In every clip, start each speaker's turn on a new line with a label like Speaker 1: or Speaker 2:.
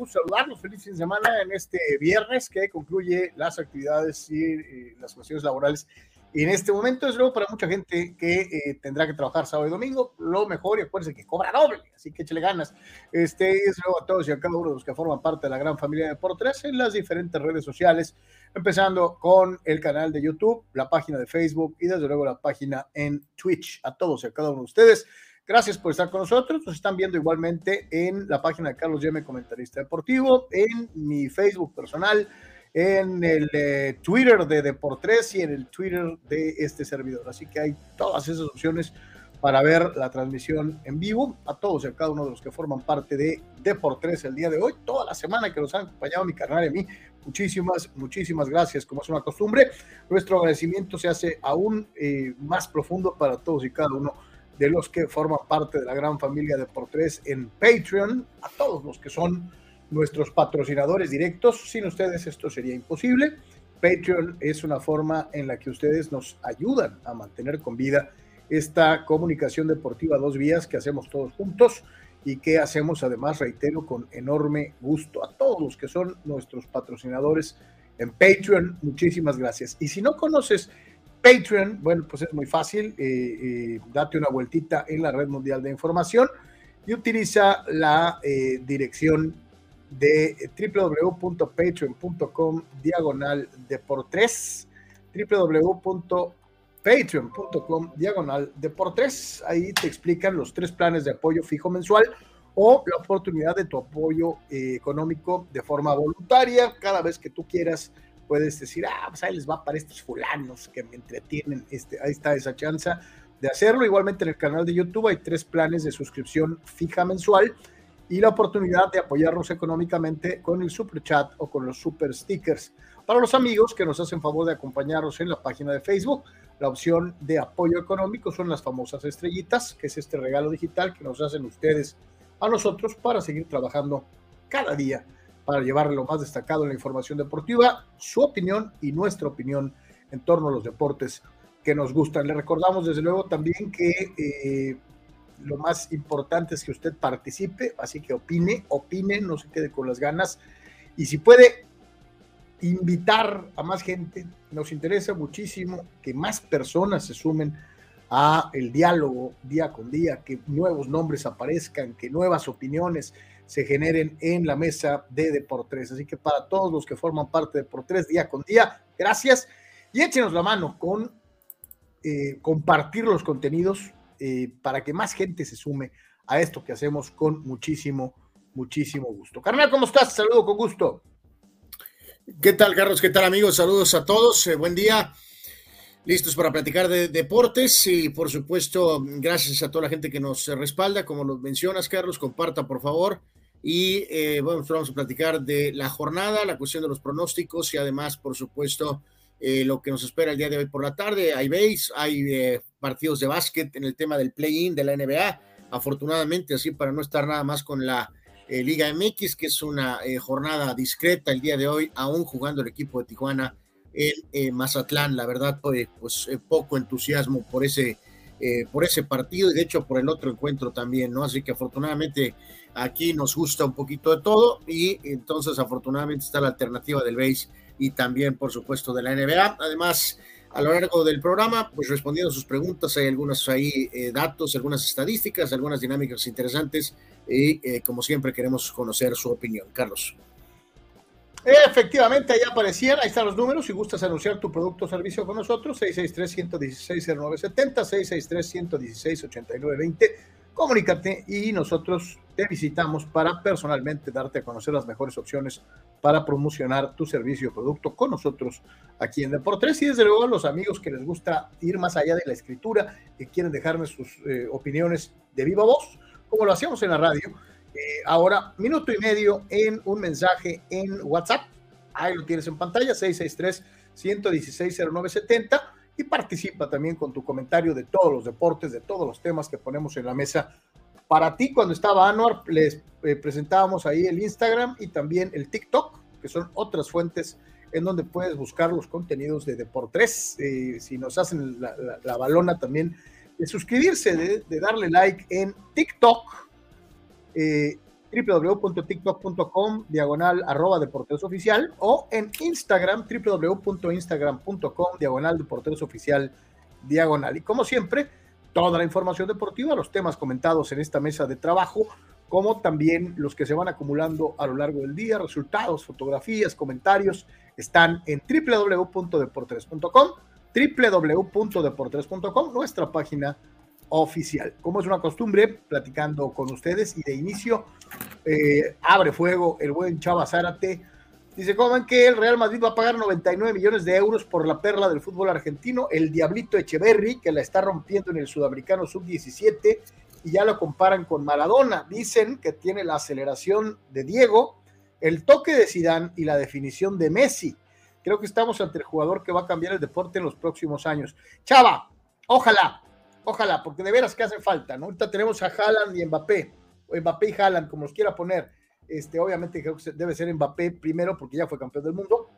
Speaker 1: gusto saludarlos. Feliz fin de semana en este viernes que concluye las actividades y, y las cuestiones laborales. Y en este momento es luego para mucha gente que eh, tendrá que trabajar sábado y domingo, lo mejor y acuérdense que cobra doble, así que échale ganas. Este es luego a todos y a cada uno de los que forman parte de la gran familia de Deportes en las diferentes redes sociales, empezando con el canal de YouTube, la página de Facebook y desde luego la página en Twitch. A todos y a cada uno de ustedes. Gracias por estar con nosotros. Nos están viendo igualmente en la página de Carlos Yeme, comentarista deportivo, en mi Facebook personal, en el eh, Twitter de Deportes y en el Twitter de este servidor. Así que hay todas esas opciones para ver la transmisión en vivo. A todos y a cada uno de los que forman parte de Deportes el día de hoy, toda la semana que nos han acompañado mi carnal y a mí. Muchísimas, muchísimas gracias, como es una costumbre. Nuestro agradecimiento se hace aún eh, más profundo para todos y cada uno de los que forman parte de la gran familia de Deportes en Patreon, a todos los que son nuestros patrocinadores directos. Sin ustedes esto sería imposible. Patreon es una forma en la que ustedes nos ayudan a mantener con vida esta comunicación deportiva dos vías que hacemos todos juntos y que hacemos además, reitero, con enorme gusto a todos los que son nuestros patrocinadores en Patreon. Muchísimas gracias. Y si no conoces Patreon, bueno, pues es muy fácil, eh, eh, date una vueltita en la red mundial de información y utiliza la eh, dirección de www.patreon.com diagonal de por tres, www.patreon.com diagonal de por tres. Ahí te explican los tres planes de apoyo fijo mensual o la oportunidad de tu apoyo económico de forma voluntaria cada vez que tú quieras puedes decir, ah, pues ahí les va para estos fulanos que me entretienen, este, ahí está esa chance de hacerlo. Igualmente en el canal de YouTube hay tres planes de suscripción fija mensual y la oportunidad de apoyarnos económicamente con el super chat o con los super stickers. Para los amigos que nos hacen favor de acompañarnos en la página de Facebook, la opción de apoyo económico son las famosas estrellitas, que es este regalo digital que nos hacen ustedes a nosotros para seguir trabajando cada día para llevarle lo más destacado en la información deportiva, su opinión y nuestra opinión en torno a los deportes que nos gustan. Le recordamos desde luego también que eh, lo más importante es que usted participe, así que opine, opine, no se quede con las ganas. Y si puede invitar a más gente, nos interesa muchísimo que más personas se sumen a el diálogo día con día, que nuevos nombres aparezcan, que nuevas opiniones se generen en la mesa de Deportes. Así que para todos los que forman parte de Deportes día con día, gracias y échenos la mano con eh, compartir los contenidos eh, para que más gente se sume a esto que hacemos con muchísimo, muchísimo gusto. Carnal, ¿cómo estás? Saludo con gusto.
Speaker 2: ¿Qué tal, Carlos? ¿Qué tal, amigos? Saludos a todos. Eh, buen día. Listos para platicar de deportes y, por supuesto, gracias a toda la gente que nos respalda. Como lo mencionas, Carlos, comparta, por favor. Y eh, bueno, vamos a platicar de la jornada, la cuestión de los pronósticos y además, por supuesto, eh, lo que nos espera el día de hoy por la tarde. Hay base, hay eh, partidos de básquet en el tema del play-in de la NBA. Afortunadamente, así para no estar nada más con la Liga MX, que es una jornada discreta el día de hoy, aún jugando el equipo de Tijuana en Mazatlán. La verdad, pues, pues poco entusiasmo por ese, por ese partido y de hecho por el otro encuentro también, ¿no? Así que afortunadamente Aquí nos gusta un poquito de todo y entonces afortunadamente está la alternativa del base y también por supuesto de la NBA. Además, a lo largo del programa, pues respondiendo a sus preguntas, hay algunos ahí eh, datos, algunas estadísticas, algunas dinámicas interesantes y eh, como siempre queremos conocer su opinión. Carlos.
Speaker 1: Efectivamente, ahí aparecían, ahí están los números. Si gustas anunciar tu producto o servicio con nosotros, 663-116-0970, 663-116-8920 comunícate y nosotros te visitamos para personalmente darte a conocer las mejores opciones para promocionar tu servicio o producto con nosotros aquí en Deportes y desde luego a los amigos que les gusta ir más allá de la escritura, que quieren dejarme sus eh, opiniones de viva voz, como lo hacíamos en la radio. Eh, ahora, minuto y medio en un mensaje en WhatsApp. Ahí lo tienes en pantalla, 663 116 0970 y participa también con tu comentario de todos los deportes, de todos los temas que ponemos en la mesa. Para ti, cuando estaba Anuar, les eh, presentábamos ahí el Instagram y también el TikTok, que son otras fuentes en donde puedes buscar los contenidos de Deportes. Eh, si nos hacen la, balona también de suscribirse, de, darle like en TikTok, eh, www.tiktok.com diagonal arroba de porteros oficial o en Instagram www.instagram.com diagonal de porteros oficial diagonal. Y como siempre, toda la información deportiva, los temas comentados en esta mesa de trabajo, como también los que se van acumulando a lo largo del día, resultados, fotografías, comentarios, están en www.deportes.com, www.deportes.com, nuestra página oficial. Como es una costumbre, platicando con ustedes y de inicio, eh, abre fuego el buen Chava Zárate. Dice, ¿cómo ven que el Real Madrid va a pagar 99 millones de euros por la perla del fútbol argentino? El Diablito Echeverry, que la está rompiendo en el Sudamericano Sub-17 y ya lo comparan con Maradona. Dicen que tiene la aceleración de Diego, el toque de Sidán y la definición de Messi. Creo que estamos ante el jugador que va a cambiar el deporte en los próximos años. Chava, ojalá, ojalá, porque de veras que hace falta, ¿no? Ahorita tenemos a Haaland y Mbappé, o Mbappé y Haaland, como los quiera poner. Este, obviamente creo que debe ser Mbappé primero porque ya fue campeón del mundo.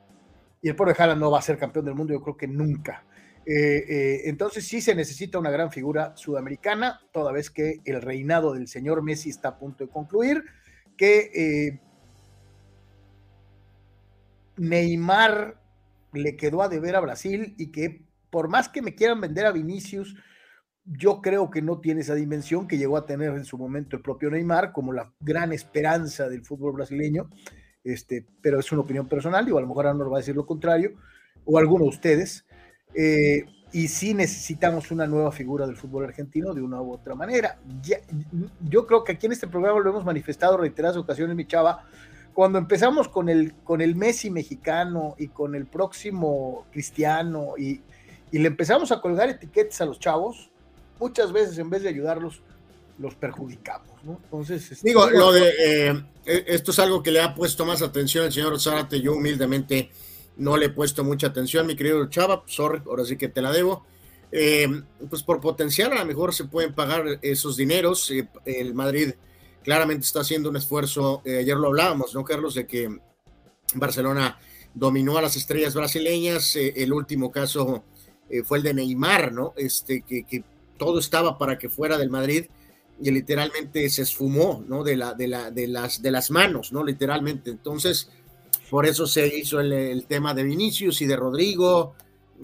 Speaker 1: Y el pobre Haaland no va a ser campeón del mundo, yo creo que nunca. Eh, eh, entonces sí se necesita una gran figura sudamericana, toda vez que el reinado del señor Messi está a punto de concluir, que eh, Neymar le quedó a deber a Brasil y que por más que me quieran vender a Vinicius, yo creo que no tiene esa dimensión que llegó a tener en su momento el propio Neymar como la gran esperanza del fútbol brasileño, este, pero es una opinión personal, y a lo mejor ahora no va a decir lo contrario, o alguno de ustedes. Eh, y sí necesitamos una nueva figura del fútbol argentino de una u otra manera. yo creo que aquí en este programa lo hemos manifestado reiteradas ocasiones, mi chava, cuando empezamos con el, con el Messi mexicano y con el próximo Cristiano y, y le empezamos a colgar etiquetas a los chavos, muchas veces en vez de ayudarlos, los perjudicamos, ¿no? Entonces,
Speaker 2: este, digo, lo de eh, e, esto es algo que le ha puesto más atención el señor Zárate, yo humildemente no le he puesto mucha atención, mi querido Chava, sorry, ahora sí que te la debo. Eh, pues por potencial a lo mejor se pueden pagar esos dineros. Eh, el Madrid claramente está haciendo un esfuerzo, eh, ayer lo hablábamos, ¿no, Carlos? De que Barcelona dominó a las estrellas brasileñas, el último caso fue el de Neymar, ¿no? Este, que, que, todo estaba para que fuera del Madrid y literalmente se esfumó, ¿no? De, la, de, la, de, las, de las manos, ¿no? Literalmente. Entonces, por eso se hizo el, tema de Vinicius y de Rodrigo,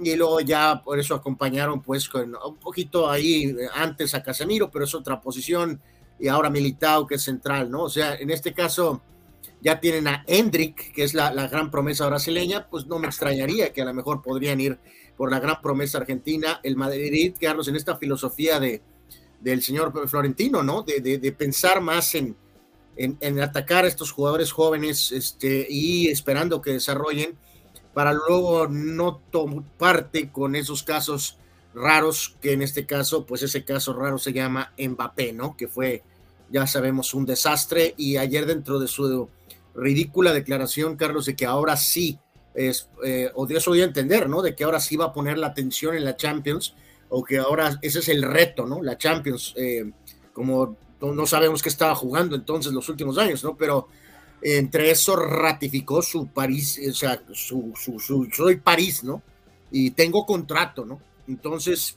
Speaker 2: y luego ya por eso acompañaron pues con un poquito ahí antes a Casemiro, pero es otra posición, y ahora Militao que es central, ¿no? O sea, en este caso ya tienen a Hendrik, que es la, gran promesa brasileña, pues no me extrañaría que a lo mejor podrían ir por la gran promesa argentina, el Madrid, quedarlos en esta filosofía de, del señor Florentino, ¿no? de pensar más en, en, atacar a estos jugadores jóvenes este, y esperando que desarrollen para luego no tomar parte con esos casos raros, que en este caso, pues ese caso raro se llama Mbappé, ¿no? Que fue, ya sabemos, un desastre y ayer dentro de su ridícula declaración, Carlos, de que ahora sí, es, eh, o eso voy entender, ¿no? De que ahora sí va a poner la atención en la Champions, o que ahora ese es el reto, ¿no? La Champions, eh, como no, sabemos qué estaba jugando entonces los últimos años, ¿no? Pero entre eso ratificó su París, o sea, su, su, soy París, ¿no? Y tengo contrato, ¿no? Entonces,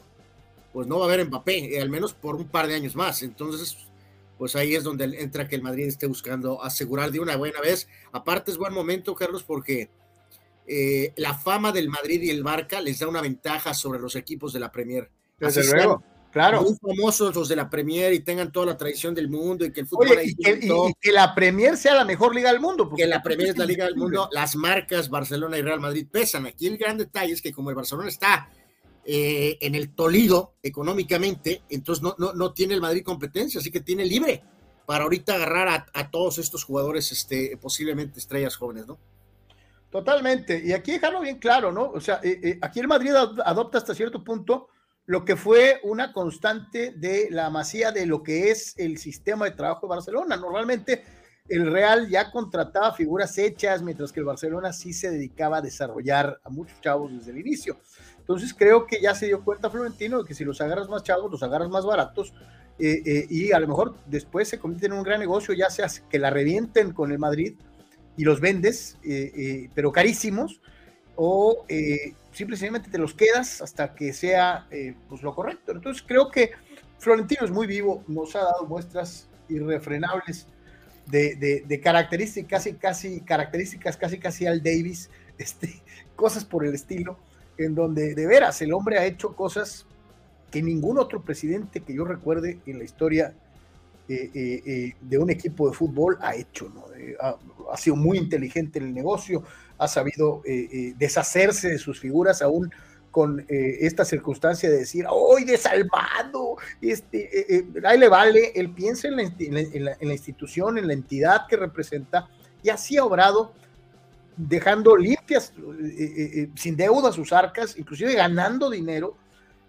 Speaker 2: pues no va a haber Mbappé, eh, al menos por un par de años más. Entonces, pues ahí es donde entra que el Madrid esté buscando asegurar de una buena vez. Aparte es buen momento, Carlos, porque eh, la fama del Madrid y el Barca les da una ventaja sobre los equipos de la Premier.
Speaker 1: Desde luego. Claro.
Speaker 2: Muy famosos los de la Premier y tengan toda la tradición del mundo y que el fútbol.
Speaker 1: y, que, la Premier sea la mejor liga del mundo.
Speaker 2: Que la Premier es la liga del mundo. Las marcas Barcelona y Real Madrid pesan. Aquí el gran detalle es que como el Barcelona está eh, en el Tolido económicamente, entonces no, no, no, tiene el Madrid competencia, así que tiene libre para ahorita agarrar a, todos estos jugadores, este, posiblemente estrellas jóvenes, ¿no?
Speaker 1: Totalmente. Y aquí dejarlo bien claro, ¿no? O sea, eh, eh, aquí el Madrid adopta hasta cierto punto lo que fue una constante de la masía de lo que es el sistema de trabajo de Barcelona. Normalmente el Real ya contrataba figuras hechas, mientras que el Barcelona sí se dedicaba a desarrollar a muchos chavos desde el inicio. Entonces creo que ya se dio cuenta Florentino de que si los agarras más chavos, los agarras más baratos, eh, y a lo mejor después se convierte en un gran negocio, ya sea que la revienten con el Madrid y los vendes, eh, pero carísimos, o simplemente te los quedas hasta que sea eh, pues lo correcto. Entonces creo que Florentino es muy vivo, nos ha dado muestras irrefrenables de, características casi, casi, características casi, casi al Davis, este, cosas por el estilo, en donde de veras el hombre ha hecho cosas que ningún otro presidente que yo recuerde en la historia eh, eh, eh, de un equipo de fútbol ha hecho, ¿no? ha, sido muy inteligente en el negocio, ha sabido deshacerse de sus figuras aún con esta circunstancia de decir, ¡hoy desalmado! Este, ahí le vale, él piensa en la, en, la, en la, institución, en la entidad que representa, y así ha obrado, dejando limpias, sin deuda sus arcas, inclusive ganando dinero,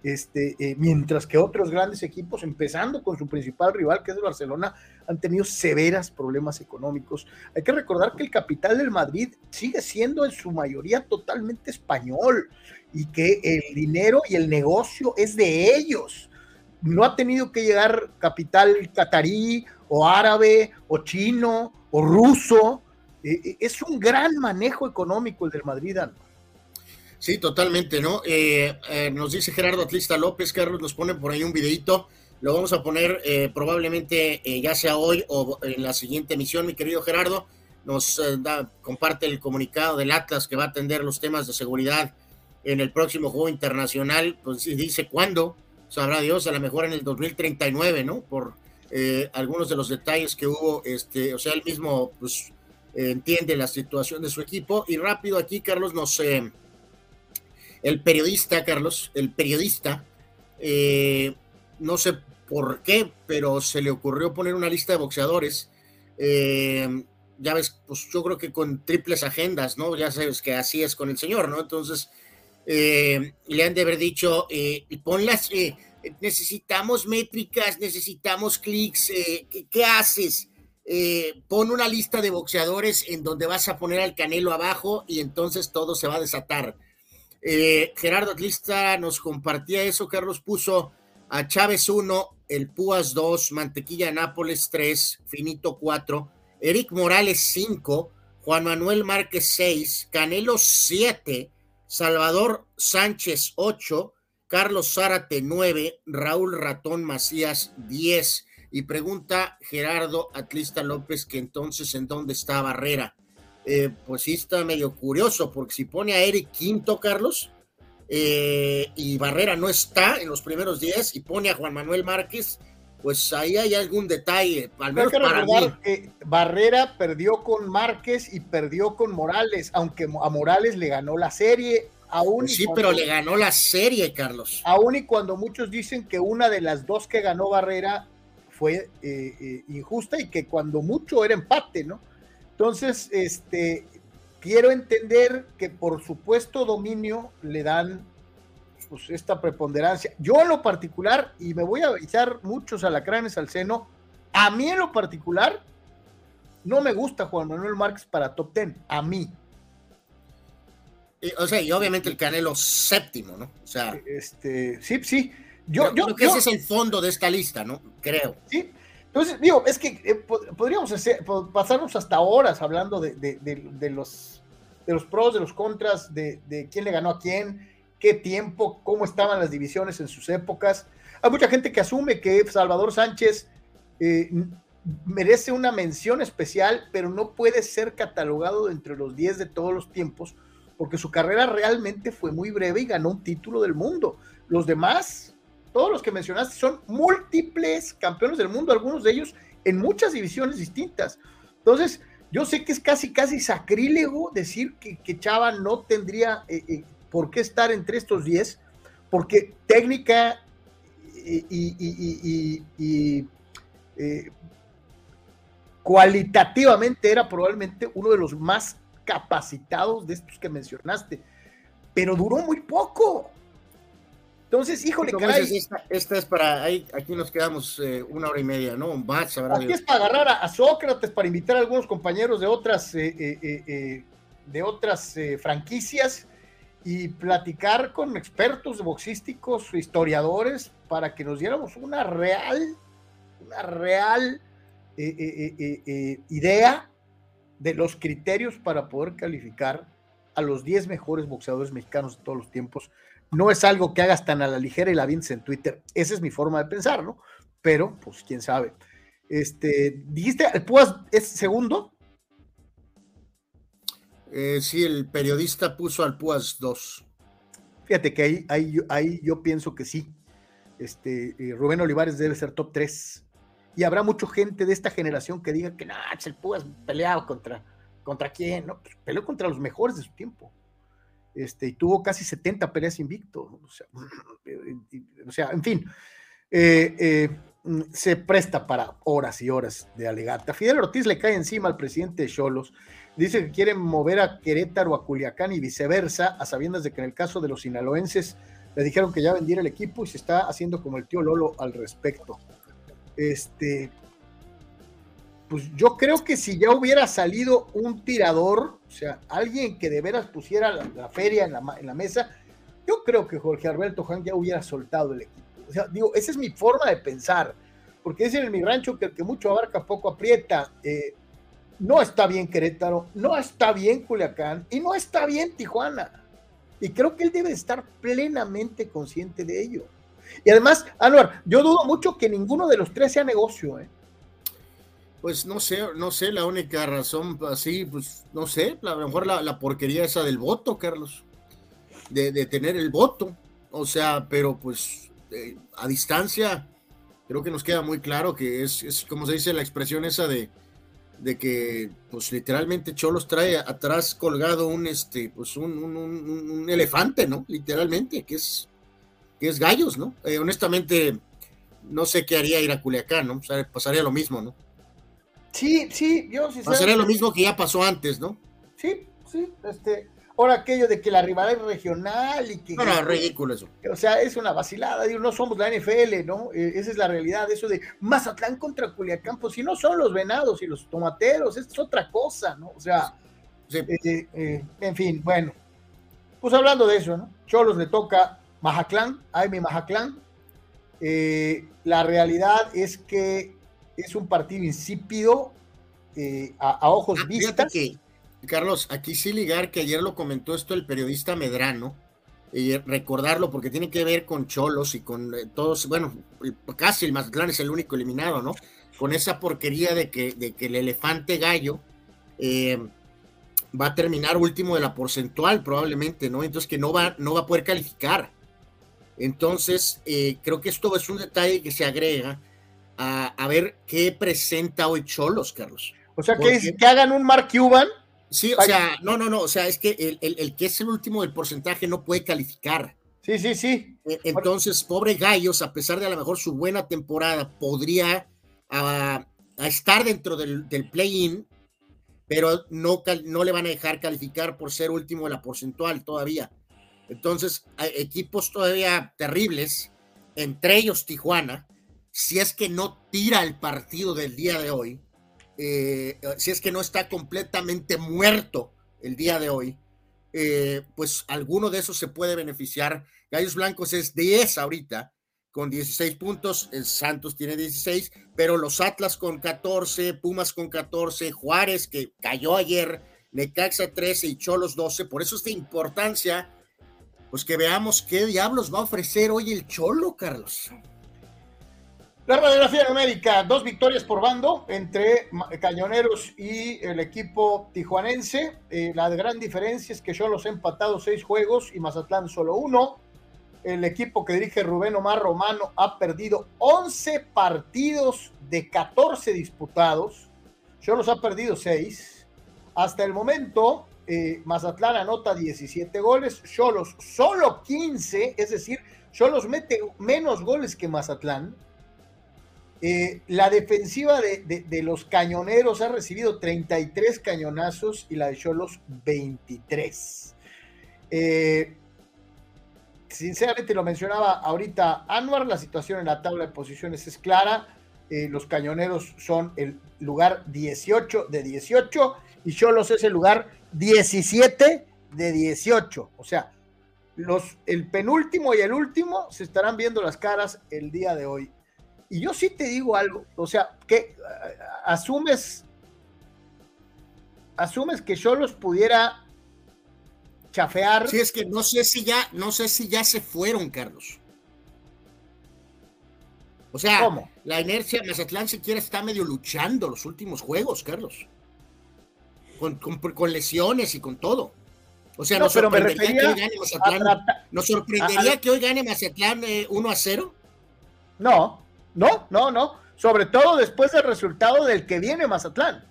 Speaker 1: este, eh, mientras que otros grandes equipos, empezando con su principal rival, que es el Barcelona, han tenido severas problemas económicos. Hay que recordar que el capital del Madrid sigue siendo en su mayoría totalmente español y que el dinero y el negocio es de ellos. No ha tenido que llegar capital catarí o árabe o chino o ruso. Eh, eh, es un gran manejo económico el del Madrid.
Speaker 2: Sí, totalmente, ¿no? Eh, eh, nos dice Gerardo Atlista López, Carlos, nos pone por ahí un videito, lo vamos a poner eh, probablemente ya sea hoy o en la siguiente emisión, mi querido Gerardo, nos da, comparte el comunicado del Atlas que va a atender los temas de seguridad en el próximo juego internacional, pues dice cuándo, sabrá Dios, a lo mejor en el 2039, ¿no? Por algunos de los detalles que hubo, este, o sea, él mismo, pues, entiende la situación de su equipo, y rápido aquí, Carlos, nos el periodista, Carlos, el periodista, eh, no sé por qué, pero se le ocurrió poner una lista de boxeadores. Eh, ya ves, pues yo creo que con triples agendas, ¿no? Ya sabes que así es con el señor, ¿no? Entonces, eh, le han de haber dicho, ponlas, necesitamos métricas, necesitamos clics, ¿qué, ¿qué, haces? pon una lista de boxeadores en donde vas a poner al canelo abajo y entonces todo se va a desatar. Eh, Gerardo Atlista nos compartía eso. Carlos puso a Chávez 1, el Púas 2, Mantequilla Nápoles 3, Finito 4, Eric Morales 5, Juan Manuel Márquez 6, Canelo 7, Salvador Sánchez 8, Carlos Zárate 9, Raúl Ratón Macías 10. Y pregunta Gerardo Atlista López que entonces en dónde está Barrera. Eh, pues sí está medio curioso, porque si pone a Eric Quinto, Carlos, eh, y Barrera no está en los primeros 10 y pone a Juan Manuel Márquez, pues ahí hay algún detalle, al menos para mí.
Speaker 1: Que Barrera perdió con Márquez y perdió con Morales, aunque a Morales le ganó la serie. Aún
Speaker 2: pues sí, pero le ganó la serie, Carlos.
Speaker 1: Aún y cuando muchos dicen que una de las dos que ganó Barrera fue eh, injusta y que cuando mucho era empate, ¿no? Entonces, este, quiero entender que por supuesto dominio le dan pues, esta preponderancia. Yo en lo particular, y me voy a echar muchos alacranes al seno, a mí en lo particular, no me gusta Juan Manuel Márquez para top ten, a mí.
Speaker 2: o sea, y obviamente el Canelo séptimo, ¿no? O sea.
Speaker 1: Este, sí, sí. Yo, yo,
Speaker 2: creo que ese es el fondo de esta lista, ¿no? Creo.
Speaker 1: Sí, entonces, digo, es que eh, podríamos pasarnos hasta horas hablando de, los, de los pros, de los contras, de, quién le ganó a quién, qué tiempo, cómo estaban las divisiones en sus épocas. Hay mucha gente que asume que Salvador Sánchez eh, merece una mención especial, pero no puede ser catalogado entre los 10 de todos los tiempos, porque su carrera realmente fue muy breve y ganó un título del mundo. Los demás todos los que mencionaste son múltiples campeones del mundo, algunos de ellos en muchas divisiones distintas. Entonces, yo sé que es casi, casi sacrílego decir que, Chava no tendría eh, eh, por qué estar entre estos 10, porque técnica y, eh, cualitativamente era probablemente uno de los más capacitados de estos que mencionaste, pero duró muy poco. Entonces, híjole, caray.
Speaker 2: esta, es para, ahí, aquí nos quedamos eh, una hora y media, ¿no? Un match,
Speaker 1: Aquí es para agarrar a, Sócrates, para invitar a algunos compañeros de otras, eh, eh, de otras franquicias y platicar con expertos boxísticos, historiadores, para que nos diéramos una real, una real idea de los criterios para poder calificar a los 10 mejores boxeadores mexicanos de todos los tiempos no es algo que hagas tan a la ligera y la vientes en Twitter. Esa es mi forma de pensar, ¿no? Pero, pues, quién sabe. Este, dijiste, ¿el Puas es segundo?
Speaker 2: Eh, sí, el periodista puso al Puas 2.
Speaker 1: Fíjate que ahí, ahí, ahí yo pienso que sí. Este, eh, Rubén Olivares debe ser top 3. Y habrá mucha gente de esta generación que diga que no, el Puas peleaba contra, contra quién, no, pues, peleó contra los mejores de su tiempo. Este, y tuvo casi 70 peleas invicto. O sea, o sea en fin, eh, eh, se presta para horas y horas de alegata. Fidel Ortiz le cae encima al presidente de Cholos. Dice que quieren mover a Querétaro a Culiacán y viceversa, a sabiendas de que en el caso de los sinaloenses le dijeron que ya vendiera el equipo y se está haciendo como el tío Lolo al respecto. Este, pues yo creo que si ya hubiera salido un tirador, o sea, alguien que de veras pusiera la, feria en la, mesa, yo creo que Jorge Alberto Juan ya hubiera soltado el equipo. O sea, digo, esa es mi forma de pensar, porque es en mi rancho que el que mucho abarca poco aprieta. Eh, no está bien Querétaro, no está bien Culiacán y no está bien Tijuana. Y creo que él debe estar plenamente consciente de ello. Y además, Anuar, yo dudo mucho que ninguno de los tres sea negocio. ¿eh?
Speaker 2: Pues no sé, no sé, la única razón así, pues no sé, a lo mejor la, porquería esa del voto, Carlos, de, tener el voto. O sea, pero pues eh, a distancia, creo que nos queda muy claro que es, es como se dice la expresión esa de, de que pues literalmente Cholos trae atrás colgado un este pues un, un, elefante, ¿no? Literalmente, que es que es gallos, ¿no? Eh, honestamente no sé qué haría ir a Culiacán, ¿no? O sea, pasaría lo mismo, ¿no?
Speaker 1: Sí, sí, yo sí
Speaker 2: Pasaría lo mismo que ya pasó antes, ¿no?
Speaker 1: Sí, sí, este Ahora aquello de que la rivalidad es regional y que...
Speaker 2: No, no, ridículo eso.
Speaker 1: O sea, es una vacilada, digo, no somos la NFL, ¿no? Eh, esa es la realidad, eso de Mazatlán contra Culiacán, pues si no son los venados y los tomateros, esto es otra cosa, ¿no? O sea, eh, eh, en fin, bueno. Pues hablando de eso, ¿no? Cholos le toca Majaclán, Aime Majaclán. la realidad es que es un partido insípido a, ojos ah, vistas.
Speaker 2: Carlos, aquí sí ligar que ayer lo comentó esto el periodista Medrano, y recordarlo porque tiene que ver con Cholos y con eh, todos, bueno, casi el Mazatlán es el único eliminado, ¿no? Con esa porquería de que, de que el elefante gallo eh, va a terminar último de la porcentual probablemente, ¿no? Entonces que no va, no va a poder calificar. Entonces, eh, creo que esto es un detalle que se agrega a, ver qué presenta hoy Cholos, Carlos.
Speaker 1: O sea, que, que hagan un Mark Cuban
Speaker 2: Sí, o sea, no, no, no, o sea, es que el, que es el último del porcentaje no puede calificar.
Speaker 1: Sí, sí, sí.
Speaker 2: E, entonces, pobre Gallos, a pesar de a lo mejor su buena temporada, podría ah, estar dentro del, play-in, pero no, no le van a dejar calificar por ser último de la porcentual todavía. Entonces, equipos todavía terribles, entre ellos Tijuana, si es que no tira el partido del día de hoy, eh, si es que no está completamente muerto el día de hoy, eh, pues alguno de esos se puede beneficiar. Gallos Blancos es 10 ahorita, con 16 puntos, el Santos tiene 16, pero los Atlas con 14, Pumas con 14, Juárez que cayó ayer, Necaxa 13 y Cholos 12, por eso es de importancia, pues que veamos qué diablos va a ofrecer hoy el Cholo, Carlos.
Speaker 1: La radiografía numérica, dos victorias por bando entre Cañoneros y el equipo tijuanense. Eh, la gran diferencia es que yo los he empatado seis juegos y Mazatlán solo uno. El equipo que dirige Rubén Omar Romano ha perdido 11 partidos de 14 disputados. Yo los ha perdido seis. Hasta el momento, eh, Mazatlán anota 17 goles, Cholos solo 15, es decir, Cholos mete menos goles que Mazatlán eh, la defensiva de, los cañoneros ha recibido 33 cañonazos y la de Cholos 23. Eh, sinceramente lo mencionaba ahorita Anuar, la situación en la tabla de posiciones es clara. Eh, los cañoneros son el lugar 18 de 18 y Cholos es el lugar 17 de 18. O sea, los, el penúltimo y el último se estarán viendo las caras el día de hoy. Y yo sí te digo algo, o sea, que eh, asumes, asumes que yo los pudiera chafear.
Speaker 2: Sí, es que no sé si ya, no sé si ya se fueron, Carlos. O sea, la inercia Mazatlán siquiera está medio luchando los últimos juegos, Carlos. Con, lesiones y con todo. O sea, ¿nos sorprendería que hoy gane Mazatlán? ¿Nos sorprendería que hoy gane Mazatlán 1 a 0?
Speaker 1: No, no, no, no. Sobre todo después del resultado del que viene Mazatlán.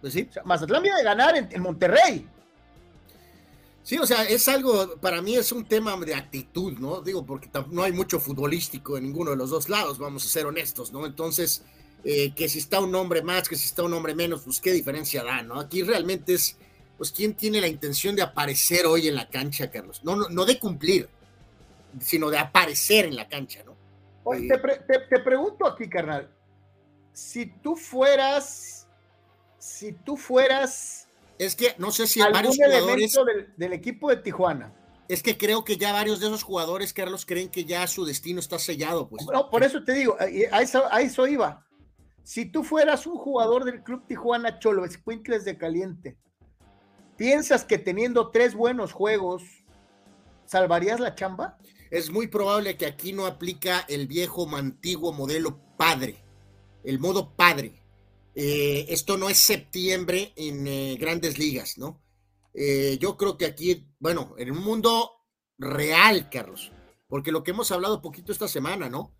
Speaker 1: Pues sí. Mazatlán viene a ganar en, Monterrey.
Speaker 2: Sí, o sea, es algo, para mí es un tema de actitud, ¿no? Digo, porque no hay mucho futbolístico en ninguno de los dos lados, vamos a ser honestos, ¿no? Entonces, eh, que si está un hombre más, que si está un hombre menos, pues qué diferencia da, ¿no? Aquí realmente es, pues, ¿quién tiene la intención de aparecer hoy en la cancha, Carlos? No, no, no de cumplir, sino de aparecer en la cancha, ¿no?
Speaker 1: Oye, te, te pregunto aquí, carnal, si tú fueras si tú fueras.
Speaker 2: Es que no sé si varios jugadores.
Speaker 1: Del, equipo de Tijuana.
Speaker 2: Es que creo que ya varios de esos jugadores, Carlos, creen que ya su destino está sellado. Pues.
Speaker 1: No, por eso te digo, a eso, a eso iba. Si tú fueras un jugador del Club Tijuana Cholo, Escuintles de Caliente, ¿piensas que teniendo tres buenos juegos salvarías la chamba?
Speaker 2: Es muy probable que aquí no aplica el viejo antiguo modelo padre, el modo padre. Eh, esto no es septiembre en eh, grandes ligas, ¿no? Eh, yo creo que aquí, bueno, en un mundo real, Carlos, porque lo que hemos hablado poquito esta semana, ¿no?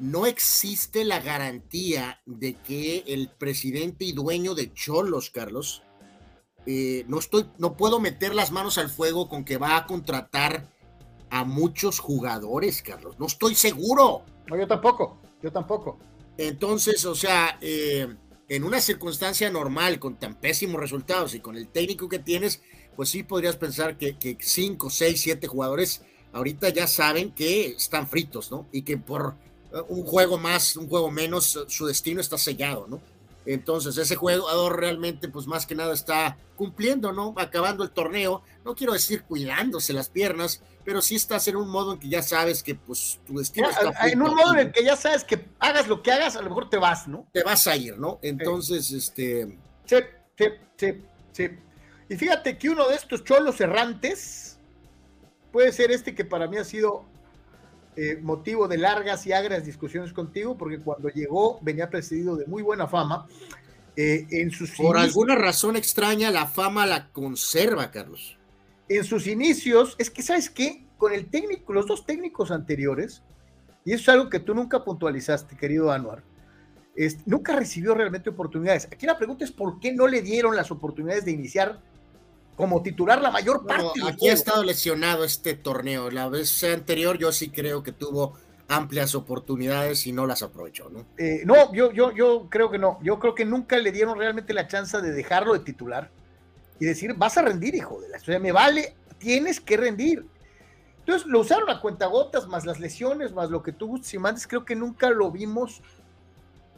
Speaker 2: No existe la garantía de que el presidente y dueño de Cholos, Carlos, no estoy, no puedo meter las manos al fuego con que va a contratar a muchos jugadores, Carlos. No estoy seguro.
Speaker 1: No, yo tampoco, yo tampoco.
Speaker 2: Entonces, o sea, en una circunstancia normal, con tan pésimos resultados y con el técnico que tienes, pues sí podrías pensar que, que cinco, seis, siete jugadores ahorita ya saben que están fritos, ¿no? Y que por eh, un juego más, un juego menos, su destino está sellado, ¿no? Entonces, ese jugador realmente, pues más que nada está cumpliendo, ¿no? Acabando el torneo. No quiero decir cuidándose las piernas, pero sí estás en un modo en que ya sabes que, pues, tu destino está.
Speaker 1: En un modo en el que ya sabes que hagas lo que hagas, a lo mejor te vas, ¿no?
Speaker 2: Te vas a ir, ¿no? Entonces, este.
Speaker 1: Sí, sí, sí, sí. Y fíjate que uno de estos cholos errantes puede ser este que para mí ha sido eh, motivo de largas y agras discusiones contigo, porque cuando llegó venía precedido de muy buena fama. Eh, en sus
Speaker 2: Por alguna razón extraña, la fama la conserva, Carlos.
Speaker 1: En sus inicios, es que, ¿sabes qué? Con el técnico, los dos técnicos anteriores, y eso es algo que tú nunca puntualizaste, querido Anuar, nunca recibió realmente oportunidades. Aquí la pregunta es por qué no le dieron las oportunidades de iniciar como titular la mayor parte.
Speaker 2: aquí ha estado lesionado este torneo. La vez anterior yo sí creo que tuvo amplias oportunidades y no las aprovechó, ¿no?
Speaker 1: Eh, no, yo, yo, yo creo que no. Yo creo que nunca le dieron realmente la chance de dejarlo de titular y decir, vas a rendir, hijo de la. O sea, me vale, tienes que rendir. Entonces lo usaron a cuentagotas, más las lesiones, más lo que tú gustes y mandes. Creo que nunca lo vimos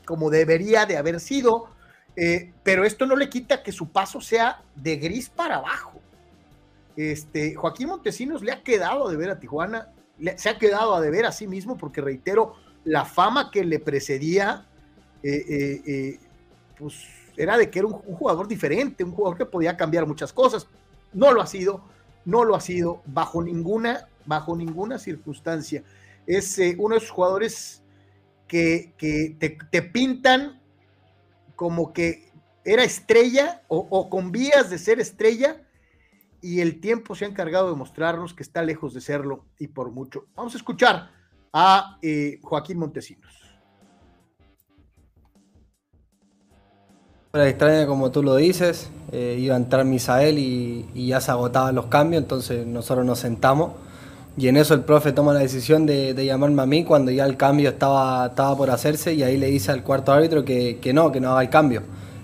Speaker 1: como debería de haber sido. Eh, pero esto no le quita que su paso sea de gris para abajo. Este, Joaquín Montesinos le ha quedado de ver a Tijuana, se ha quedado a deber a sí mismo, porque reitero, la fama que le precedía, eh, eh, pues era de que era un, jugador diferente, un jugador que podía cambiar muchas cosas. No lo ha sido, no lo ha sido bajo ninguna, bajo ninguna circunstancia. Es uno de esos jugadores que, te pintan como que era estrella o, con vías de ser estrella y el tiempo se ha encargado de mostrarnos que está lejos de serlo y por mucho. Vamos a escuchar a eh, Joaquín Montesinos.
Speaker 3: Era extraña como tú lo dices, eh, iba a entrar Misael y, y, ya se agotaban los cambios, entonces nosotros nos sentamos y en eso el profe toma la decisión de, llamarme a mí cuando ya el cambio estaba, estaba por hacerse y ahí le dice al cuarto árbitro que, no, que no haga el cambio.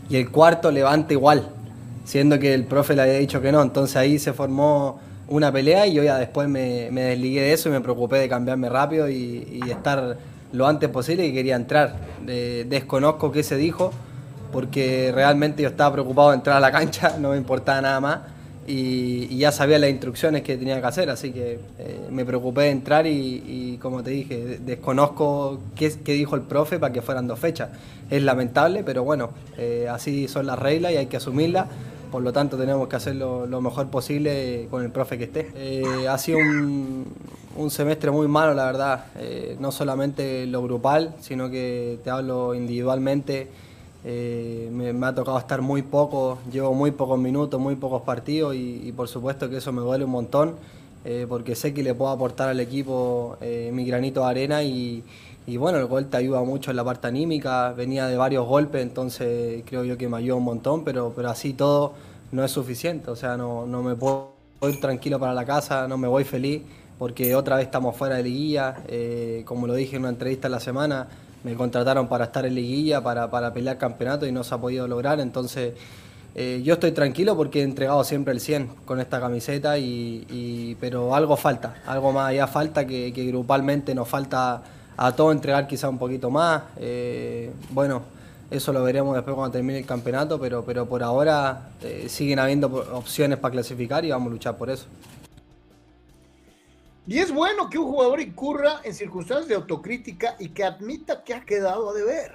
Speaker 3: Y el cuarto levanta igual, siendo que el profe le había dicho que no. Entonces ahí se formó una pelea y yo ya después me, desligué de eso y me preocupé de cambiarme rápido y, estar lo antes posible y quería entrar. desconozco qué se dijo porque realmente yo estaba preocupado de entrar a la cancha, no me importaba nada más y, ya sabía las instrucciones que tenía que hacer, así que eh, me preocupé de entrar y, como te dije, desconozco qué, dijo el profe para que fueran dos fechas. Es lamentable, pero bueno, eh, así son las reglas y hay que asumirlas. Por lo tanto, tenemos que hacer lo, mejor posible con el profe que esté. Eh, ha sido un, un semestre muy malo, la verdad. Eh, no solamente lo grupal, sino que te hablo individualmente. Eh, me, ha tocado estar muy poco, llevo muy pocos minutos, muy pocos partidos y, por supuesto que eso me duele un montón eh, porque sé que le puedo aportar al equipo mi granito de arena y, bueno, el gol te ayuda mucho en la parte anímica, venía de varios golpes, entonces creo yo que me ayuda un montón, pero, pero así todo no es suficiente, o sea, no, no me puedo ir tranquilo para la casa, no me voy feliz porque otra vez estamos fuera de liguilla. Eh, como lo dije en una entrevista la semana, me contrataron para estar en liguilla, para, para pelear campeonato y no se ha podido lograr. Entonces, eh, yo estoy tranquilo porque he entregado siempre el 100 con esta camiseta, y, pero algo falta, algo más allá falta que, grupalmente nos falta a todos entregar quizá un poquito más. Eh, bueno, eso lo veremos después cuando termine el campeonato, pero, pero por ahora siguen habiendo opciones para clasificar y vamos a luchar por eso.
Speaker 1: Y es bueno que un jugador incurra en circunstancias de autocrítica y que admita que ha quedado a deber.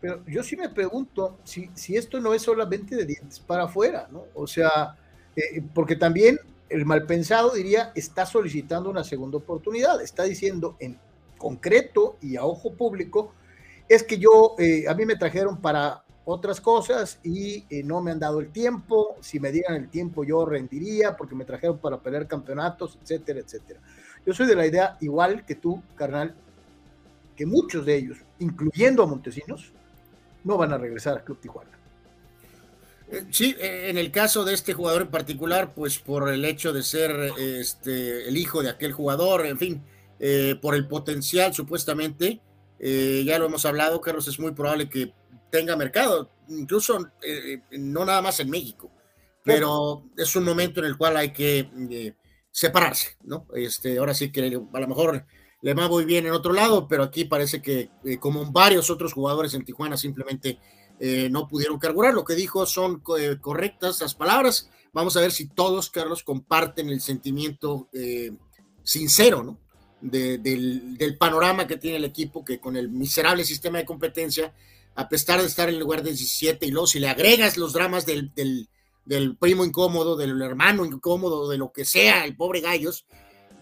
Speaker 1: Pero yo sí me pregunto si, si esto no es solamente de dientes para afuera, ¿no? O sea, eh, porque también el malpensado diría, está solicitando una segunda oportunidad, está diciendo en concreto y a ojo público, es que yo, eh, a mí me trajeron para otras cosas y eh, no me han dado el tiempo. Si me dieran el tiempo, yo rendiría porque me trajeron para pelear campeonatos, etcétera, etcétera. Yo soy de la idea, igual que tú, carnal, que muchos de ellos, incluyendo a Montesinos, no van a regresar a Club Tijuana.
Speaker 2: Eh, sí, eh, en el caso de este jugador en particular, pues por el hecho de ser este, el hijo de aquel jugador, en fin, por el potencial supuestamente, ya lo hemos hablado, Carlos, es muy probable que tenga mercado, incluso eh, no nada más en México, pero es un momento en el cual hay que eh, separarse, ¿no? Este, ahora sí que a lo mejor le va muy bien en otro lado, pero aquí parece que eh, como varios otros jugadores en Tijuana simplemente no pudieron carburar. Lo que dijo son correctas las palabras. Vamos a ver si todos, Carlos, comparten el sentimiento sincero, ¿no? del, panorama que tiene el equipo, que con el miserable sistema de competencia a pesar de estar en el lugar 17 y luego si le agregas los dramas del, del, primo incómodo, del hermano incómodo, de lo que sea, el pobre Gallos,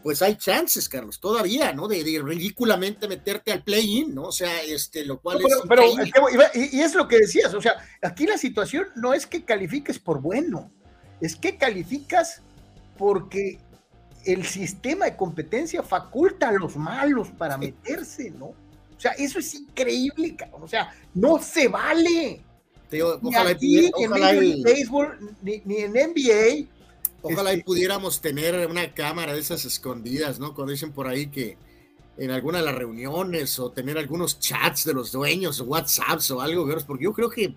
Speaker 2: pues hay chances, Carlos, todavía, ¿no? De, ridículamente meterte al play-in, ¿no? O sea, este, lo cual
Speaker 1: es. Pero, y, es lo que decías, o sea, aquí la situación no es que califiques por bueno, es que calificas porque el sistema de competencia faculta a los malos para meterse, ¿no? O sea, eso es increíble, cabrón. O sea, no se vale. ni aquí, ni en béisbol, ni, en NBA.
Speaker 2: Ojalá y este, pudiéramos tener una cámara de esas escondidas, ¿no? Cuando dicen por ahí que en alguna de las reuniones o tener algunos chats de los dueños, WhatsApps o algo, porque yo creo que,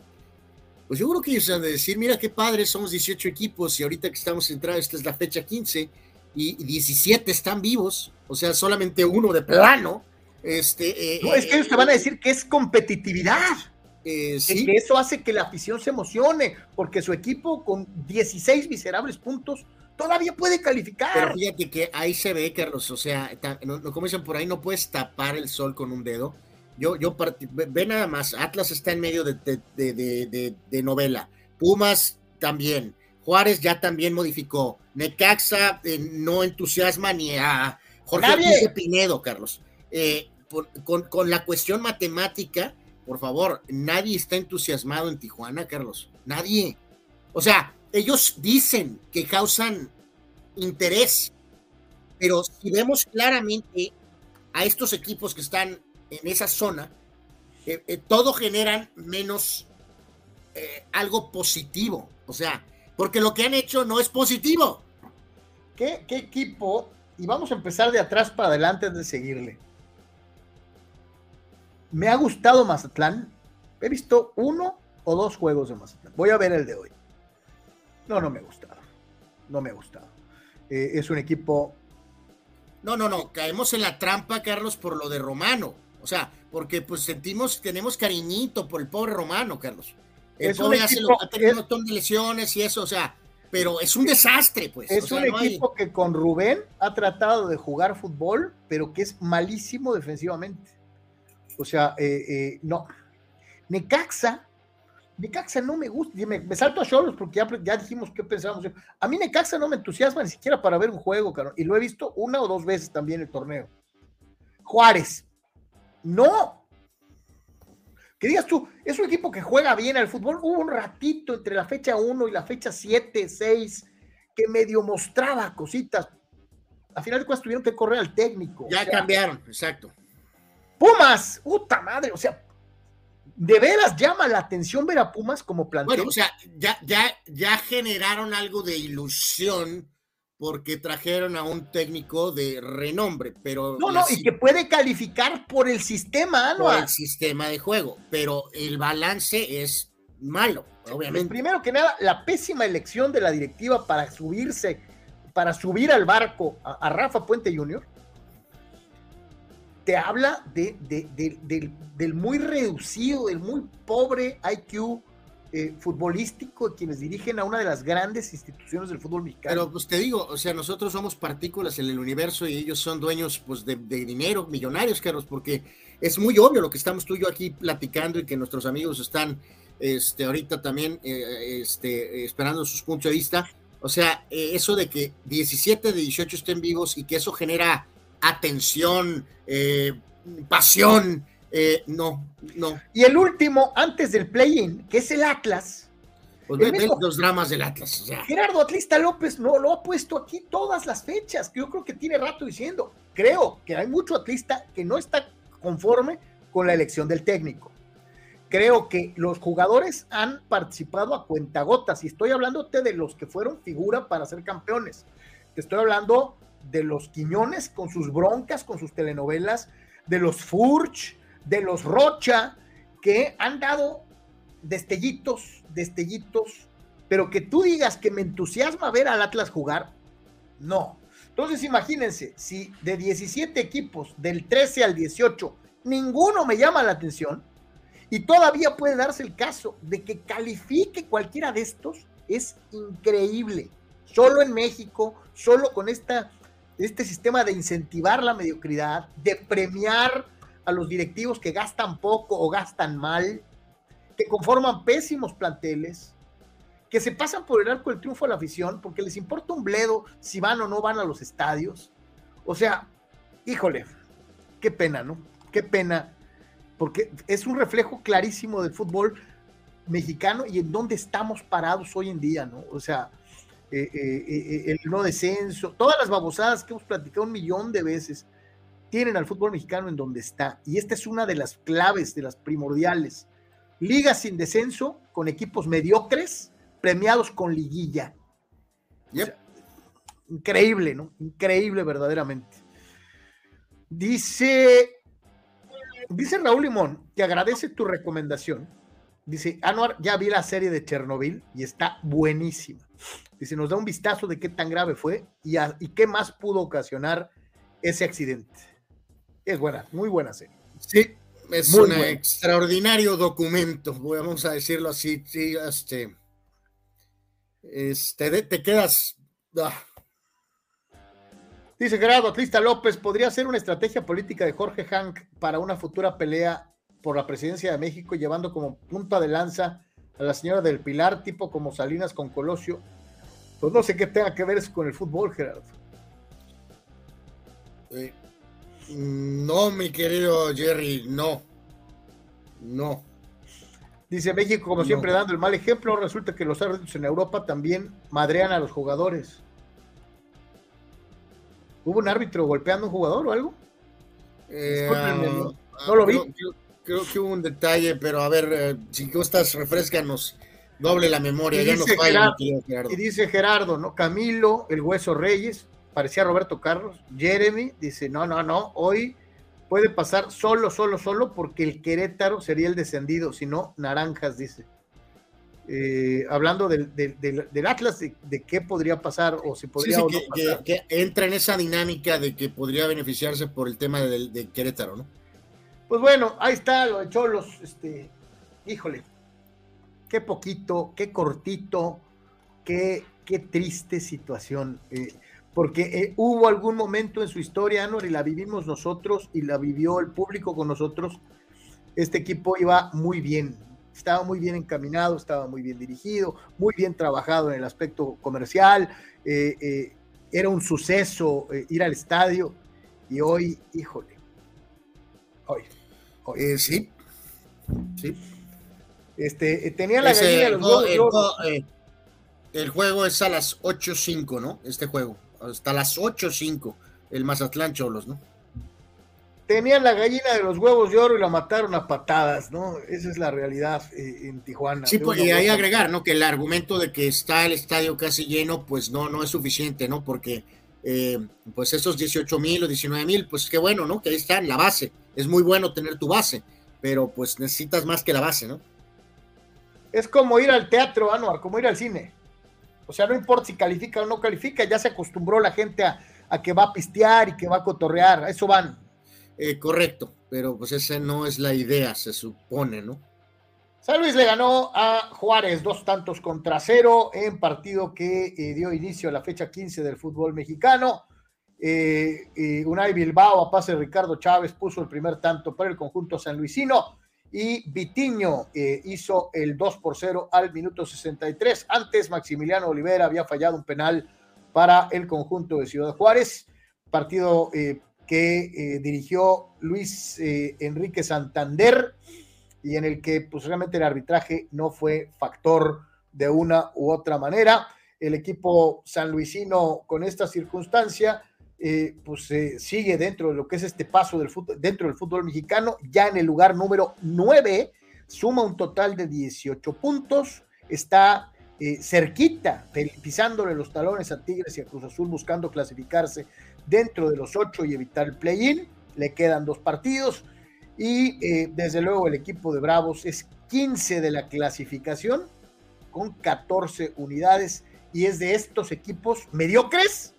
Speaker 2: pues yo creo que ellos han de decir, mira qué padre, somos 18 equipos y ahorita que estamos entrando, esta es la fecha 15 y 17 están vivos, o sea, solamente uno de plano este,
Speaker 1: eh, no, es que ellos te van a decir que es competitividad. Eh, sí. Que eso hace que la afición se emocione, porque su equipo con 16 miserables puntos todavía puede calificar.
Speaker 2: Pero fíjate que ahí se ve, Carlos, o sea, como dicen por ahí, no puedes tapar el sol con un dedo. Yo, yo, ve nada más, Atlas está en medio de, de, novela, Pumas también, Juárez ya también modificó, Necaxa eh, no entusiasma ni a Jorge Pinedo, Carlos. Eh, con, la cuestión matemática, por favor, nadie está entusiasmado en Tijuana, Carlos. Nadie. O sea, ellos dicen que causan interés, pero si vemos claramente a estos equipos que están en esa zona, eh, eh, todo generan menos algo positivo. O sea, porque lo que han hecho no es positivo.
Speaker 1: ¿Qué, ¿Qué, equipo? Y vamos a empezar de atrás para adelante de seguirle. Me ha gustado Mazatlán. He visto uno o dos juegos de Mazatlán. Voy a ver el de hoy. No, no me ha gustado. No me ha gustado. Eh, es un equipo.
Speaker 2: No, no, no. Caemos en la trampa, Carlos, por lo de Romano. O sea, porque pues sentimos, tenemos cariñito por el pobre Romano, Carlos. El pobre hace ha tenido un montón de lesiones y eso, o sea, pero es un desastre, pues.
Speaker 1: Es un equipo que con Rubén ha tratado de jugar fútbol, pero que es malísimo defensivamente. O sea, eh, eh, no. Necaxa Necaxa no me gusta, me, me salto a Cholos porque ya, ya dijimos qué pensábamos. A mí Necaxa no me entusiasma ni siquiera para ver un juego, caro, y lo he visto una o dos veces también el torneo. Juárez, no. Que digas tú, es un equipo que juega bien al fútbol. Hubo un ratito entre la fecha 1 y la fecha 7, 6, que medio mostraba cositas. A final de cuentas tuvieron que correr al técnico.
Speaker 2: Ya cambiaron, exacto.
Speaker 1: Pumas, puta madre, o sea, de veras llama la atención ver a Pumas como plantel.
Speaker 2: Bueno, o sea, ya, ya, ya generaron algo de ilusión porque trajeron a un técnico de renombre, pero...
Speaker 1: No, no, y que puede calificar por el sistema,
Speaker 2: ¿no? Por el sistema de juego, pero el balance es malo, obviamente.
Speaker 1: Primero que nada, la pésima elección de la directiva para subirse, para subir al barco a, a Rafa Puente Jr., te habla de, del, muy reducido, del muy pobre IQ eh, futbolístico de quienes dirigen a una de las grandes instituciones del fútbol mexicano.
Speaker 2: Pero pues te digo, o sea, nosotros somos partículas en el universo y ellos son dueños pues de, dinero, millonarios, Carlos, porque es muy obvio lo que estamos tú y yo aquí platicando y que nuestros amigos están este, ahorita también eh, este, esperando sus puntos de vista. O sea, eh, eso de que 17 de 18 estén vivos y que eso genera atención, eh, pasión. Eh, no, no.
Speaker 1: Y el último, antes del play-in, que es el Atlas.
Speaker 2: Pues los dramas del Atlas.
Speaker 1: Gerardo Atlista López no lo ha puesto aquí todas las fechas, que yo creo que tiene rato diciendo. Creo que hay mucho atlista que no está conforme con la elección del técnico. Creo que los jugadores han participado a cuentagotas y estoy hablándote de los que fueron figura para ser campeones. Te estoy hablando de los Quiñones con sus broncas, con sus telenovelas, de los Furch, de los Rocha, que han dado destellitos, destellitos, pero que tú digas que me entusiasma ver al Atlas jugar, no. Entonces imagínense, si de 17 equipos, del 13 al 18, ninguno me llama la atención, y todavía puede darse el caso de que califique cualquiera de estos, es increíble. Solo en México, solo con esta este sistema de incentivar la mediocridad, de premiar a los directivos que gastan poco o gastan mal, que conforman pésimos planteles, que se pasan por el arco del triunfo a la afición porque les importa un bledo si van o no van a los estadios. O sea, híjole, qué pena, ¿no? Qué pena, porque es un reflejo clarísimo del fútbol mexicano y en dónde estamos parados hoy en día, ¿no? O sea, eh, eh, eh, el no descenso, todas las babosadas que hemos platicado un millón de veces, tienen al fútbol mexicano en donde está. Y esta es una de las claves, de las primordiales. Ligas sin descenso, con equipos mediocres, premiados con liguilla. increíble, ¿no? Increíble verdaderamente. Dice, dice Raúl Limón que agradece tu recomendación. Dice, Anuar, ya vi la serie de Chernobyl y está buenísima. Dice, nos da un vistazo de qué tan grave fue y, y qué más pudo ocasionar ese accidente. Es buena, muy buena serie.
Speaker 2: Sí, es un extraordinario documento, vamos a decirlo así. Sí, este, este te quedas. Ah.
Speaker 1: Dice Gerardo Atlista López, ¿podría ser una estrategia política de Jorge Hank para una futura pelea por la presidencia de México, llevando como punta de lanza a la señora del Pilar, tipo como Salinas con Colosio pues no sé qué tenga que ver eso con el fútbol, Gerardo.
Speaker 2: Eh, no, mi querido Jerry, no. No.
Speaker 1: Dice México, como siempre, dando el mal ejemplo. Resulta que los árbitros en Europa también madrean a los jugadores. ¿Hubo un árbitro golpeando a un jugador o algo?
Speaker 2: Eh, no, lo vi. Creo, que hubo un detalle, pero a ver, eh, si gustas, refrescanos. Doble la memoria, ya no falla,
Speaker 1: Y dice Gerardo, ¿no? Camilo, el Hueso Reyes, parecía Roberto Carlos. Jeremy dice, no, no, no, hoy puede pasar solo, solo, solo, porque el Querétaro sería el descendido, si no, Naranjas, dice. Eh, hablando del, Atlas, de, qué podría pasar o si podría
Speaker 2: que, entra en esa dinámica de que podría beneficiarse por el tema del, Querétaro, ¿no?
Speaker 1: Pues bueno, ahí está lo de Cholos, este, híjole, qué poquito, qué cortito, qué, qué triste situación. Eh, porque eh, hubo algún momento en su historia, Anor, y la vivimos nosotros y la vivió el público con nosotros. Este equipo iba muy bien, estaba muy bien encaminado, estaba muy bien dirigido, muy bien trabajado en el aspecto comercial, eh, eh, era un suceso eh, ir al estadio y hoy, híjole, hoy,
Speaker 2: hoy. sí, sí.
Speaker 1: Este, tenía la gallina de los huevos.
Speaker 2: El, juego es a las 8.05, ¿no? Este juego, hasta las 8.05, el Mazatlán Cholos, ¿no?
Speaker 1: tenían la gallina de los huevos de oro y la mataron a patadas, ¿no? Esa es la realidad eh, en Tijuana.
Speaker 2: Sí, pues, y ahí agregar, ¿no? Que el argumento de que está el estadio casi lleno, pues no, no es suficiente, ¿no? Porque, eh, pues esos 18 mil o 19 mil, pues qué bueno, ¿no? Que ahí están, la base. Es muy bueno tener tu base, pero pues necesitas más que la base, ¿no?
Speaker 1: Es como ir al teatro, Anuar, como ir al cine. O sea, no importa si califica o no califica, ya se acostumbró la gente a, a que va a pistear y que va a cotorrear, a eso van.
Speaker 2: Eh, correcto, pero pues esa no es la idea, se supone, ¿no?
Speaker 1: San Luis le ganó a Juárez dos tantos contra cero en partido que eh, dio inicio a la fecha 15 del fútbol mexicano. Eh, Unai Bilbao a pase Ricardo Chávez puso el primer tanto para el conjunto sanluisino y Vitiño hizo el 2 por 0 al minuto 63. Antes Maximiliano Olivera había fallado un penal para el conjunto de Ciudad Juárez. Partido que eh, dirigió Luis eh, Enrique Santander y en el que pues realmente el arbitraje no fue factor de una u otra manera. El equipo sanluisino con esta circunstancia eh, pues sigue dentro de lo que es este paso del fútbol, dentro del fútbol mexicano, ya en el lugar número 9, suma un total de 18 puntos, está cerquita, pisándole los talones a Tigres y a Cruz Azul buscando clasificarse dentro de los ocho y evitar el play-in. Le quedan dos partidos y eh, desde luego el equipo de Bravos es 15 de la clasificación con 14 unidades y es de estos equipos mediocres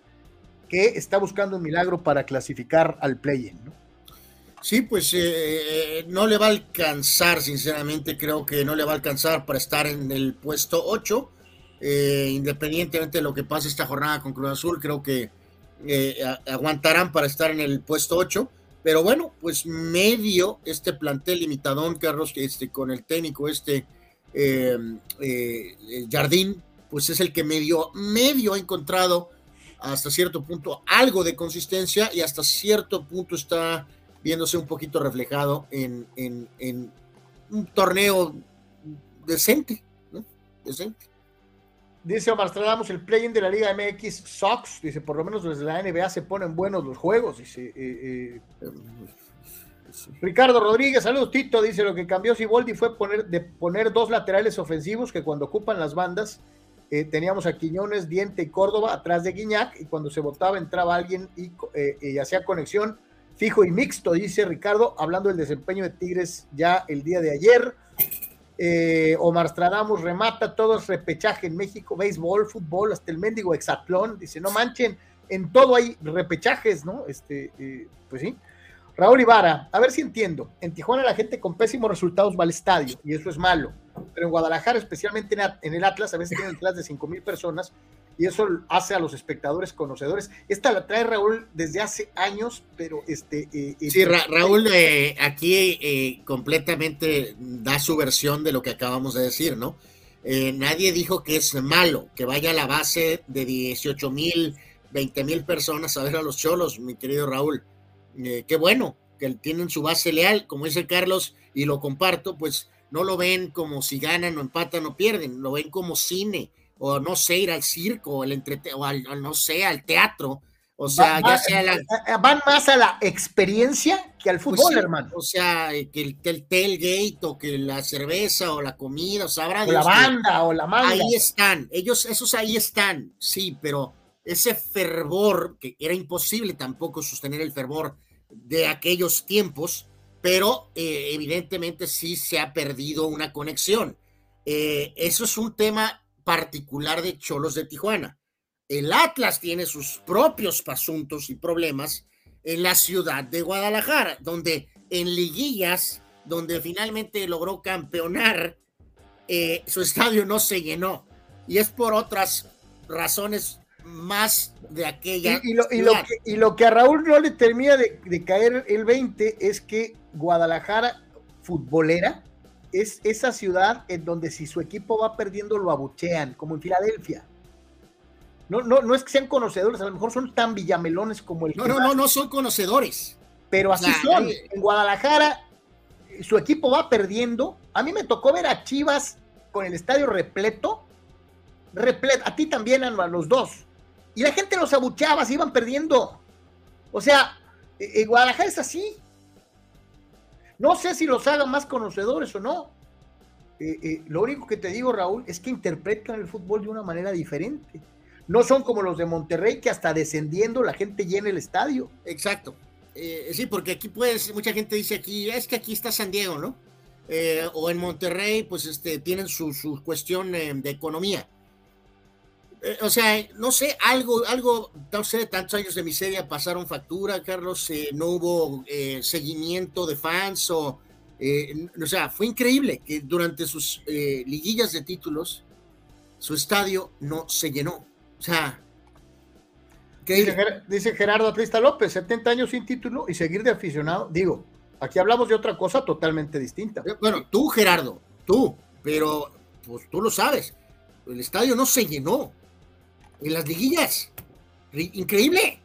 Speaker 1: que está buscando un milagro para clasificar al play-in.
Speaker 2: Sí, pues eh, eh, no le va a alcanzar, sinceramente creo que no le va a alcanzar para estar en el puesto 8, independientemente de lo que pase esta jornada con Cruz Azul, creo que eh, aguantarán para estar en el puesto 8. Pero bueno, pues medio este plantel limitadón, Carlos, este, con el técnico, este eh, eh, Jardín, pues es el que medio, medio ha encontrado hasta cierto punto algo de consistencia y hasta cierto punto está viéndose un poquito reflejado en, un torneo decente, ¿no? Decente.
Speaker 1: Dice Omar el play-in de la Liga MX Sox. Dice, por lo menos desde la NBA se ponen buenos los juegos. Dice, eh, eh, Ricardo Rodríguez, saludos Tito. Dice, lo que cambió Siboldi fue poner dos laterales ofensivos que cuando ocupan las bandas eh, teníamos a Quiñones, Diente y Córdoba atrás de Guiñac y cuando se votaba entraba alguien y, y hacía conexión fijo y mixto, dice Ricardo, hablando del desempeño de Tigres ya el día de ayer. Eh, Omar Stradamus remata, todo es repechaje en México, béisbol, fútbol, hasta el mendigo hexatlón, dice, no manchen, en todo hay repechajes, ¿no? Este, eh, pues sí. Raúl Ibarra, a ver si entiendo. En Tijuana la gente con pésimos resultados va al estadio y eso es malo. Pero en Guadalajara, especialmente en el Atlas, a veces tienen detrás de cinco mil personas y eso hace a los espectadores conocedores. Esta la trae Raúl desde hace años, pero este...
Speaker 2: Eh, eh, sí, Raúl eh, aquí completamente da su versión de lo que acabamos de decir, ¿no? nadie dijo que es malo que vaya a la base de 18 mil, 20 mil personas a ver a los cholos, mi querido Raúl. qué bueno que tienen su base leal, como dice Carlos, y lo comparto, pues no lo ven como si ganan o empatan o pierden, lo ven como cine o no sé, ir al circo, el entrete o al, no sé, al teatro. O sea, ya sea la...
Speaker 1: Eh, eh, van más a la experiencia que al pues fútbol, hermano.
Speaker 2: O sea, que el, el, tailgate o que la cerveza o la comida, o sabrá
Speaker 1: la banda o la manga.
Speaker 2: Ahí están, ellos, esos ahí están, sí, pero ese fervor, que era imposible tampoco sostener el fervor de aquellos tiempos, pero eh, evidentemente sí se ha perdido una conexión. eso es un tema particular de Cholos de Tijuana. El Atlas tiene sus propios asuntos y problemas en la ciudad de Guadalajara, donde en liguillas, donde finalmente logró campeonar, eh, su estadio no se llenó. Y es por otras razones más de aquella.
Speaker 1: Y, lo, que, a Raúl no le termina de, de caer el 20 es que Guadalajara, futbolera, es esa ciudad en donde si su equipo va perdiendo lo abuchean, como en Filadelfia. No, no, no es que sean conocedores, a lo mejor son tan villamelones como el.
Speaker 2: No, no, no, no son conocedores.
Speaker 1: Pero así son. En Guadalajara, su equipo va perdiendo. A mí me tocó ver a Chivas con el estadio repleto. Repleto. A ti también, a los dos. Y la gente los abucheaba, se iban perdiendo. O sea, en e, Guadalajara es así. No sé si los hagan más conocedores o no. Eh, eh, lo único que te digo, Raúl, es que interpretan el fútbol de una manera diferente. No son como los de Monterrey, que hasta descendiendo la gente llena el estadio.
Speaker 2: Exacto. Eh, sí, porque aquí pues, mucha gente dice aquí, es que aquí está San Diego, ¿no? o en Monterrey, pues este, tienen su, su cuestión de economía. Eh, o sea, no sé, algo, algo, no sé, tantos años de miseria pasaron factura, Carlos, eh, no hubo eh, seguimiento de fans o, o sea, fue increíble que durante sus liguillas de títulos su estadio no se llenó. O sea,
Speaker 1: dice, dice Gerardo Atlista López, 70 años sin título y seguir de aficionado. Digo, aquí hablamos de otra cosa totalmente distinta.
Speaker 2: Bueno, tú, Gerardo, tú, pero pues tú lo sabes, el estadio no se llenó en las liguillas. Increíble.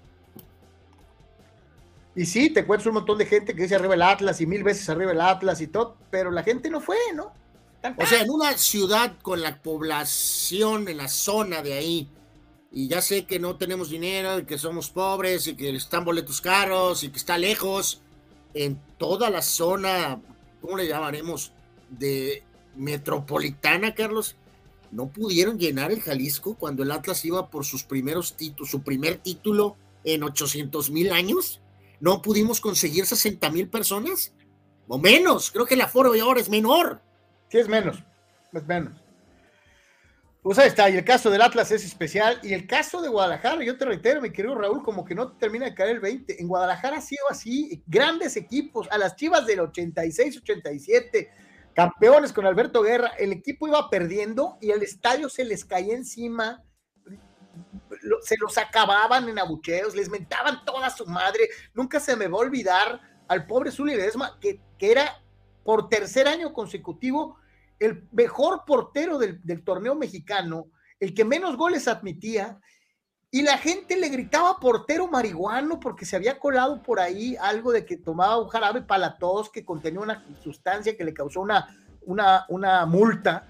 Speaker 1: Y sí, te encuentras un montón de gente que dice arriba el Atlas y mil veces arriba el Atlas y todo, pero la gente no fue, ¿no?
Speaker 2: O sea, en una ciudad con la población en la zona de ahí, y ya sé que no tenemos dinero y que somos pobres y que están boletos caros y que está lejos, en toda la zona, ¿cómo le llamaremos? De metropolitana, Carlos, no pudieron llenar el Jalisco cuando el Atlas iba por sus primeros títulos, su primer título en 800 mil años. No pudimos conseguir 60 mil personas o menos. Creo que el aforo de ahora es menor.
Speaker 1: Sí, es menos, es menos. Pues ahí está, y el caso del Atlas es especial, y el caso de Guadalajara, yo te reitero, mi querido Raúl, como que no termina de caer el 20. En Guadalajara ha sido así, grandes equipos, a las chivas del 86, 87, campeones con Alberto Guerra, el equipo iba perdiendo y el estadio se les caía encima, se los acababan en abucheos, les mentaban toda su madre. Nunca se me va a olvidar al pobre Zuli Ledesma, que, que era por tercer año consecutivo el mejor portero del, del torneo mexicano, el que menos goles admitía, y la gente le gritaba portero marihuano porque se había colado por ahí algo de que tomaba un jarabe para la que contenía una sustancia que le causó una, una, una multa.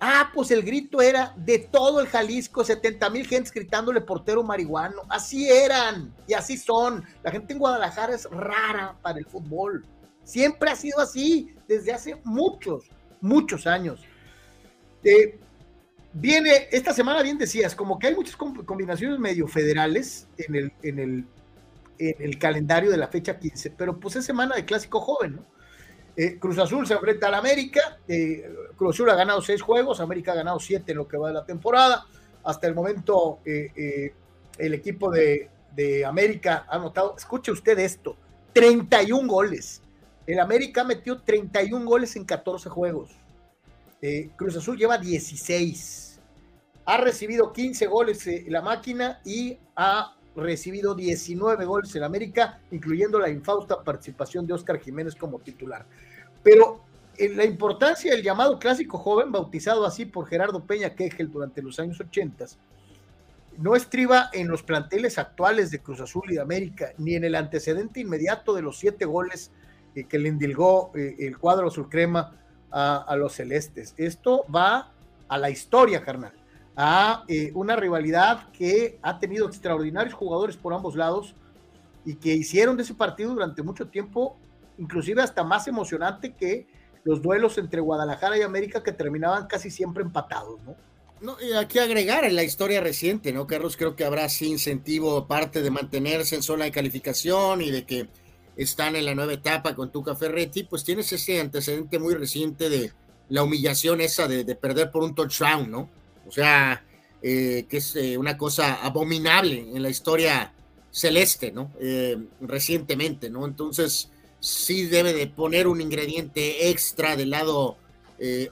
Speaker 1: Ah, pues el grito era de todo el Jalisco, 70 mil gentes gritándole portero marihuano. Así eran y así son. La gente en Guadalajara es rara para el fútbol. Siempre ha sido así desde hace muchos, muchos años. Eh, Viene, esta semana bien decías, como que hay muchas combinaciones medio federales en el, en el, en el calendario de la fecha 15, pero pues es semana de clásico joven, ¿no? Eh, Cruz Azul se enfrenta al América, eh, Cruz Azul ha ganado seis juegos, América ha ganado siete en lo que va de la temporada. Hasta el momento eh, el equipo de, de, América ha anotado, escuche usted esto, 31 goles. El América metió 31 goles en 14 juegos. Cruz Azul lleva 16 ha recibido 15 goles en la máquina y ha recibido 19 goles en América, incluyendo la infausta participación de Oscar Jiménez como titular. Pero en la importancia del llamado clásico joven, bautizado así por Gerardo Peña Quejel durante los años 80, no estriba en los planteles actuales de Cruz Azul y de América, ni en el antecedente inmediato de los siete goles eh, que le indilgó eh, el cuadro azul crema a, los celestes. Esto va a la historia, carnal a eh, una rivalidad que ha tenido extraordinarios jugadores por ambos lados y que hicieron de ese partido durante mucho tiempo, inclusive hasta más emocionante que los duelos entre Guadalajara y América que terminaban casi siempre empatados, ¿no?
Speaker 2: No, y aquí agregar en la historia reciente, ¿no, Carlos? Creo que habrá sí incentivo aparte de mantenerse en zona de calificación y de que están en la nueva etapa con Tuca Ferretti, pues tienes ese antecedente muy reciente de la humillación esa de, de perder por un touchdown, ¿no? O sea, eh, que es eh, una cosa abominable en la historia celeste, ¿no? Eh, recientemente, ¿no? Entonces, sí debe de poner un ingrediente extra del lado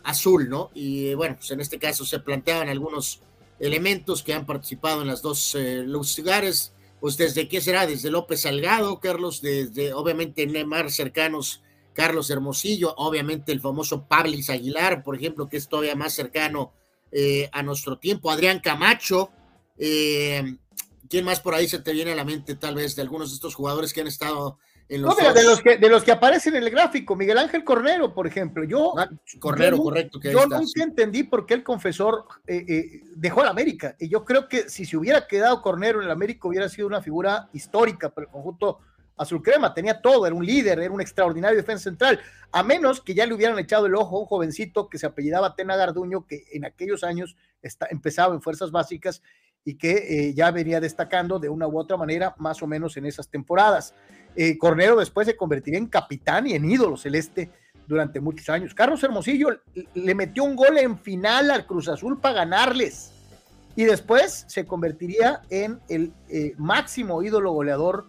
Speaker 2: azul, ¿no? Y bueno, pues en este caso se planteaban algunos elementos que han participado en las dos lugares, pues desde qué será, desde López Salgado, Carlos, desde obviamente Neymar cercanos Carlos Hermosillo, obviamente el famoso Pablis Aguilar, por ejemplo, que es todavía más cercano eh, a nuestro tiempo, Adrián Camacho, eh, ¿quién más por ahí se te viene a la mente tal vez de algunos de estos jugadores que han estado en los...
Speaker 1: de, los que, de los que aparecen en el gráfico, Miguel Ángel Cornero, por ejemplo, yo...
Speaker 2: Ah, Cornero, correcto.
Speaker 1: yo nunca entendí por qué el confesor eh, dejó la América, y yo creo que si se hubiera quedado Cornero en el América hubiera sido una figura histórica para el conjunto azul crema, tenía todo, era un líder, era un extraordinario defensa central, a menos que ya le hubieran echado el ojo a un jovencito que se apellidaba Tena Garduño, que en aquellos años está, empezaba en fuerzas básicas y que eh, ya venía destacando de una u otra manera, más o menos en esas temporadas. Eh, Cornero después se convertiría en capitán y en ídolo celeste durante muchos años. Carlos Hermosillo le metió un gol en final al Cruz Azul para ganarles y después se convertiría en el eh, máximo ídolo goleador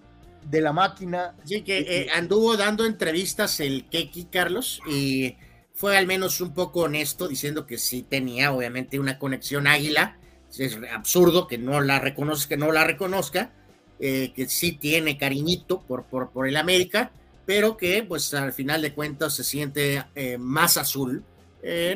Speaker 1: de la máquina.
Speaker 2: Sí, que eh, anduvo dando entrevistas el Keki Carlos y fue al menos un poco honesto diciendo que sí tenía obviamente una conexión águila. Es absurdo que no la reconozca, que no la reconozca, eh, que sí tiene cariñito por, por, por, el América, pero que pues al final de cuentas se siente eh, más azul.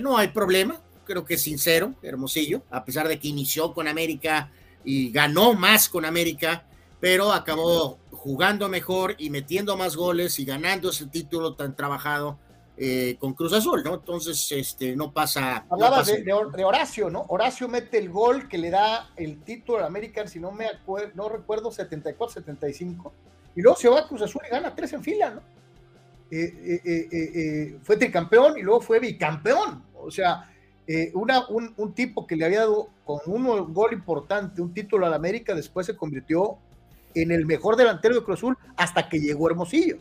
Speaker 2: no hay problema, creo que es sincero, Hermosillo, a pesar de que inició con América y ganó más con América, pero acabó jugando mejor y metiendo más goles y ganando ese título tan trabajado eh, con Cruz Azul, ¿no? Entonces, este, no pasa.
Speaker 1: Hablabas De, Horacio, ¿no? Horacio mete el gol que le da el título al American, si no me acuerdo, no recuerdo, 74-75, y luego se va a Cruz Azul y gana tres en fila, ¿no? Eh, eh, fue tricampeón y luego fue bicampeón, o sea, una, un, un, tipo que le había dado con un gol importante, un título al América, después se convirtió en el mejor delantero de Cruz Azul hasta que llegó Hermosillo.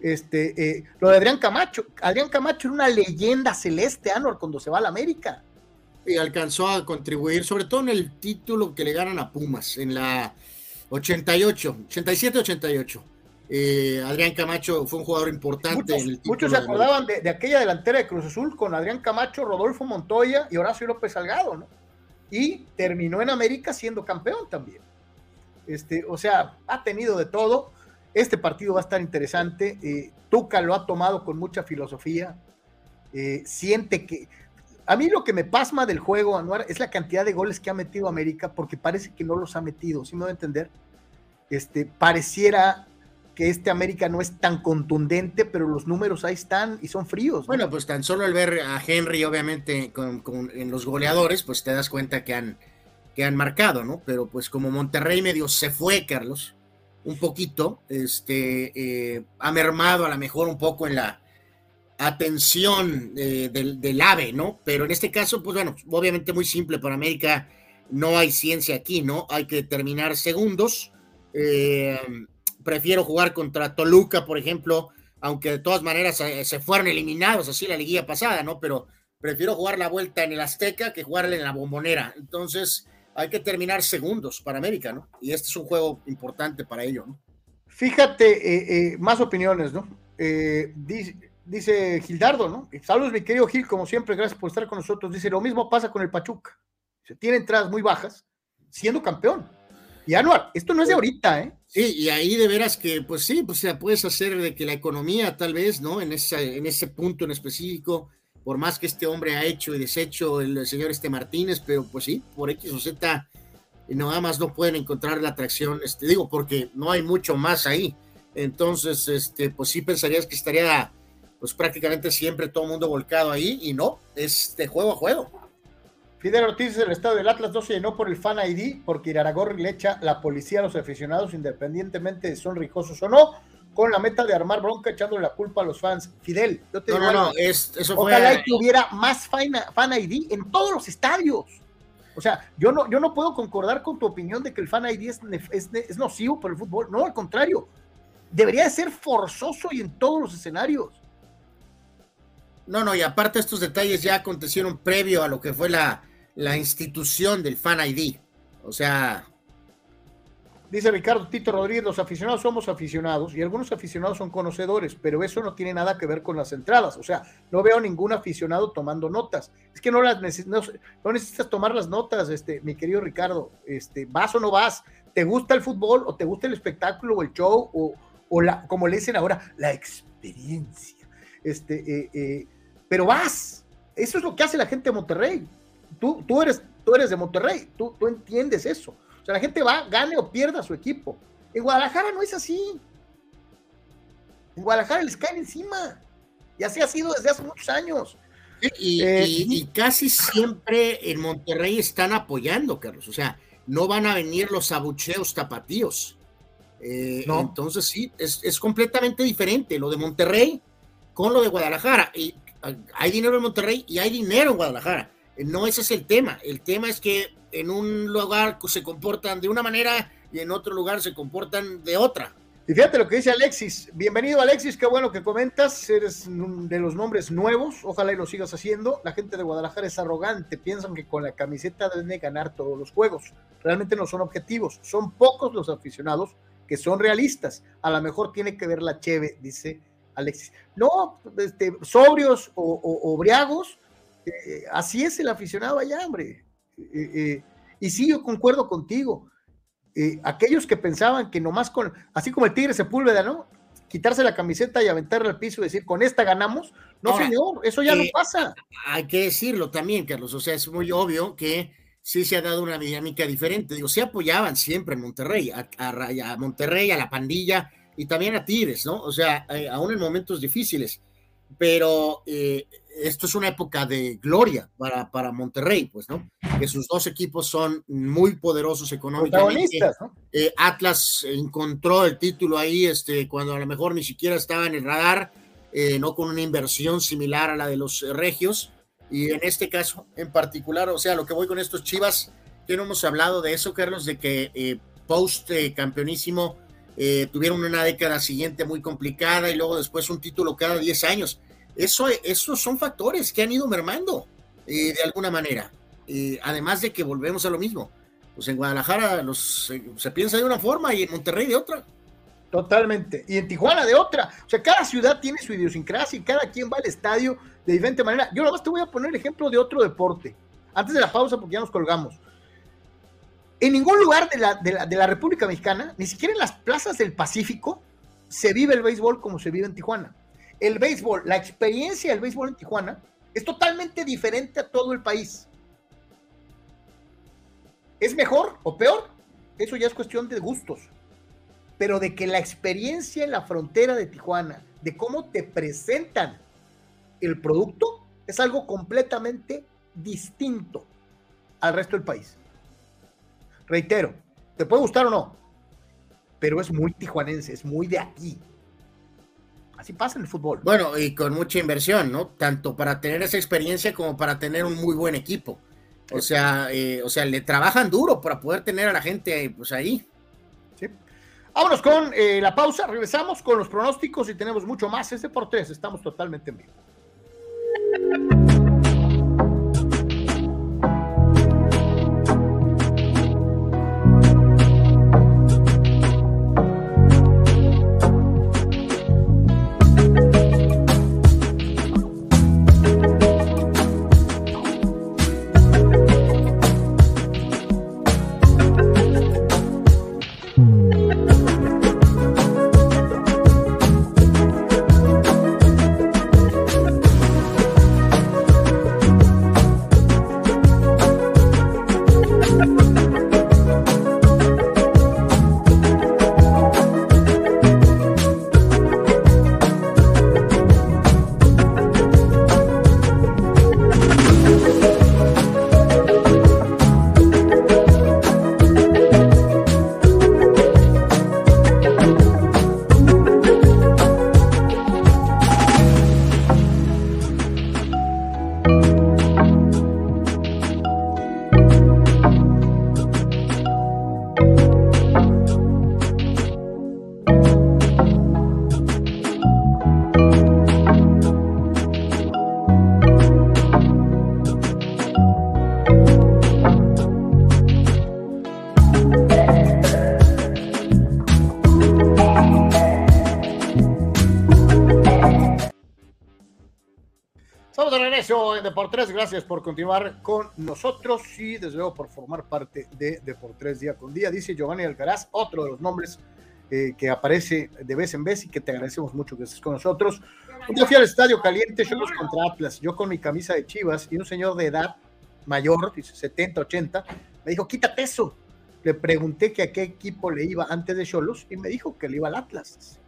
Speaker 1: Este, eh, lo de Adrián Camacho, Adrián Camacho era una leyenda celeste, Anor, cuando se va a la América.
Speaker 2: Y alcanzó a contribuir, sobre todo en el título que le ganan a Pumas, en la 88, 87-88. Eh, Adrián Camacho fue un jugador importante.
Speaker 1: Muchos, en el muchos se acordaban de, de, aquella delantera de Cruz Azul con Adrián Camacho, Rodolfo Montoya y Horacio López Salgado, ¿no? Y terminó en América siendo campeón también. Este, o sea, ha tenido de todo. Este partido va a estar interesante. Eh, Tuca lo ha tomado con mucha filosofía. Eh, siente que. A mí lo que me pasma del juego, Anuar, es la cantidad de goles que ha metido América, porque parece que no los ha metido. ¿Sí me voy a entender? Este, pareciera que este América no es tan contundente, pero los números ahí están y son fríos.
Speaker 2: Bueno, pues tan solo al ver a Henry, obviamente, en los goleadores, pues te das cuenta que han que han marcado, ¿no? Pero pues como Monterrey medio se fue, Carlos, un poquito, este, eh, ha mermado a lo mejor un poco en la atención eh, del, AVE, ¿no? Pero en este caso, pues bueno, obviamente muy simple para América, no hay ciencia aquí, ¿no? Hay que terminar segundos. Eh, prefiero jugar contra Toluca, por ejemplo, aunque de todas maneras se fueron eliminados así la liguilla pasada, ¿no? Pero prefiero jugar la vuelta en el Azteca que jugarle en la bombonera. Entonces, hay que terminar segundos para América, ¿no? Y este es un juego importante para ello, ¿no?
Speaker 1: Fíjate, eh, eh, más opiniones, ¿no? Eh, dice, Gildardo, ¿no? Saludos, mi querido Gil, como siempre, gracias por estar con nosotros. Dice, lo mismo pasa con el Pachuca. Se tiene entradas muy bajas, siendo campeón. Y Anuar, esto no es de ahorita, ¿eh?
Speaker 2: Sí, y ahí de veras que, pues sí, pues se puedes hacer de que la economía, tal vez, ¿no? En, esa, en ese punto en específico, por más que este hombre ha hecho y deshecho el, señor este Martínez, pero pues sí, por X o Z, nada más no pueden encontrar la atracción, este, digo, porque no hay mucho más ahí. Entonces, este, pues sí pensarías que estaría, pues prácticamente siempre todo mundo volcado ahí, y no, es de juego a juego.
Speaker 1: Fidel Ortiz, el estado del Atlas no se llenó por el Fan ID, porque Iraragorri le echa la policía a los aficionados, independientemente de son ricosos o no con la meta de armar bronca echándole la culpa a los fans. Fidel, yo te
Speaker 2: no, digo, no, no, es, eso
Speaker 1: ojalá que hubiera más fan, fan, ID en todos los estadios. O sea, yo no, yo no puedo concordar con tu opinión de que el fan ID es, es, nocivo para el fútbol. No, al contrario. Debería de ser forzoso y en todos los escenarios.
Speaker 2: No, no, y aparte estos detalles ya acontecieron previo a lo que fue la, la institución del fan ID. O sea,
Speaker 1: Dice Ricardo Tito Rodríguez, los aficionados somos aficionados y algunos aficionados son conocedores, pero eso no tiene nada que ver con las entradas. O sea, no veo ningún aficionado tomando notas. Es que no las no, necesitas tomar las notas, este, mi querido Ricardo. Este, ¿Vas o no vas? ¿Te gusta el fútbol o te gusta el espectáculo o el show o, o la, como le dicen ahora, la experiencia? este, eh, eh, pero vas. Eso es lo que hace la gente de Monterrey. Tú, tú, eres, tú eres de Monterrey, tú, tú entiendes eso. O sea, la gente va, gane o pierda su equipo. En Guadalajara no es así. En Guadalajara les caen encima. Y así ha sido desde hace muchos años.
Speaker 2: Y, eh, casi siempre en Monterrey están apoyando, Carlos. O sea, no van a venir los abucheos tapatíos. Eh, entonces sí, es, completamente diferente lo de Monterrey con lo de Guadalajara. Y, ah, hay dinero en Monterrey y hay dinero en Guadalajara. No ese es el tema. El tema es que en un lugar se comportan de una manera y en otro lugar se comportan de otra.
Speaker 1: Y fíjate lo que dice Alexis. Bienvenido Alexis, qué bueno que comentas. Eres de los nombres nuevos, ojalá y lo sigas haciendo. La gente de Guadalajara es arrogante, piensan que con la camiseta deben ganar todos los juegos. Realmente no son objetivos, son pocos los aficionados que son realistas. A lo mejor tiene que ver la cheve, dice Alexis. No, este, sobrios o, briagos, eh, así es el aficionado allá, hombre. Eh, eh, y sí, yo concuerdo contigo eh, aquellos que pensaban que nomás con, así como el Tigre Sepúlveda, ¿no? Quitarse la camiseta y aventarla al piso y decir, con esta ganamos. No, señor, eso ya no pasa.
Speaker 2: Hay que decirlo también, Carlos. O sea, es muy obvio que sí se ha dado una dinámica diferente. Digo, se apoyaban siempre en Monterrey, a, a, Monterrey, a la pandilla y también a Tigres, ¿no? O sea, aún en momentos difíciles. Pero esto es una época de gloria para, para Monterrey, pues, ¿no? Que sus dos equipos son muy poderosos económicamente. Eh, Atlas encontró el título ahí, este, cuando a lo mejor ni siquiera estaba en el radar, eh, no con una inversión similar a la de los regios. Y en este caso en particular, o sea, lo que voy con estos Chivas, que no hemos hablado de eso, Carlos, de que eh, post campeonísimo tuvieron una década siguiente muy complicada y luego después un título cada 10 años eso, esos son factores que han ido mermando eh, de alguna manera. Eh, además de que volvemos a lo mismo. Pues en Guadalajara los, se piensa de una forma y en Monterrey de otra.
Speaker 1: Totalmente. Y en Tijuana de otra. O sea, cada ciudad tiene su idiosincrasia y cada quien va al estadio de diferente manera. Yo nada más te voy a poner ejemplo de otro deporte. Antes de la pausa, porque ya nos colgamos. En ningún lugar de la, República Mexicana, ni siquiera en las plazas del Pacífico, se vive el béisbol como se vive en Tijuana el béisbol, la experiencia del béisbol en Tijuana es totalmente diferente a todo el país. ¿Es mejor o peor? Eso ya es cuestión de gustos. Pero de que la experiencia en la frontera de Tijuana, de cómo te presentan el producto, es algo completamente distinto al resto del país. Reitero, te puede gustar o no, pero es muy tijuanense, es muy de aquí. Así pasa en el fútbol.
Speaker 2: Bueno, y con mucha inversión, ¿no? Tanto para tener esa experiencia como para tener un muy buen equipo. O sea, eh, o sea, le trabajan duro para poder tener a la gente pues ahí.
Speaker 1: Sí. Vámonos con eh, la pausa, regresamos con los pronósticos y tenemos mucho más. Por tres, estamos totalmente en vivo. Por tres, gracias por continuar con nosotros y desde luego por formar parte de, de por tres día con día. Dice Giovanni Alcaraz, otro de los nombres eh, que aparece de vez en vez y que te agradecemos mucho que estés con nosotros. Un día fui al estadio caliente, Cholos contra Atlas, yo con mi camisa de Chivas y un señor de edad mayor, dice 70, 80, me dijo, quítate eso. Le pregunté que a qué equipo le iba antes de Cholos y me dijo que le iba al Atlas.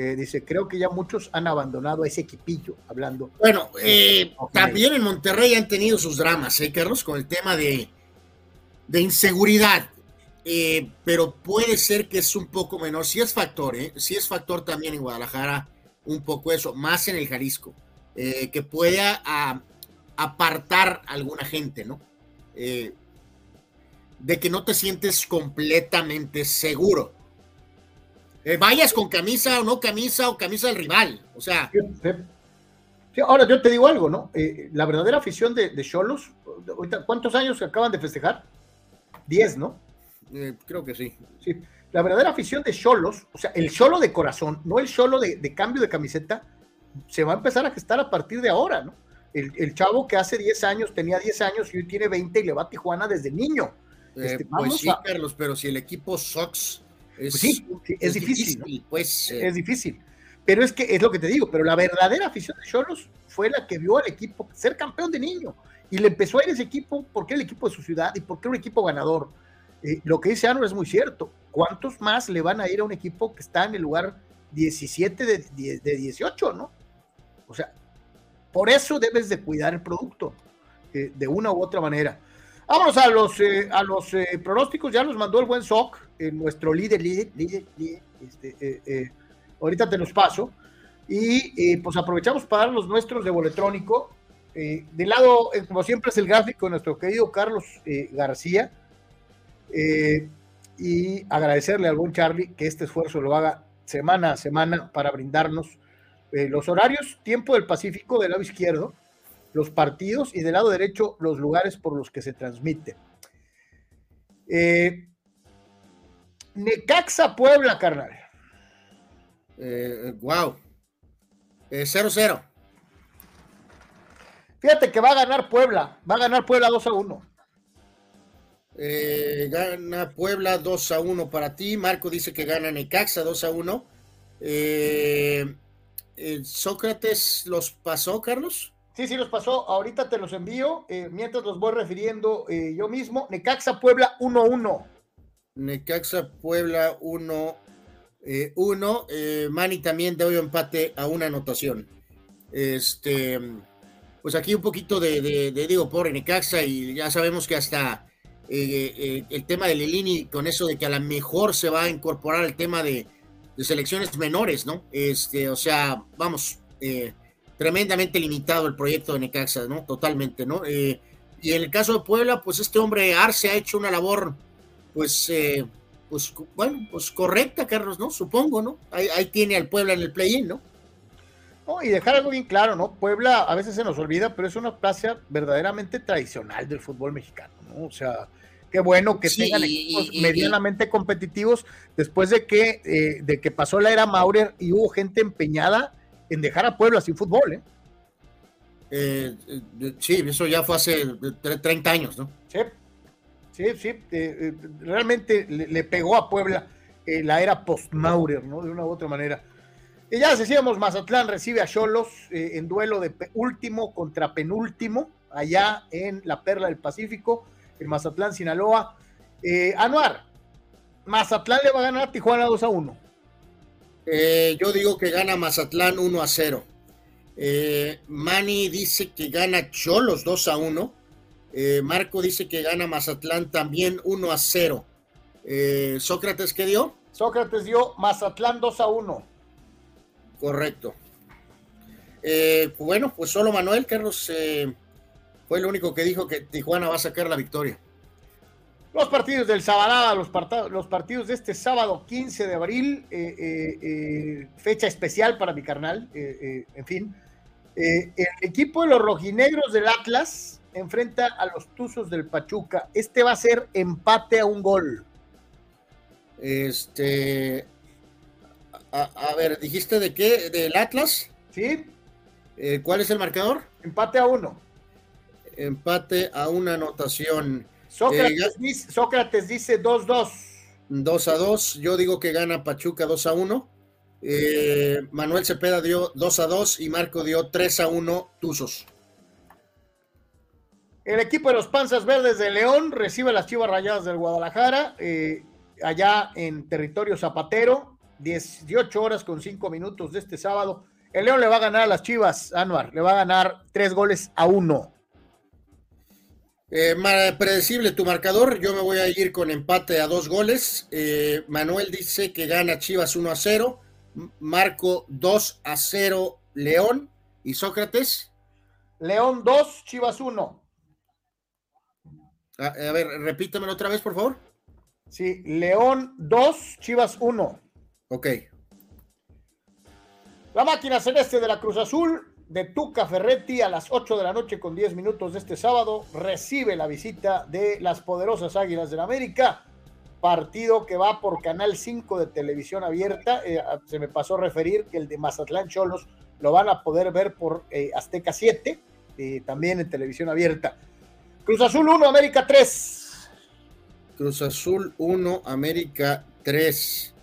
Speaker 1: Eh, dice, creo que ya muchos han abandonado ese equipillo, hablando.
Speaker 2: Bueno, eh, también en Monterrey han tenido sus dramas, ¿eh, Carlos? Con el tema de, de inseguridad. Eh, pero puede ser que es un poco menor. Sí es factor, ¿eh? Sí es factor también en Guadalajara, un poco eso, más en el Jalisco, que pueda apartar a alguna gente, ¿no? de que no te sientes completamente seguro. Eh, vayas con camisa o no camisa o camisa del rival. O sea.
Speaker 1: ahora yo te digo algo, ¿no? Eh, la verdadera afición de Cholos, ¿cuántos años acaban de festejar? Diez, ¿no?
Speaker 2: Eh, creo que sí.
Speaker 1: Sí. La verdadera afición de Cholos, o sea, el Cholo de corazón, no el Cholo de, cambio de camiseta, se va a empezar a gestar a partir de ahora, ¿no? El, chavo que hace 10 años tenía 10 años y hoy tiene 20 y le va a Tijuana desde niño.
Speaker 2: Este, pues sí, Carlos, pero si el equipo Sox
Speaker 1: pues sí, es, difícil. pues, Es difícil. Pero es que es lo que te digo, pero la verdadera afición de Cholos fue la que vio al equipo ser campeón de niño y le empezó a ir ese equipo porque el equipo de su ciudad y porque era un equipo ganador. Eh, lo que dice Ano es muy cierto. ¿Cuántos más le van a ir a un equipo que está en el lugar 17 de, de 18, no? O sea, por eso debes de cuidar el producto eh, de una u otra manera. Vámonos a los, eh, a los eh, pronósticos, ya los mandó el buen Soc, eh, nuestro líder, líder, líder, este, ahorita te los paso. Y pues aprovechamos para dar los nuestros de boletrónico. de lado, como siempre, es el gráfico de nuestro querido Carlos García. y agradecerle al buen Charlie que este esfuerzo lo haga semana a semana para brindarnos los horarios, tiempo del Pacífico del lado izquierdo, los partidos y del lado derecho los lugares por los que se transmite. Eh, Necaxa Puebla, carnal.
Speaker 2: Eh, wow. 0-0.
Speaker 1: Fíjate que va a ganar Puebla. Va a ganar Puebla 2 a 1.
Speaker 2: Eh, gana Puebla 2 a 1 para ti. Marco dice que gana Necaxa 2 a 1. Sócrates los pasó, Carlos.
Speaker 1: Sí, sí, los pasó. Ahorita te los envío. Eh, mientras los voy refiriendo eh, yo mismo. Necaxa Puebla 1-1.
Speaker 2: Necaxa Puebla 1-1. Eh, Mani también dio empate a una anotación. Este, pues aquí un poquito de, de, digo, por Necaxa y ya sabemos que hasta el tema de Lilini, con eso de que a lo mejor se va a incorporar el tema de, de selecciones menores, ¿no? Este, o sea, vamos, eh, tremendamente limitado el proyecto de Necaxa, ¿no? Totalmente, ¿no? Eh, y en el caso de Puebla, pues este hombre Arce ha hecho una labor, pues, eh, pues, bueno, pues correcta, Carlos, ¿no? Supongo, ¿no? Ahí, tiene al Puebla en el play-in, ¿no?
Speaker 1: y dejar algo bien claro, ¿no? Puebla a veces se nos olvida, pero es una plaza verdaderamente tradicional del fútbol mexicano, ¿no? O sea, qué bueno que tengan equipos medianamente competitivos después de que, eh, de que pasó la era Maurer y hubo gente empeñada en dejar a Puebla sin fútbol, ¿eh?
Speaker 2: Eh, sí, eso ya fue hace 30 años, ¿no?
Speaker 1: Sí, sí, sí. Eh, realmente le, pegó a Puebla la era post-Maurer, ¿no? De una u otra manera. Y ya decíamos, Mazatlán recibe a Cholos en duelo de último contra penúltimo, allá en la Perla del Pacífico, en Mazatlán, Sinaloa. Anuar, Mazatlán le va a ganar a Tijuana 2 a 1.
Speaker 2: Eh, yo digo que gana Mazatlán 1 a 0. Eh, Mani dice que gana Cholos 2 a 1. Eh, Marco dice que gana Mazatlán también 1 a 0. Sócrates, ¿qué dio?
Speaker 1: Sócrates dio Mazatlán 2 a 1.
Speaker 2: Correcto. bueno, pues solo Manuel Carlos fue el único que dijo que Tijuana va a sacar la victoria.
Speaker 1: Los partidos del Sabadaba, los, los, partidos de este sábado 15 de abril, eh, eh, eh, fecha especial para mi carnal, en fin. el equipo de los rojinegros del Atlas enfrenta a los Tuzos del Pachuca. Este va a ser empate a un gol.
Speaker 2: Este. A, ver, ¿dijiste de qué? ¿Del Atlas?
Speaker 1: Sí.
Speaker 2: ¿Cuál es el marcador?
Speaker 1: Empate a uno.
Speaker 2: Empate a una anotación.
Speaker 1: Sócrates, dice, Sócrates dice 2-2.
Speaker 2: 2 a 2. Yo digo que gana Pachuca 2 a 1. Eh, Manuel Cepeda dio 2 a 2 y Marco dio 3 a 1 Tuzos.
Speaker 1: El equipo de los Panzas Verdes de León recibe las Chivas Rayadas del Guadalajara, eh, allá en territorio zapatero, 18 horas con 5 minutos de este sábado. El León le va a ganar a las Chivas, Anuar, le va a ganar 3 goles a 1.
Speaker 2: Eh, predecible tu marcador, yo me voy a ir con empate a dos goles. Eh, Manuel dice que gana Chivas 1 a 0, Marco 2 a 0 León y Sócrates.
Speaker 1: León 2, Chivas 1.
Speaker 2: A, a ver, repítamelo otra vez, por favor.
Speaker 1: Sí, León 2, Chivas 1.
Speaker 2: Ok.
Speaker 1: La máquina celeste de la Cruz Azul de Tuca Ferretti a las 8 de la noche con 10 minutos de este sábado recibe la visita de las poderosas Águilas del América, partido que va por Canal 5 de televisión abierta. Eh, se me pasó a referir que el de Mazatlán Cholos lo van a poder ver por eh, Azteca 7, eh, también en televisión abierta. Cruz Azul 1, América 3.
Speaker 2: Cruz Azul 1, América 3.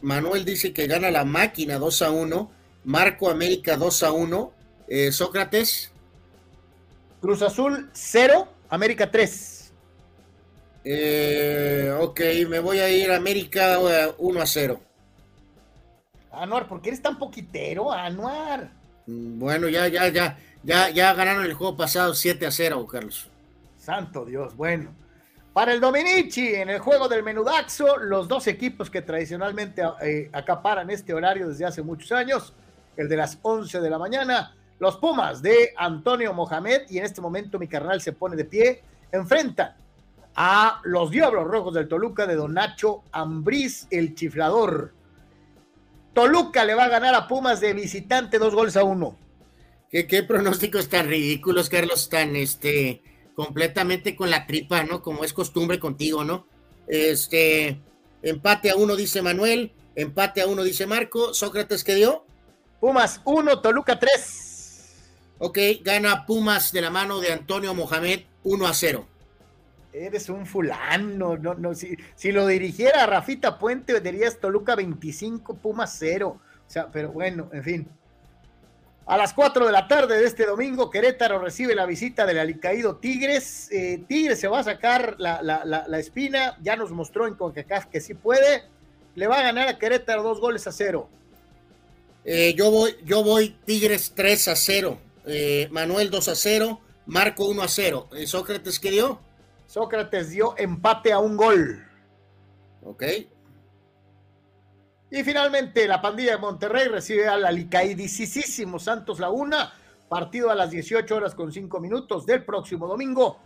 Speaker 2: Manuel dice que gana la máquina 2 a 1. Marco América 2 a 1. Eh, Sócrates.
Speaker 1: Cruz Azul 0, América 3.
Speaker 2: Eh, ok, me voy a ir a América 1 a 0.
Speaker 1: Anuar, ¿por qué eres tan poquitero, Anuar?
Speaker 2: Mm, bueno, ya, ya, ya, ya, ya ganaron el juego pasado 7 a 0, Carlos.
Speaker 1: Santo Dios, bueno. Para el Dominici, en el juego del Menudaxo, los dos equipos que tradicionalmente eh, acaparan este horario desde hace muchos años, el de las 11 de la mañana. Los Pumas de Antonio Mohamed, y en este momento mi carnal se pone de pie, enfrentan a los Diablos Rojos del Toluca de Don Nacho Ambriz, el chiflador. Toluca le va a ganar a Pumas de visitante dos goles a uno.
Speaker 2: ¿Qué, qué pronósticos tan ridículos, Carlos, tan este, completamente con la tripa, ¿no? Como es costumbre contigo, ¿no? Este, empate a uno, dice Manuel, empate a uno, dice Marco, Sócrates, ¿qué dio?
Speaker 1: Pumas 1, Toluca 3.
Speaker 2: Ok, gana Pumas de la mano de Antonio Mohamed 1 a 0.
Speaker 1: Eres un fulano, no, no, si, si lo dirigiera Rafita Puente, dirías Toluca 25, Pumas 0. O sea, pero bueno, en fin. A las 4 de la tarde de este domingo, Querétaro recibe la visita del alicaído Tigres. Eh, Tigres se va a sacar la, la, la, espina, ya nos mostró en CONCACAF que sí puede. Le va a ganar a Querétaro dos goles a cero.
Speaker 2: Eh, yo, voy, yo voy Tigres 3 a 0, eh, Manuel 2 a 0, Marco 1 a 0. Eh, ¿Sócrates qué dio?
Speaker 1: Sócrates dio empate a un gol.
Speaker 2: Ok.
Speaker 1: Y finalmente la pandilla de Monterrey recibe al alicaidicísimo Santos Laguna, partido a las 18 horas con 5 minutos del próximo domingo.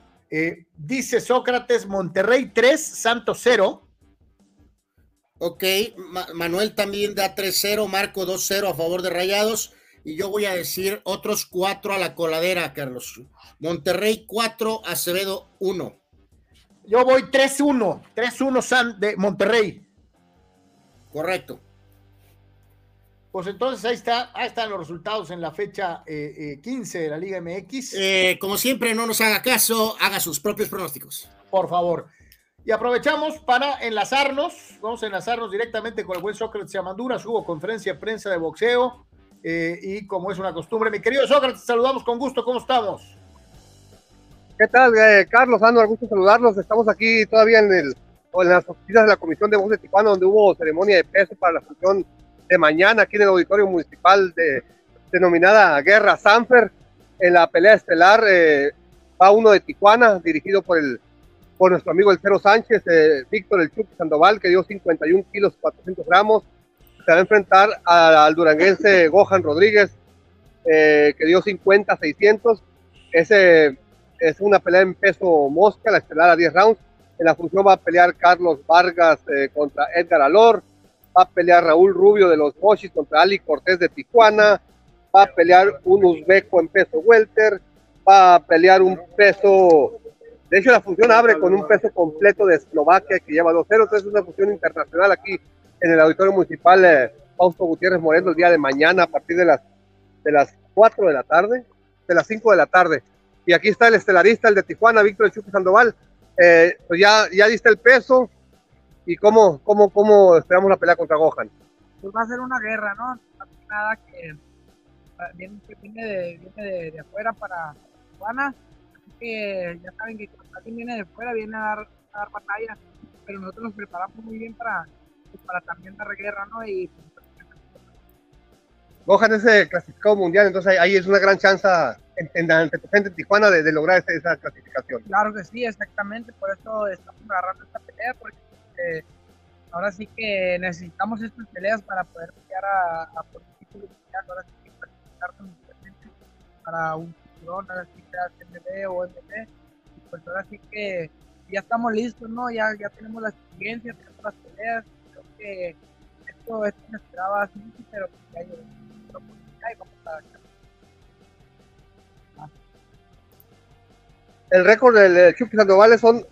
Speaker 1: dice Sócrates, Monterrey 3, Santos 0.
Speaker 2: Ok, Manuel también da 3-0, Marco 2-0 a favor de Rayados. Y yo voy a decir otros 4 a la coladera, Carlos. Monterrey 4, Acevedo 1.
Speaker 1: Yo voy 3-1, 3-1 San de Monterrey.
Speaker 2: Correcto.
Speaker 1: Pues entonces ahí está, ahí están los resultados en la fecha 15 eh, eh, de la Liga MX.
Speaker 2: Eh, como siempre, no nos haga caso, haga sus propios pronósticos.
Speaker 1: Por favor. Y aprovechamos para enlazarnos, vamos a enlazarnos directamente con el buen Sócrates Amanduras, hubo conferencia de prensa de boxeo eh, y como es una costumbre, mi querido Sócrates, saludamos con gusto, ¿cómo estamos?
Speaker 4: ¿Qué tal, eh, Carlos? Ando, gusto saludarlos, estamos aquí todavía en, el, en las oficinas de la Comisión de Voz de Tijuana, donde hubo ceremonia de peso para la función de mañana aquí en el Auditorio Municipal de, denominada Guerra Sanfer, en la pelea estelar eh, va uno de Tijuana, dirigido por el por nuestro amigo el Cero Sánchez, eh, Víctor El Chucky Sandoval, que dio 51 kilos 400 gramos. Se va a enfrentar al duranguense Gohan Rodríguez, eh, que dio 50 600. Ese es una pelea en peso mosca, la estelar a 10 rounds. En la función va a pelear Carlos Vargas eh, contra Edgar Alor. Va a pelear Raúl Rubio de los Mochis contra Ali Cortés de Tijuana. Va a pelear un uzbeco en peso welter. Va a pelear un peso de hecho, la función abre con un peso completo de Eslovaquia que lleva 2-0. Entonces, es una función internacional aquí en el Auditorio Municipal eh, Fausto Gutiérrez Moreno el día de mañana a partir de las, de las 4 de la tarde, de las 5 de la tarde. Y aquí está el estelarista, el de Tijuana, Víctor Chuque Sandoval. Eh, pues ya, ya diste el peso. ¿Y cómo, cómo, cómo esperamos la pelea contra Gohan?
Speaker 5: Pues va a ser una guerra, ¿no? Nada que viene, viene, de, viene de, afuera para Tijuana, así que ya saben que cuando alguien viene de afuera viene a dar, a dar batalla, pero nosotros nos preparamos muy bien para, pues, para también dar guerra, ¿no? Y pues,
Speaker 4: Gohan es el clasificado mundial, entonces ahí es una gran chance en, en, ante tu gente en Tijuana de, de lograr esa, esa, clasificación.
Speaker 5: Claro que sí, exactamente, por eso estamos agarrando esta pelea, porque eh, ahora sí que necesitamos estas peleas para poder pelear a, a por título mundial, ahora sí que para un cinturón, ahora sí que sea CMB o MB, y pues ahora sí que ya estamos listos, ¿no? Ya, ya tenemos la experiencia, tenemos las peleas, creo que esto, esto me esperaba así, pero ya llegó.
Speaker 4: El récord del Chucky Sandoval son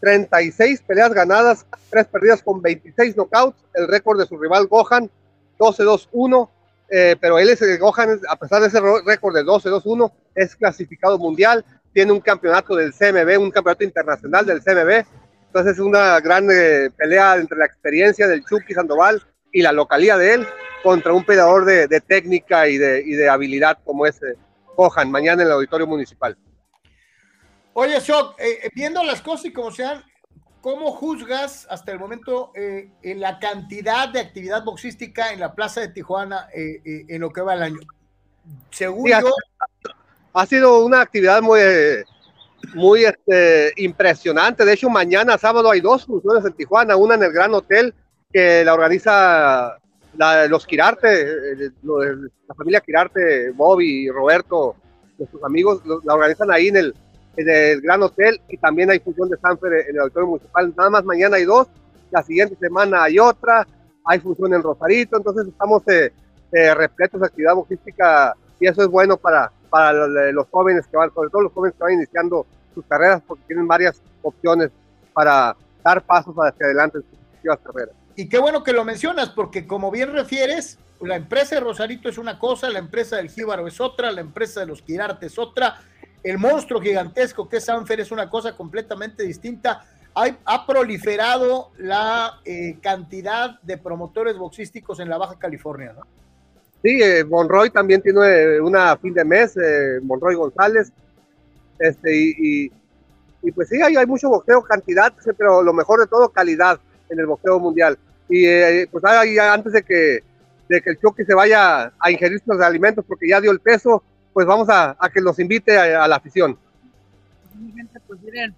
Speaker 4: 36 peleas ganadas, 3 perdidas con 26 knockouts. El récord de su rival Gohan, 12-2-1. Eh, pero él es el Gohan, a pesar de ese récord de 12-2-1, es clasificado mundial. Tiene un campeonato del CMB, un campeonato internacional del CMB. Entonces es una gran eh, pelea entre la experiencia del Chucky Sandoval y la localía de él contra un peleador de, de técnica y de, y de, habilidad como es eh, Gohan, mañana en el auditorio municipal.
Speaker 1: Oye, Shock, eh, viendo las cosas y como sean, ¿cómo juzgas hasta el momento eh, en la cantidad de actividad boxística en la plaza de Tijuana eh, eh en lo que va el año? Según
Speaker 4: sí,
Speaker 1: yo.
Speaker 4: Ha, ha, sido una actividad muy, muy este, impresionante. De hecho, mañana, sábado, hay dos funciones en Tijuana: una en el Gran Hotel que la organiza la, los Quirarte, la familia Quirarte, Bobby y Roberto, nuestros amigos, la organizan ahí en el, en el Gran Hotel y también hay función de Sanfer en el Auditorio Municipal. Nada más mañana hay dos, la siguiente semana hay otra, hay función en Rosarito, entonces estamos eh, eh, repletos de actividad boxística y eso es bueno para, para los jóvenes que van, sobre todo los jóvenes que van iniciando sus carreras porque tienen varias opciones para dar pasos hacia adelante en sus respectivas carreras.
Speaker 1: Y qué bueno que lo mencionas, porque como bien refieres, la empresa de Rosarito es una cosa, la empresa del Jíbaro es otra, la empresa de los Quirarte es otra, el monstruo gigantesco que es Sanfer es una cosa completamente distinta. Hay, ha proliferado la eh, cantidad de promotores boxísticos en la Baja California, ¿no?
Speaker 4: Sí, eh, Monroy también tiene una fin de mes, eh, Monroy González, este, y, y, y pues sí, hay, hay, mucho boxeo, cantidad, pero lo mejor de todo, calidad en el boxeo mundial. Y eh, pues ahí, antes de que, de que el choque se vaya a ingerir sus alimentos porque ya dio el peso, pues vamos a, a que los invite a, a, la afición.
Speaker 5: Gente, pues miren,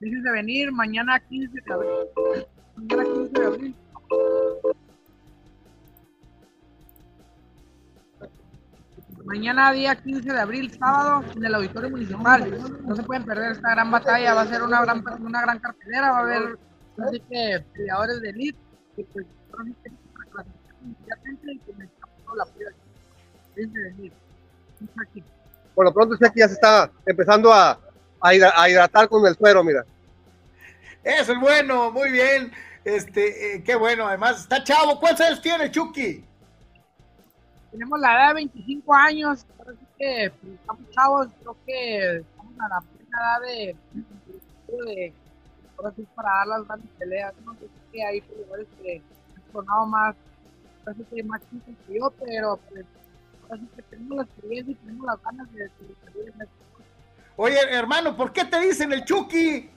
Speaker 5: déjense venir mañana 15 de abril. Mañana 15 de abril. Mañana día 15 de abril, sábado, en el auditorio municipal. No se pueden perder esta gran batalla, va a ser una gran, una gran cartelera, va a haber así que peleadores de elite y pues
Speaker 4: por lo pronto aquí ya se está empezando a, a, hidratar con el suero, mira.
Speaker 1: Eso es bueno, muy bien. Este, eh, qué bueno, además está chavo. ¿Cuántos años tiene Chucky?
Speaker 5: Tenemos la edad de 25 años, así que pues, estamos chavos, creo que estamos a la plena edad de, de ahora sí para dar las grandes peleas, no sé si hay peleadores que han sonado más, parece que más chicos que yo, pero pues ahora sí que tenemos la experiencia y tenemos las ganas de, de, de, de
Speaker 1: Oye, hermano, ¿por qué te dicen el Chucky?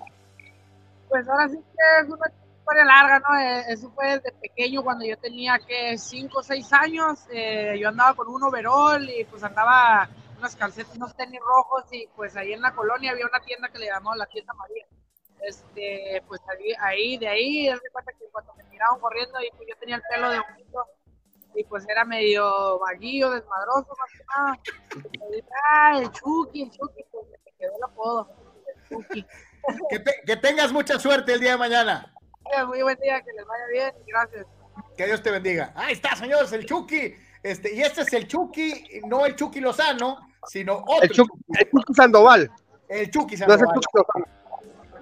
Speaker 5: Pues ahora sí que es una historia larga, ¿no? Eso fue desde pequeño, cuando yo tenía que 5 o 6 años, eh, yo andaba con un overall y pues andaba unas calcetas, unos tenis rojos y pues ahí en la colonia había una tienda que le llamaba la tienda María este, pues ahí, ahí de ahí, él cuenta que cuando me miraban corriendo y pues yo tenía el pelo de honguito y pues era medio vaguillo, desmadroso, más que nada. Ah, el Chucky, el Chucky, pues me quedó el apodo, el Chucky.
Speaker 1: Que, te, que, tengas mucha suerte el día de mañana.
Speaker 5: Muy buen día, que les vaya bien, gracias.
Speaker 1: Que Dios te bendiga. Ahí está, señores, el Chucky. Este, y este es el Chucky, no el Chucky Lozano, sino otro.
Speaker 4: El Chucky, el Chucky Sandoval.
Speaker 1: El Chucky Sandoval.
Speaker 4: No es el Chucky Lozano.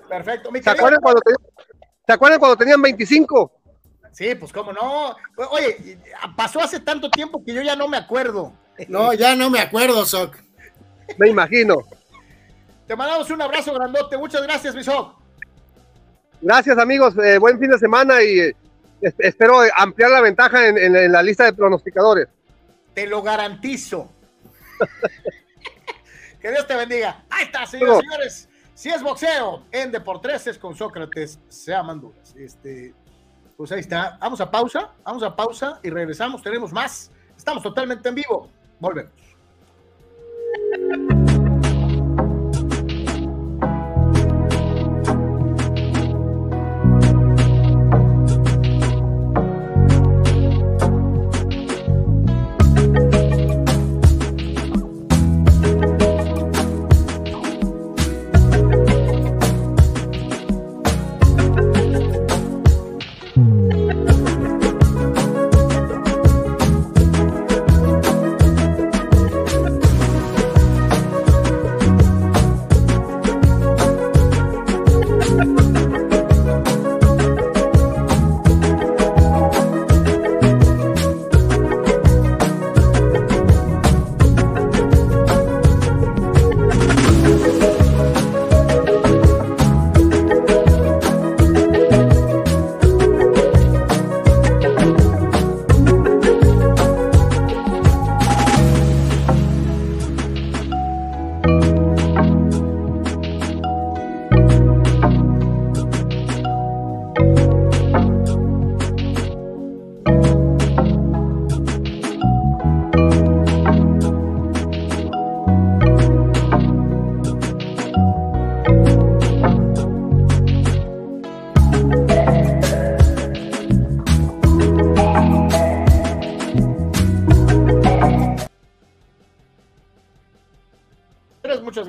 Speaker 1: Perfecto. Mi
Speaker 4: ¿Se, acuerdan cuando tenían, ¿Se acuerdan cuando tenían 25?
Speaker 1: Sí, pues cómo no. Oye, pasó hace tanto tiempo que yo ya no me acuerdo.
Speaker 2: No, ya no me acuerdo, Soc.
Speaker 4: Me imagino.
Speaker 1: Te mandamos un abrazo grandote. Muchas gracias, mi Soc.
Speaker 4: Gracias amigos, eh, buen fin de semana y eh, espero ampliar la ventaja en, la lista de pronosticadores.
Speaker 1: Te lo garantizo. que Dios te bendiga. Ahí está, señores, señores. Si es boxeo en Deportes con Sócrates, se aman dudas. Este, pues ahí está. Vamos a pausa, vamos a pausa y regresamos. Tenemos más. Estamos totalmente en vivo. Volvemos.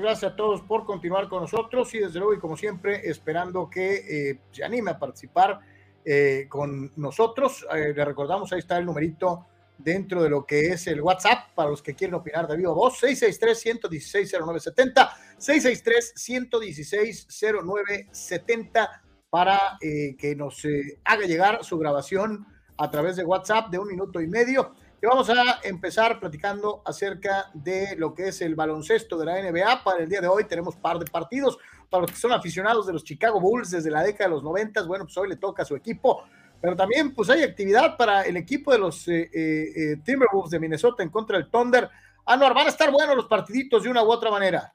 Speaker 1: A todos por continuar con nosotros y desde luego y como siempre esperando que eh, se anime a participar eh, con nosotros. Eh, le recordamos, ahí está el numerito dentro de lo que es el WhatsApp para los que quieren opinar de vivo voz, 663-116-0970, 663-116-0970 para que nos haga llegar su grabación a través de WhatsApp de un minuto y medio y vamos a empezar platicando acerca de lo que es el baloncesto de la NBA. Para el día de hoy tenemos par de partidos. Para los que son aficionados de los Chicago Bulls desde la década de los 90, bueno, pues hoy le toca a su equipo. Pero también pues hay actividad para el equipo de los eh, eh, eh, Timberwolves de Minnesota en contra del Thunder. Anuar, van a estar buenos los partiditos de una u otra manera.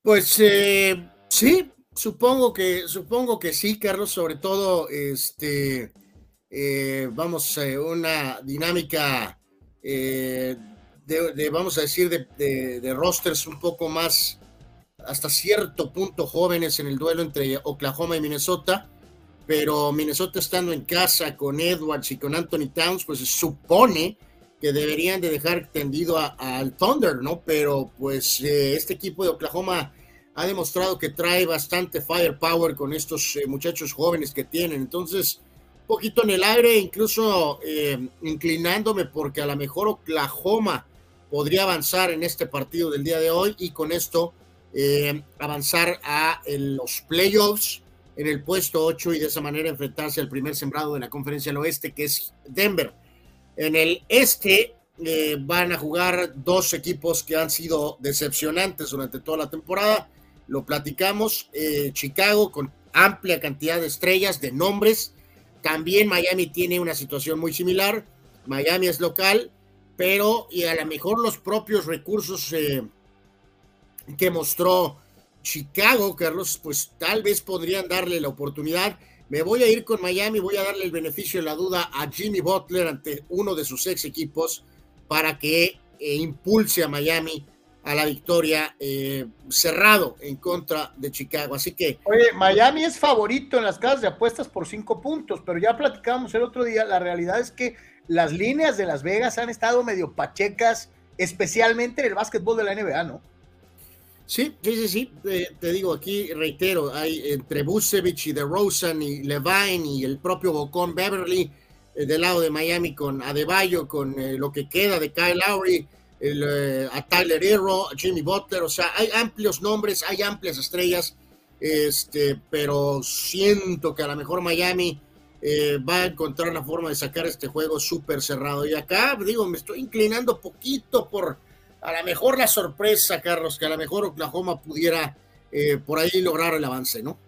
Speaker 2: Pues sí, supongo que, supongo que sí, Carlos, sobre todo este eh, vamos, a una dinámica eh, de, vamos a decir, de, rosters un poco más, hasta cierto punto jóvenes en el duelo entre Oklahoma y Minnesota, pero Minnesota estando en casa con Edwards y con Anthony Towns, pues se supone que deberían de dejar tendido al Thunder, ¿no? Pero pues eh, este equipo de Oklahoma ha demostrado que trae bastante firepower con estos muchachos jóvenes que tienen, entonces poquito en el aire, incluso eh, inclinándome porque a lo mejor Oklahoma podría avanzar en este partido del día de hoy y con esto eh, avanzar a los playoffs en el puesto 8 y de esa manera enfrentarse al primer sembrado de la conferencia del oeste que es Denver. En el este eh, van a jugar dos equipos que han sido decepcionantes durante toda la temporada. Lo platicamos, Chicago con amplia cantidad de estrellas, de nombres, también Miami tiene una situación muy similar. Miami es local, pero y a lo mejor los propios recursos eh, que mostró Chicago, Carlos, pues tal vez podrían darle la oportunidad. Me voy a ir con Miami, voy a darle el beneficio de la duda a Jimmy Butler ante uno de sus ex equipos para que eh, impulse a Miami a la victoria eh, cerrado en contra de Chicago. Así que.
Speaker 1: Oye, Miami es favorito en las casas de apuestas por cinco puntos, pero ya platicábamos el otro día. La realidad es que las líneas de Las Vegas han estado medio pachecas, especialmente en el básquetbol de la NBA, ¿no?
Speaker 2: Sí, sí, sí, sí. Eh, te digo aquí, reitero, hay entre Busevich y DeRozan y Levine y el propio Bocón Beverly eh, del lado de Miami con Adebayo, con lo que queda de Kyle Lowry eh, a Tyler Hero, a Jimmy Butler, o sea, hay amplios nombres, hay amplias estrellas, este, pero siento que a lo mejor Miami eh, va a encontrar la forma de sacar este juego súper cerrado. Y acá, digo, me estoy inclinando poquito por a lo mejor la sorpresa, Carlos, que a lo mejor Oklahoma pudiera eh, por ahí lograr el avance, ¿no?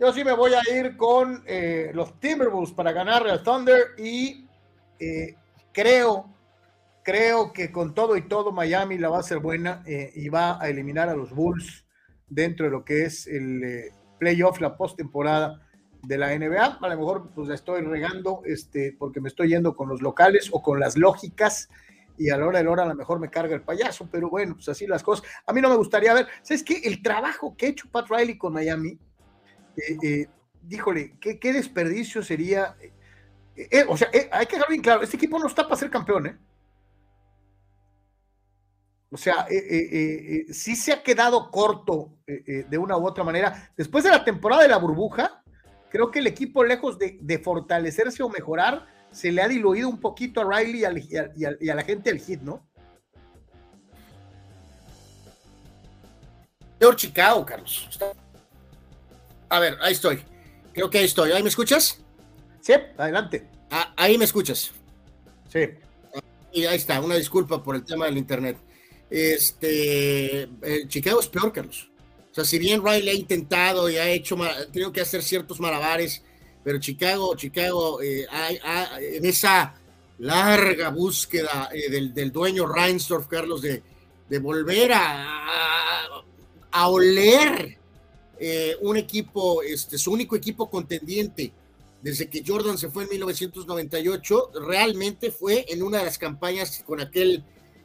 Speaker 1: Yo sí me voy a ir con eh, los Timberwolves para ganarle al Thunder y creo, creo que con todo y todo Miami la va a hacer buena eh, y va a eliminar a los Bulls dentro de lo que es el playoff, la postemporada de la NBA. A lo mejor pues estoy regando este, porque me estoy yendo con los locales o con las lógicas y a la hora de la hora a lo mejor me carga el payaso, pero bueno, pues así las cosas. A mí no me gustaría ver, ¿sabes qué? El trabajo que ha hecho Pat Riley con Miami, eh, eh, díjole, ¿qué, ¿qué, desperdicio sería. Eh, o sea, hay que dejar bien claro, este equipo no está para ser campeón, ¿eh? O sea, sí se ha quedado corto de una u otra manera. Después de la temporada de la burbuja, creo que el equipo, lejos de, de fortalecerse o mejorar, se le ha diluido un poquito a Riley y, a la gente del hit, ¿no?
Speaker 2: Peor Chicago, Carlos. A ver, ahí estoy. Creo que ahí estoy. ¿Ahí me escuchas?
Speaker 1: Sí, adelante.
Speaker 2: Ah, ahí me escuchas.
Speaker 1: Sí.
Speaker 2: Y ahí está, una disculpa por el tema del internet. Este, eh, Chicago es peor, Carlos. O sea, si bien Riley ha intentado y ha hecho, creo que hacer ciertos malabares, pero Chicago, Chicago, eh, en esa larga búsqueda eh, del, dueño Reinsdorf, Carlos, de, volver a, a, oler un equipo, este, su único equipo contendiente desde que Jordan se fue en 1998, realmente fue en una de las campañas con aquel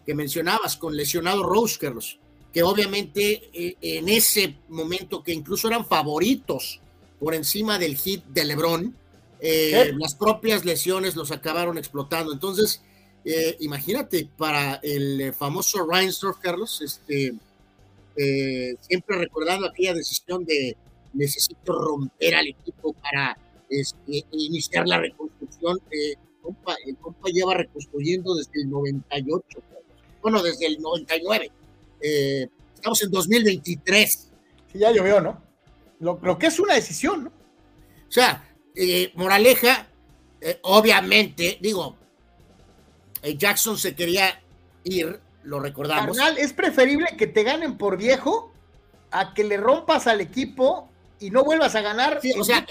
Speaker 2: que mencionabas, con lesionado Rose, Carlos, que obviamente en ese momento que incluso eran favoritos por encima del hit de LeBron. Eh, las propias lesiones los acabaron explotando. Entonces, eh, imagínate, para el eh, famoso Reinsdorf, Carlos, este, siempre recordando aquella decisión de necesito romper al equipo para este, iniciar la reconstrucción. el, compa, lleva reconstruyendo desde el 98, bueno, desde el 99. estamos en 2023.
Speaker 1: Sí, ya llovió, ¿no? lo, que es una decisión, ¿no?
Speaker 2: O sea, eh, Moraleja, eh, obviamente, digo, eh, Jackson se quería ir, lo recordamos.
Speaker 1: Carnal, es preferible que te ganen por viejo a que le rompas al equipo y no vuelvas a ganar.
Speaker 2: o sea,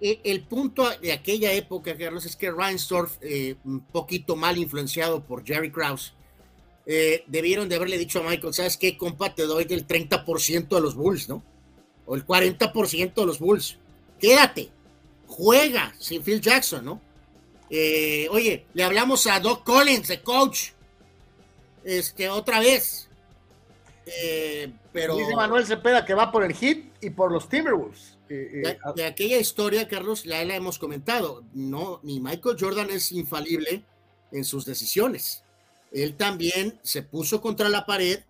Speaker 2: el punto de aquella época, Carlos, es que Reinsdorf, un poquito mal influenciado por Jerry Krause, debieron de haberle dicho a Michael, ¿sabes qué, compa? Te doy del 30% de los Bulls, ¿no? o el 40% de los Bulls. Quédate, juega sin Phil Jackson, ¿no? Eh, oye, le hablamos a Doc Collins, el coach, este, otra vez. Eh, pero.
Speaker 1: Dice Manuel Cepeda que va por el hit y por los Timberwolves. Eh,
Speaker 2: de, aquella historia, Carlos, ya la hemos comentado. No, ni Michael Jordan es infalible en sus decisiones. Él también se puso contra la pared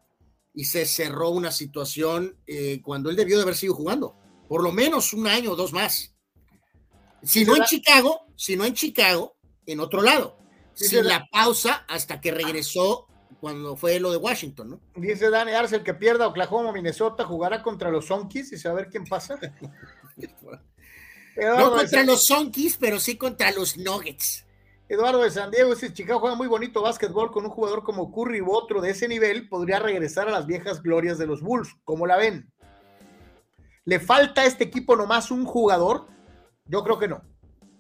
Speaker 2: y se cerró una situación eh, cuando él debió de haber seguido jugando, por lo menos un año o dos más. Si no en Chicago, si no en Chicago, en otro lado, sin la pausa hasta que regresó cuando fue lo de Washington, ¿no?
Speaker 1: Dice Dani Arce, el que pierda Oklahoma Minnesota jugará contra los Sonkis y saber quién pasa.
Speaker 2: no contra los Sonkis, pero sí contra los Nuggets.
Speaker 1: Eduardo de San Diego dice, Chicago juega muy bonito básquetbol con un jugador como Curry u otro de ese nivel, podría regresar a las viejas glorias de los Bulls. ¿Cómo la ven? ¿Le falta a este equipo nomás un jugador? Yo creo que no.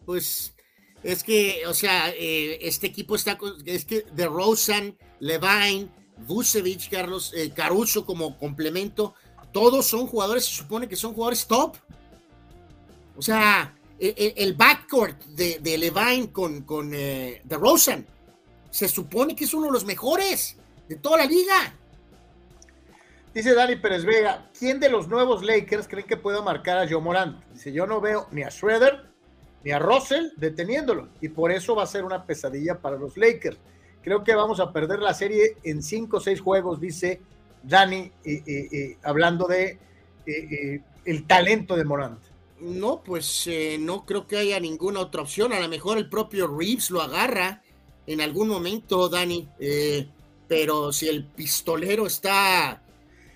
Speaker 2: Pues es que, o sea, eh, este equipo está, es que de Rosen, Levine, Vucevic, Carlos, eh, Caruso como complemento, todos son jugadores, se supone que son jugadores top. O sea, el, backcourt de, de, Levine con, con eh, Rosen se supone que es uno de los mejores de toda la liga.
Speaker 1: Dice Dani Pérez Vega, ¿quién de los nuevos Lakers creen que pueda marcar a Joe Morant? Dice, yo no veo ni a Schroeder ni a Russell deteniéndolo y por eso va a ser una pesadilla para los Lakers. Creo que vamos a perder la serie en cinco o seis juegos, dice Dani, hablando de eh, el talento de Morant.
Speaker 2: No, pues eh, no creo que haya ninguna otra opción. A lo mejor el propio Reeves lo agarra en algún momento, Dani. Eh, pero si el pistolero está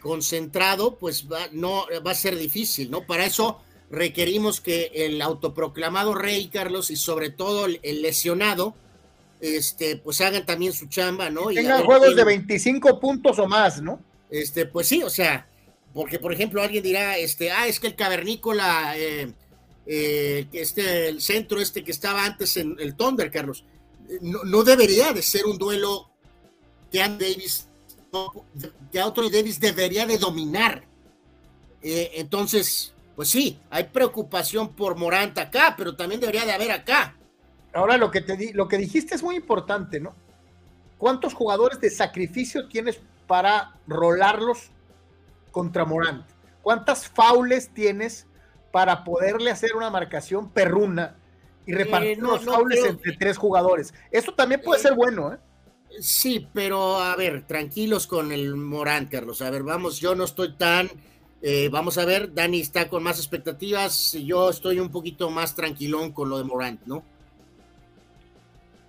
Speaker 2: concentrado, pues va, no, va a ser difícil, ¿no? Para eso requerimos que el autoproclamado rey, Carlos, y sobre todo el, lesionado, este, pues hagan también su chamba, ¿no?
Speaker 1: tengan juegos de 25 puntos o más, ¿no?
Speaker 2: Este, pues sí, o sea, porque, por ejemplo, alguien dirá, este, ah, es que el cavernícola, eh, eh, este, el centro este que estaba antes en el Thunder, Carlos, no, debería de ser un duelo que Davis, Anthony Davis debería de dominar. Eh, entonces, pues sí, hay preocupación por Morant acá, pero también debería de haber acá.
Speaker 1: Ahora lo que te di, lo que dijiste es muy importante, ¿no? ¿Cuántos jugadores de sacrificio tienes para rolarlos contra Morant? ¿Cuántas faules tienes para poderle hacer una marcación perruna y repartir eh, los faules entre tres jugadores? Eso también puede eh, ser bueno, ¿eh?
Speaker 2: Sí, pero a ver, tranquilos con el Morant, Carlos. A ver, vamos, yo no estoy tan. Eh, vamos a ver, Dani está con más expectativas. Yo estoy un poquito más tranquilón con lo de Morant, ¿no?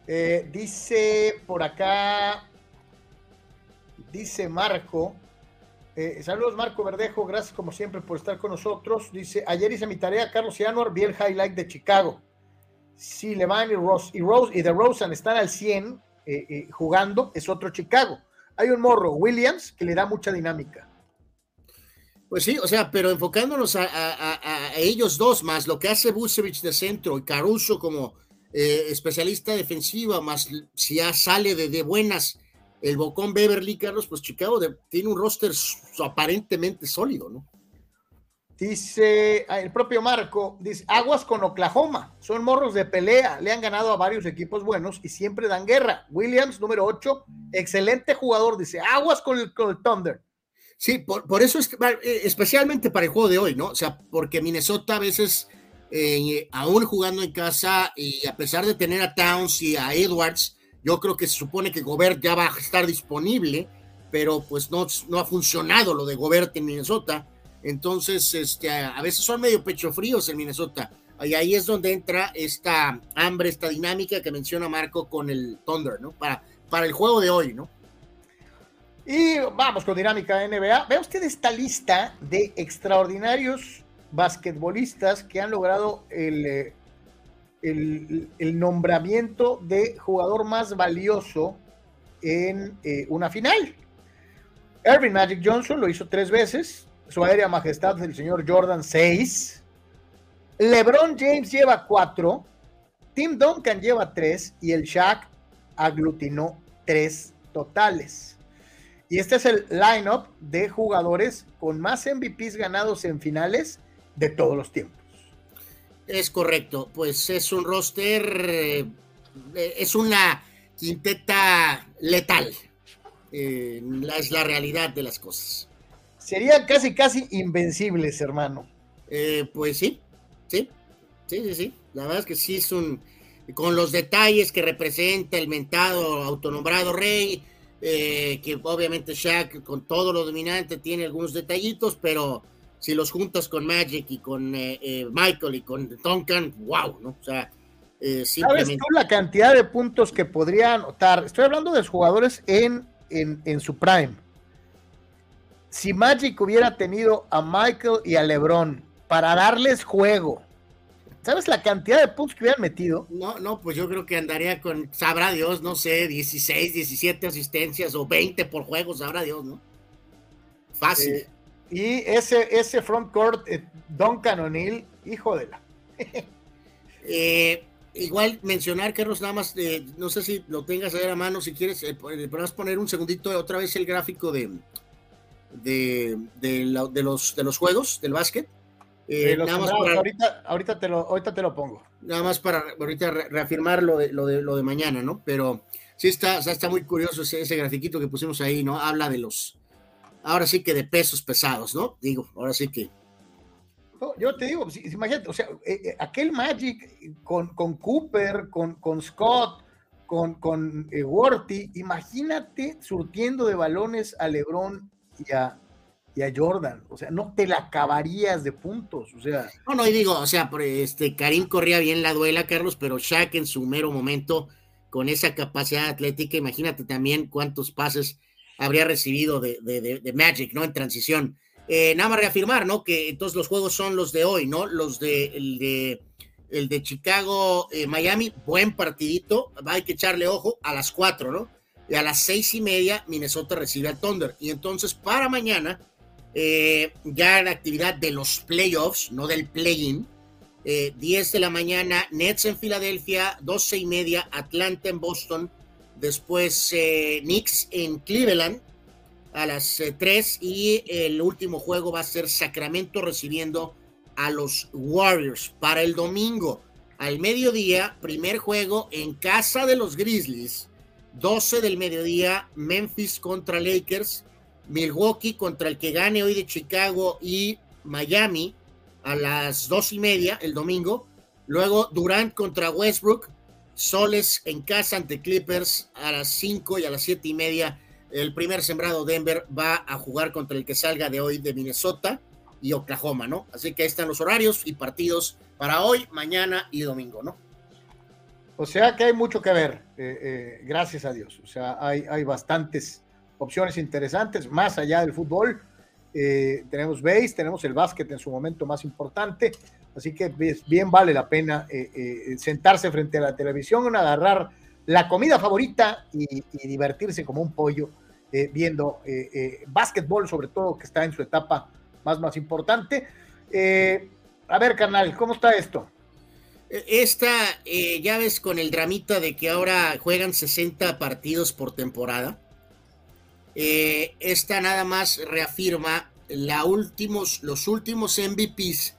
Speaker 1: dice por acá, dice Marco, eh, saludos Marco Verdejo, gracias como siempre por estar con nosotros. Dice, ayer hice mi tarea, Carlos Januar, vi el highlight de Chicago. Si Levan y Rose y Rose y de Rosen están al 100 eh, eh, jugando, es otro Chicago. Hay un morro, Williams, que le da mucha dinámica.
Speaker 2: Pues sí, o sea, pero enfocándonos a, ellos dos, más lo que hace Busevich de centro y Caruso como especialista defensiva, más si ya sale de buenas el Bocón Beverly, Carlos, pues Chicago tiene un roster aparentemente sólido, ¿no?
Speaker 1: Dice ah, el propio Marco, dice, aguas con Oklahoma, son morros de pelea, le han ganado a varios equipos buenos y siempre dan guerra. Williams, número 8, excelente jugador, dice, aguas con el, Thunder.
Speaker 2: Sí, por, eso es eh, especialmente para el juego de hoy, ¿no? O sea, porque Minnesota a veces, eh, aún jugando en casa y a pesar de tener a Towns y a Edwards, yo creo que se supone que Gobert ya va a estar disponible, pero pues no, no ha funcionado lo de Gobert en Minnesota. Entonces, este, a veces son medio pecho fríos en Minnesota. Y ahí es donde entra esta hambre, esta dinámica que menciona Marco con el Thunder, ¿no? Para, para el juego de hoy, ¿no?
Speaker 1: Y vamos con dinámica NBA. Vea usted esta lista de extraordinarios basquetbolistas que han logrado el eh, el, nombramiento de jugador más valioso en eh, una final. Ervin Magic Johnson lo hizo tres veces, su aérea majestad el señor Jordan seis, LeBron James lleva cuatro, Tim Duncan lleva tres y el Shaq aglutinó tres totales. Y este es el lineup de jugadores con más MVPs ganados en finales de todos los tiempos.
Speaker 2: Es correcto, pues es un roster, eh, es una quinteta letal. Eh, es la realidad de las cosas.
Speaker 1: Serían casi, casi invencibles, hermano.
Speaker 2: Eh, pues sí, sí, sí, sí, sí. La verdad es que sí es un, con los detalles que representa el mentado autonombrado rey, que obviamente Shaq con todo lo dominante tiene algunos detallitos, pero si los juntas con Magic y con eh, eh, Michael y con Duncan, wow, ¿no? O sea,
Speaker 1: eh, ¿Sabes tú la cantidad de puntos que podría anotar? Estoy hablando de los jugadores en, en, su prime. Si Magic hubiera tenido a Michael y a LeBron para darles juego, ¿sabes la cantidad de puntos que hubieran metido?
Speaker 2: No, no, pues yo creo que andaría con, sabrá Dios, no sé, 16, 17 asistencias o 20 por juego, sabrá Dios, ¿no? Fácil.
Speaker 1: Y ese, ese frontcourt, eh, Duncan O'Neill, hijo de la.
Speaker 2: Eh, igual mencionar, Carlos, nada más, eh, no sé si lo tengas ahí a la mano, si quieres, podrás poner un segundito otra vez el gráfico de, de, de, los, de los juegos del básquet.
Speaker 1: nada más para, ahorita, ahorita, te lo, ahorita te lo pongo.
Speaker 2: Nada más para ahorita reafirmar lo de, lo de, lo de mañana, ¿no? Pero sí está, está muy curioso ese, ese grafiquito que pusimos ahí, ¿no? Habla de los, ahora sí que de pesos pesados, ¿no? Digo, ahora sí que.
Speaker 1: Yo te digo, imagínate, o sea, eh, eh, aquel Magic con, con Cooper, con, con, Scott, con, con eh, Worthy, imagínate surtiendo de balones a LeBron y a, y a Jordan. O sea, no te la acabarías de puntos. O sea.
Speaker 2: No, no, y digo, o sea, este Karim corría bien la duela, Carlos, pero Shaq en su mero momento, con esa capacidad atlética, imagínate también cuántos pases habría recibido de, Magic, ¿no? En transición. Eh, nada más reafirmar, ¿no? Que entonces los juegos son los de hoy, ¿no? Los de el de, el de Chicago, eh, Miami, buen partidito, hay que echarle ojo a las cuatro, ¿no? Y a las seis y media Minnesota recibe al Thunder. Y entonces para mañana eh, ya en actividad de los playoffs, no del play-in. 10 eh, de la mañana, Nets en Filadelfia, 12 y media, Atlanta en Boston, después eh, Knicks en Cleveland a las 3 y el último juego va a ser Sacramento recibiendo a los Warriors para el domingo. Al mediodía, primer juego en casa de los Grizzlies, 12 del mediodía, Memphis contra Lakers, Milwaukee contra el que gane hoy de Chicago y Miami a las dos y media el domingo. Luego Durant contra Westbrook, Soles en casa ante Clippers a las 5 y a las siete y media. El primer sembrado Denver va a jugar contra el que salga de hoy de Minnesota y Oklahoma, ¿no? Así que ahí están los horarios y partidos para hoy, mañana y domingo, ¿no?
Speaker 1: O sea que hay mucho que ver, eh, eh, gracias a Dios. O sea, hay, hay bastantes opciones interesantes más allá del fútbol. Eh, tenemos base, tenemos el básquet en su momento más importante, así que bien vale la pena eh, eh, sentarse frente a la televisión, agarrar la comida favorita y, divertirse como un pollo viendo básquetbol, sobre todo que está en su etapa más, más importante. a ver, carnal, ¿cómo está esto?
Speaker 2: Esta, ya ves, con el dramita de que ahora juegan 60 partidos por temporada. Eh, esta nada más reafirma la últimos, los últimos MVPs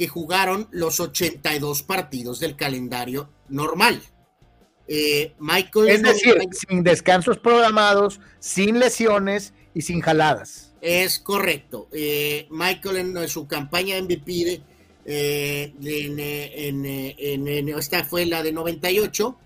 Speaker 2: que jugaron los 82 partidos del calendario normal.
Speaker 1: Eh, Michael. Es decir, sin descansos programados, sin lesiones y sin jaladas.
Speaker 2: Es correcto. Eh, Michael en, su campaña MVP en, esta fue la de 98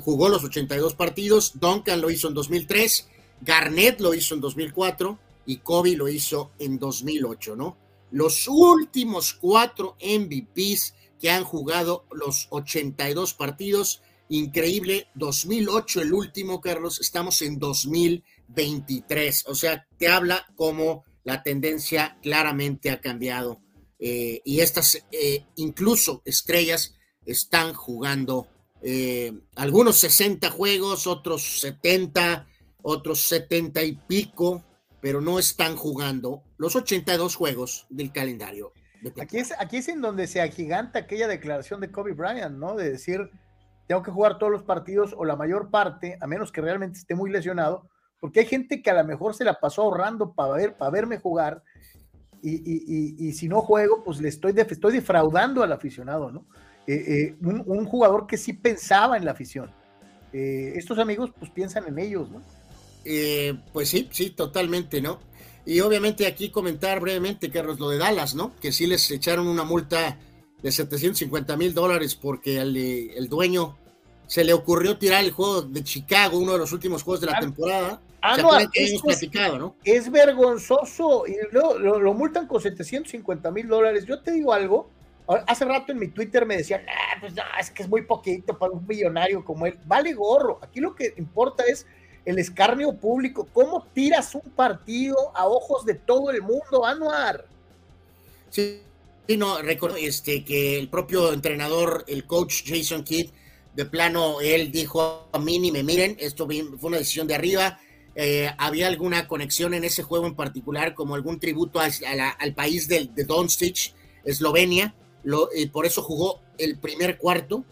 Speaker 2: jugó los 82 partidos, Duncan lo hizo en 2003, Garnett lo hizo en 2004 y Kobe lo hizo en 2008, ¿no? Los últimos cuatro MVPs que han jugado los 82 partidos, increíble, 2008 el último, Carlos, estamos en 2023, o sea, te habla como la tendencia claramente ha cambiado eh, y estas eh, incluso estrellas están jugando eh, algunos 60 juegos, otros 70, otros 70 y pico, pero no están jugando los 82 juegos del calendario.
Speaker 1: aquí, es, aquí es en donde se agiganta aquella declaración de Kobe Bryant, ¿no? De decir, tengo que jugar todos los partidos o la mayor parte, a menos que realmente esté muy lesionado, porque hay gente que a lo mejor se la pasó ahorrando para, ver, para verme jugar y, si no juego, pues le estoy, estoy defraudando al aficionado, ¿no? Eh, eh, un, jugador que sí pensaba en la afición. Eh, estos amigos pues piensan en ellos, ¿no?
Speaker 2: pues sí, sí, totalmente, ¿no? Y obviamente aquí comentar brevemente, Carlos, lo de Dallas, ¿no? Que sí les echaron una multa de 750 mil dólares porque el, dueño se le ocurrió tirar el juego de Chicago, uno de los últimos juegos de la temporada.
Speaker 1: Ah, no, es, platicado, ¿no? es vergonzoso y lo, lo multan con 750 mil dólares. Yo te digo algo, Hace rato en mi Twitter me decían, ah, pues no, es que es muy poquito para un millonario como él. Vale gorro. Aquí lo que importa es el escarnio público. ¿Cómo tiras un partido a ojos de todo el mundo, Anuar?
Speaker 2: Sí, sí no, recuerdo este, que el propio entrenador, el coach Jason Kidd, de plano, él dijo a mí ni me miren, esto fue una decisión de arriba. Eh, había alguna conexión en ese juego en particular, como algún tributo al país de, de Doncic, Eslovenia y por eso jugó el primer cuarto.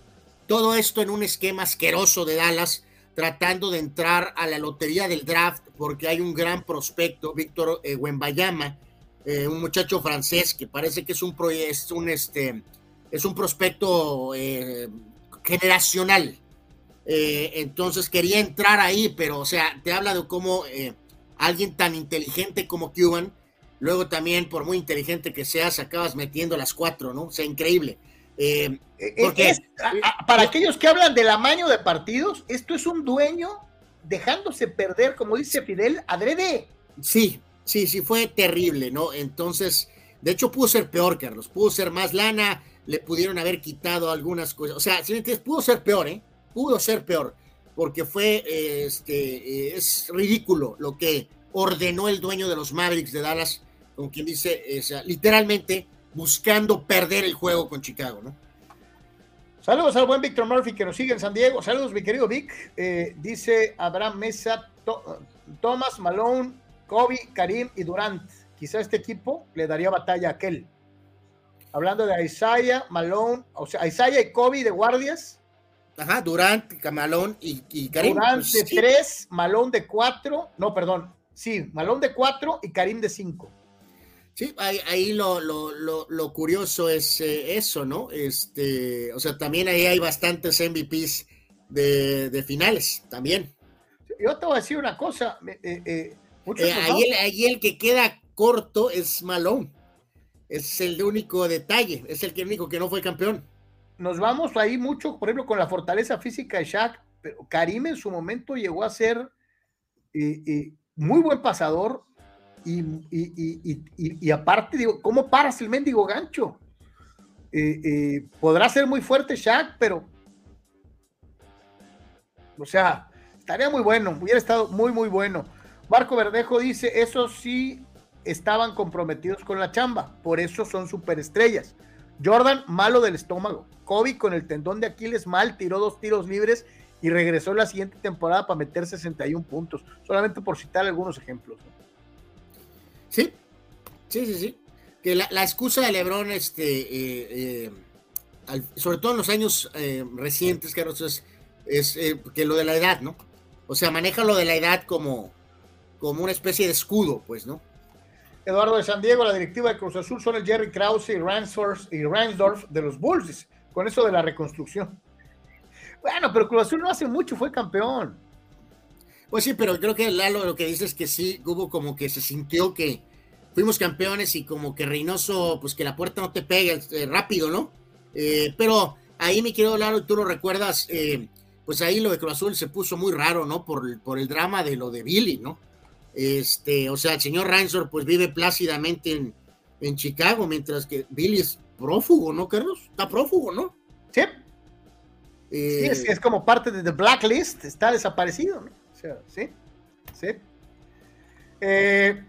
Speaker 2: Todo esto en un esquema asqueroso de Dallas, tratando de entrar a la lotería del draft, porque hay un gran prospecto, Víctor eh, eh, un muchacho francés que parece que es un, es un, este, es un prospecto eh, generacional. entonces quería entrar ahí, pero o sea, te habla de cómo alguien tan inteligente como Cuban Luego también, por muy inteligente que seas, acabas metiendo las cuatro, ¿no? O sea, increíble.
Speaker 1: Eh, eh, porque para aquellos que hablan del amaño de partidos, esto es un dueño dejándose perder, como dice Fidel, adrede.
Speaker 2: Sí, sí, sí, fue terrible, ¿no? Entonces, de hecho, pudo ser peor, Carlos. Pudo ser más lana, le pudieron haber quitado algunas cosas. O sea, si entiendes, pudo ser peor, ¿eh? Pudo ser peor, porque fue, este, eh, es ridículo lo que ordenó el dueño de los Mavericks de Dallas como quien dice, literalmente buscando perder el juego con Chicago, ¿no?
Speaker 1: Saludos al buen Víctor Murphy que nos sigue en San Diego. Saludos, mi querido Vic. Eh, dice Abraham Mesa, Thomas Malone Kobe, Karim y Durant. Quizá este equipo le daría batalla a aquel. Hablando de Isaiah, Malone, o sea, Isaiah y Kobe de guardias.
Speaker 2: Ajá, Durant, Malone y, y Karim.
Speaker 1: Durant
Speaker 2: pues,
Speaker 1: de
Speaker 2: sí.
Speaker 1: tres, Malone de cuatro, no, perdón, sí, Malone de cuatro y Karim de cinco.
Speaker 2: Sí, ahí, ahí lo, lo, lo, lo curioso es eh, eso, ¿no? Este, o sea, también ahí hay bastantes MVPs de, de finales, también.
Speaker 1: Yo te voy a decir una cosa, eh, eh,
Speaker 2: ahí, el, ahí el que queda corto es Malone. Es el único detalle, es el único que no fue campeón.
Speaker 1: nos vamos ahí mucho, por ejemplo, con la fortaleza física de Shaq, pero Karim en su momento llegó a ser muy buen pasador y, aparte, digo, ¿cómo paras el mendigo gancho? Eh, eh, podrá ser muy fuerte Shaq, pero, o sea, estaría muy bueno, hubiera estado muy, muy bueno. Marco Verdejo dice, esos sí estaban comprometidos con la chamba, por eso son superestrellas. Jordan, malo del estómago. Kobe con el tendón de Aquiles mal, tiró dos tiros libres y regresó la siguiente temporada para meter 61 puntos. Solamente por citar algunos ejemplos. ¿no?
Speaker 2: Sí, sí, sí, sí. Que la, la excusa de Lebron, este, eh, eh, al- sobre todo en los años eh, recientes, Carlos, es, es eh, que lo de la edad, ¿no? O sea, maneja lo de la edad como, como una especie de escudo, pues, ¿no?
Speaker 1: Eduardo de San Diego, la directiva de Cruz Azul son el Jerry Krause y Ransdorf, y Ransdorf de los Bulls, con eso de la reconstrucción. Bueno, pero Cruz Azul no hace mucho, fue campeón.
Speaker 2: Pues sí, pero creo que Lalo lo que dice es que sí, hubo como que se sintió que fuimos campeones y como que Reynoso, pues que la puerta no te pega eh, rápido, ¿no? Eh, pero ahí, mi querido Lalo, tú lo recuerdas, eh, pues ahí lo de Cruz Azul se puso muy raro, ¿no? Por, el- por el drama de lo de Billy, ¿no? Este, o sea, el señor Ransor pues vive plácidamente en, en Chicago, mientras que Billy es prófugo, ¿no, Carlos? Está prófugo, ¿no?
Speaker 1: Sí,
Speaker 2: Eh,
Speaker 1: sí, es, es como parte de The Blacklist, está desaparecido, ¿no? Sí, sí. Eh,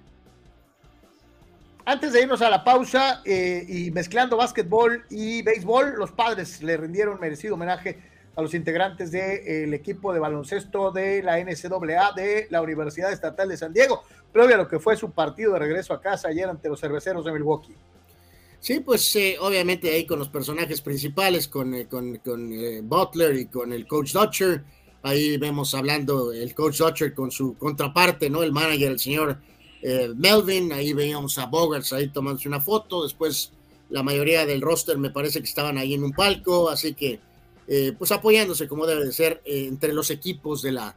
Speaker 1: antes de irnos a la pausa eh, y mezclando básquetbol y béisbol, los padres le rindieron merecido homenaje a los integrantes del equipo de baloncesto de la NCAA de la Universidad Estatal de San Diego, previo a lo que fue su partido de regreso a casa ayer ante los cerveceros de Milwaukee.
Speaker 2: Sí, pues eh, obviamente ahí con los personajes principales, con, con, con, Butler y con el coach Dutcher, ahí vemos hablando el coach Dutcher con su contraparte, ¿no? El manager, el señor eh, Melvin, ahí veíamos a Bogarts ahí tomándose una foto, después la mayoría del roster me parece que estaban ahí en un palco, así que eh, pues apoyándose como debe de ser eh, entre los equipos de la,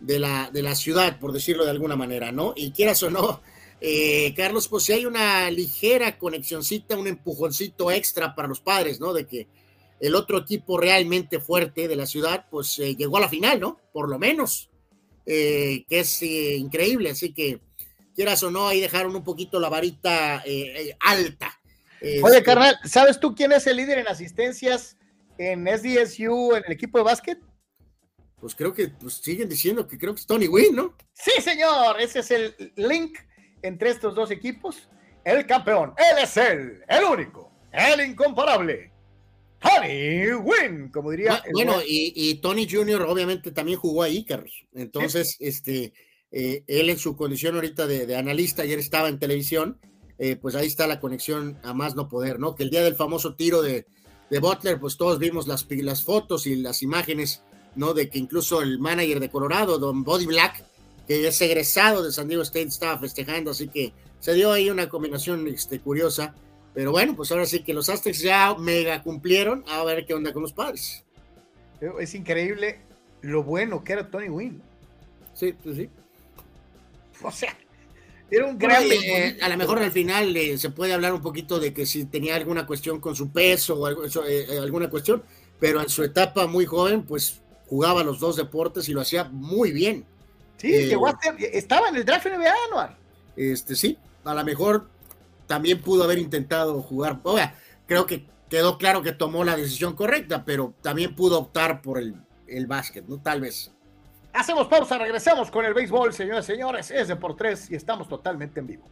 Speaker 2: de, la, de la ciudad, por decirlo de alguna manera, ¿no? Y quieras o no, Carlos, pues si hay una ligera conexioncita, un empujoncito extra para los padres, ¿no? De que el otro equipo realmente fuerte de la ciudad, pues eh, llegó a la final, ¿no? Por lo menos, eh, que es eh, increíble, así que quieras o no, ahí dejaron un poquito la varita alta.
Speaker 1: Oye,
Speaker 2: Este,
Speaker 1: carnal, ¿sabes tú quién es el líder en asistencias en SDSU en el equipo de básquet?
Speaker 2: Pues creo que pues, siguen diciendo que creo que es Tony Wynn, ¿no?
Speaker 1: Sí, señor, ese es el link entre estos dos equipos. El campeón, él es él, el único, el incomparable. Tony Win, como diría.
Speaker 2: Bueno,
Speaker 1: buen-
Speaker 2: y, y Tony Jr. obviamente también jugó ahí, Carlos. Entonces, este, eh, él en su condición ahorita de, de analista, ayer estaba en televisión, eh, pues ahí está la conexión a más no poder, ¿no? Que el día del famoso tiro de, de Butler, pues todos vimos las, las fotos y las imágenes, ¿no? De que incluso el manager de Colorado, Don Body Black, que es egresado de San Diego State, estaba festejando, así que se dio ahí una combinación este, curiosa. Pero bueno, pues ahora sí que los Aztecs ya mega cumplieron, a ver qué onda con los padres.
Speaker 1: Es increíble lo bueno que era Tony Win.
Speaker 2: Sí, pues sí.
Speaker 1: O sea, era un gran.
Speaker 2: eh, a lo mejor al final eh, se puede hablar un poquito de que si tenía alguna cuestión con su peso o algo- eso, eh, alguna cuestión, pero en su etapa muy joven, pues jugaba los dos deportes y lo hacía muy bien.
Speaker 1: sí, llegó a ser- estaba en el draft NBA anual.
Speaker 2: Este sí, a lo mejor también pudo haber intentado jugar. O sea, creo que quedó claro que tomó la decisión correcta, pero también pudo optar por el, el básquet, ¿no? Tal vez.
Speaker 1: Hacemos pausa, regresamos con el béisbol, señores y señores. Es de por tres y estamos totalmente en vivo.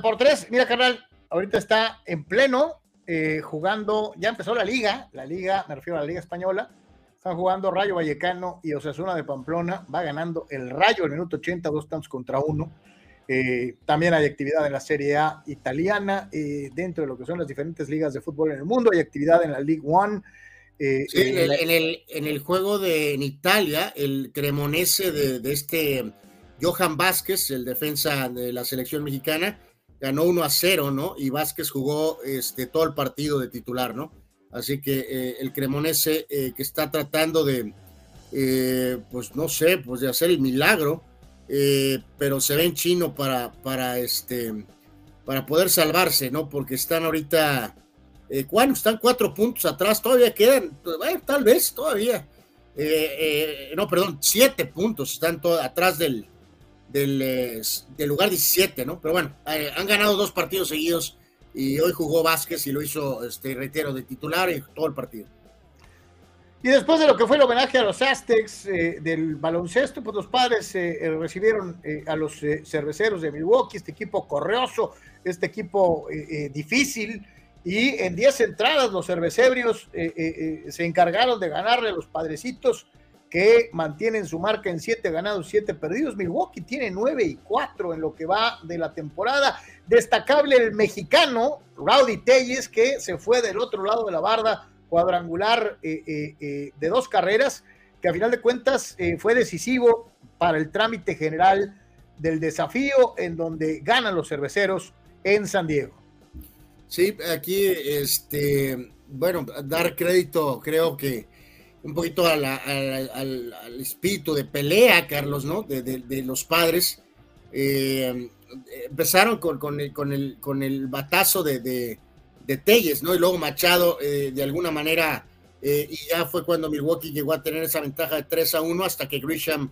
Speaker 1: En Deportes. Mira, carnal, ahorita está en pleno eh, jugando, ya empezó la liga, la liga, me refiero a la liga española. Están jugando Rayo Vallecano y Osasuna de Pamplona. Va ganando el Rayo el minuto 80, dos tantos contra uno. Eh, también hay actividad en la Serie A italiana, eh, dentro de lo que son las diferentes ligas de fútbol en el mundo. Hay actividad en la League One.
Speaker 2: Eh, en, el, en, el, en, el, juego de en Italia, el cremonese de, de, este Johan Vázquez, el defensa de la selección mexicana, ganó 1 a 0, ¿no? Y Vázquez jugó este, todo el partido de titular, ¿no? Así que eh, el cremonese eh, que está tratando de, eh, pues no sé, pues de hacer el milagro, pero se ve en chino para, para, este, para poder salvarse, ¿no? Porque están ahorita, ¿cuándo? Están cuatro puntos atrás, todavía quedan, tal vez, todavía. no, perdón, siete puntos están atrás del, del, lugar 17, ¿no? Pero bueno, han ganado dos partidos seguidos y hoy jugó Vázquez y lo hizo, este, reitero, de titular y todo el partido.
Speaker 1: Y después de lo que fue el homenaje a los Aztecs eh, del baloncesto, pues los padres eh, eh recibieron eh, a los cerveceros de Milwaukee, este equipo correoso, este equipo difícil, y en 10 entradas los cervecebrios se encargaron de ganarle a los padrecitos que mantienen su marca en siete ganados, siete perdidos. Milwaukee tiene nueve y cuatro en lo que va de la temporada. Destacable el mexicano Rowdy Telles, que se fue del otro lado de la barda cuadrangular eh, eh, eh, de dos carreras, que a final de cuentas fue decisivo para el trámite general del desafío en donde ganan los cerveceros en San Diego.
Speaker 2: Sí, aquí, este, bueno, dar crédito, creo que un poquito al, espíritu de pelea, Carlos, ¿no? De, los padres. Eh, empezaron con, el, batazo de, de, Telles, ¿no? Y luego Machado, eh, de alguna manera, eh, y ya fue cuando Milwaukee llegó a tener esa ventaja de 3 a 1 hasta que Grisham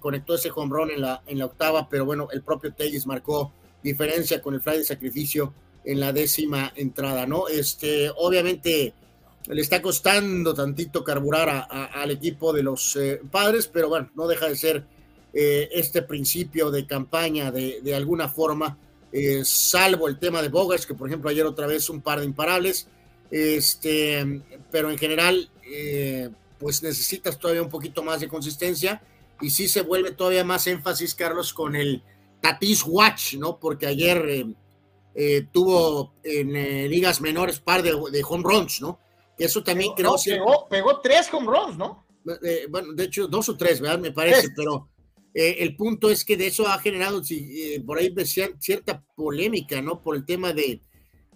Speaker 2: conectó ese home run en la, en la octava, pero bueno, el propio Telles marcó diferencia con el fly de sacrificio en la décima entrada, ¿no? Este, obviamente le está costando tantito carburar al equipo de los eh, padres, pero bueno, no deja de ser eh, este principio de campaña de, alguna forma, eh, salvo el tema de Bogas, que por ejemplo ayer otra vez un par de imparables, este, pero en general, pues necesitas todavía un poquito más de consistencia y sí se vuelve todavía más énfasis, Carlos, con el Tatis Watch, ¿no? Porque ayer tuvo en ligas menores par de, de home runs, ¿no? Eso también creo
Speaker 1: que. Pegó, tres home runs, ¿no?
Speaker 2: Eh, bueno, de hecho, dos o tres, ¿verdad? Me parece, pero eh, el punto es que de eso ha generado, eh, por ahí cierta polémica, ¿no? Por el tema de,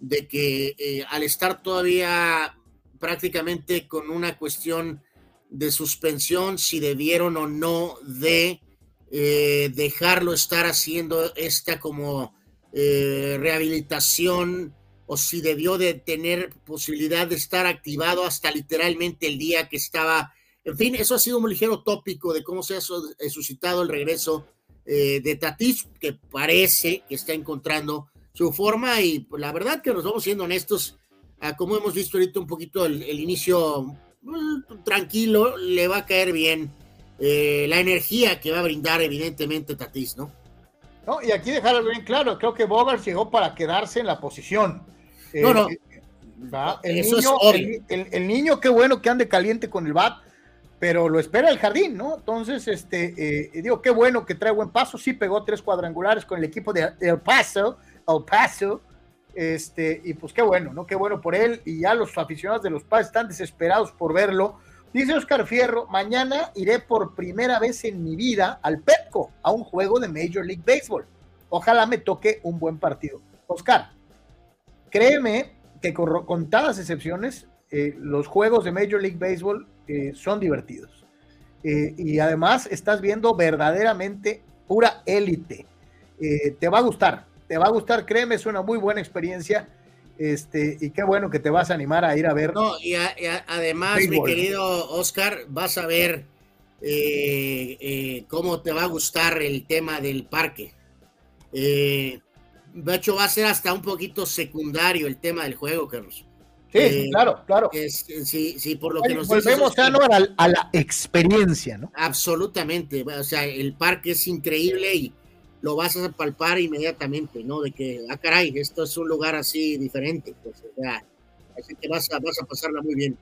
Speaker 2: de que al estar todavía prácticamente con una cuestión de suspensión, si debieron o no de dejarlo estar haciendo esta como rehabilitación o si debió de tener posibilidad de estar activado hasta literalmente el día que estaba. En fin, eso ha sido un ligero tópico de cómo se ha suscitado el regreso eh, de Tatis, que parece que está encontrando su forma y pues, la verdad que nos vamos siendo honestos, como hemos visto ahorita un poquito el, inicio mm, tranquilo, le va a caer bien eh, la energía que va a brindar evidentemente Tatis, ¿no?
Speaker 1: No, y aquí dejarlo bien claro, creo que Bogart llegó para quedarse en la posición
Speaker 2: no, no.
Speaker 1: Eh, el, niño, el, niño, qué bueno que ande caliente con el bat, pero lo espera el jardín, ¿no? Entonces, este, eh, digo, qué bueno que trae buen paso. Sí pegó tres cuadrangulares con el equipo de, El Paso, El Paso. Este, y pues qué bueno, ¿no? Qué bueno por él. Y ya los aficionados de los Padres están desesperados por verlo. Dice Oscar Fierro, mañana iré por primera vez en mi vida al Petco, a un juego de Major League Baseball. Ojalá me toque un buen partido. Oscar, Créeme que con contadas excepciones, eh, los juegos de Major League Baseball eh, son divertidos. Eh, y además estás viendo verdaderamente pura élite. te va a gustar, te va a gustar, créeme, es una muy buena experiencia. Este, y qué bueno que te vas a animar a ir a ver.
Speaker 2: No, y, además, mi querido Oscar, vas a ver cómo te va a gustar el tema del parque. De hecho, va a ser hasta un poquito secundario el tema del juego, Carlos.
Speaker 1: Sí, eh, claro, claro.
Speaker 2: sí, sí, por lo que nos
Speaker 1: Volvemos a, a, a, la experiencia, ¿no?
Speaker 2: Absolutamente. O sea, el parque es increíble y, lo vas a palpar inmediatamente, ¿no? De que, ah, caray, esto es un lugar así diferente, pues, o sea, así que vas a, vas a pasarla muy bien.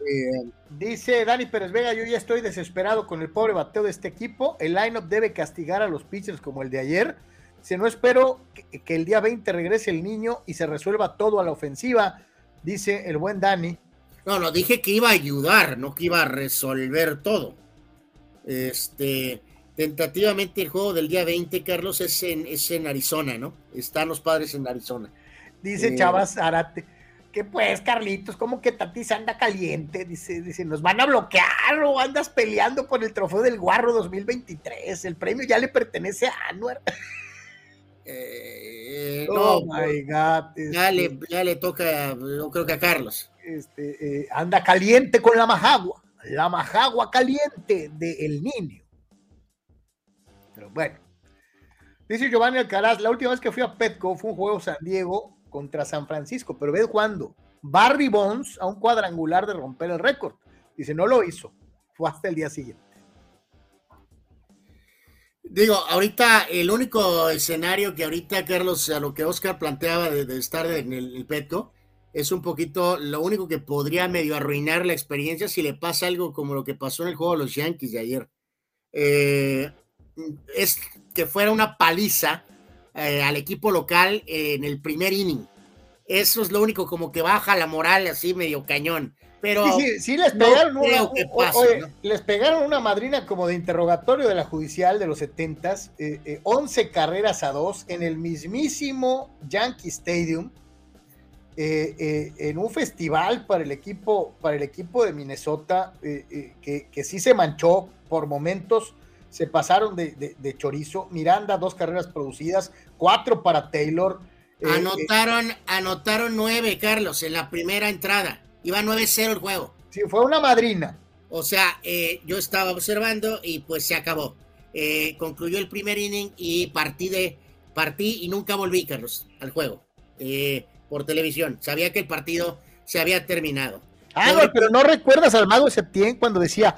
Speaker 1: Eh, Dice Dani Pérez Vega, yo ya estoy desesperado con el pobre bateo de este equipo. El lineup debe castigar a los pitchers como el de ayer. Si no espero que, que, el día 20 regrese el niño y se resuelva todo a la ofensiva, dice el buen Dani.
Speaker 2: No, no, dije que iba a ayudar, no que iba a resolver todo. Este, tentativamente el juego del día 20, Carlos, es en, es en Arizona, ¿no? Están los padres en Arizona.
Speaker 1: Dice eh, Chavas Arate, que pues, Carlitos, como que Tatis anda caliente? Dice, dice, nos van a bloquear o andas peleando por el trofeo del Guarro 2023. El premio ya le pertenece a Anuar.
Speaker 2: Eh, oh no, my God. Ya, le, este ya le toca, yo creo que a Carlos
Speaker 1: este, eh, anda caliente con la majagua, la majagua caliente del niño. Pero bueno, dice Giovanni Alcaraz, la última vez que fui a Petco fue un juego San Diego contra San Francisco, pero ve cuándo. Barry Bonds a un cuadrangular de romper el récord. Dice, no lo hizo, fue hasta el día siguiente.
Speaker 2: Digo, ahorita el único escenario que ahorita, Carlos, a lo que Oscar planteaba de, estar en el Petco, es un poquito lo único que podría medio arruinar la experiencia si le pasa algo como lo que pasó en el juego de los Yankees de ayer. Eh, es que fuera una paliza eh, al equipo local en el primer inning. Eso es lo único como que baja la moral así medio cañón. Pero
Speaker 1: sí, sí, les pegaron una, les pegaron una madrina como de interrogatorio de la judicial de los 70 eh, 11 carreras a dos en el mismísimo Yankee Stadium eh, eh, en un festival para el equipo, para el equipo de Minnesota, eh, que, que, sí se manchó por momentos, se pasaron de, chorizo. Miranda, dos carreras producidas, cuatro para Taylor.
Speaker 2: Anotaron, anotaron nueve, Carlos, en la primera entrada. Iba 9-0 el juego.
Speaker 1: Sí, fue una madrina.
Speaker 2: O sea, yo estaba observando y pues se acabó. concluyó el primer inning y partí de partí y nunca volví, Carlos, al juego. Eh, por televisión. Sabía que el partido se había terminado.
Speaker 1: Ah, pero, no recuerdas al mago Septién cuando decía,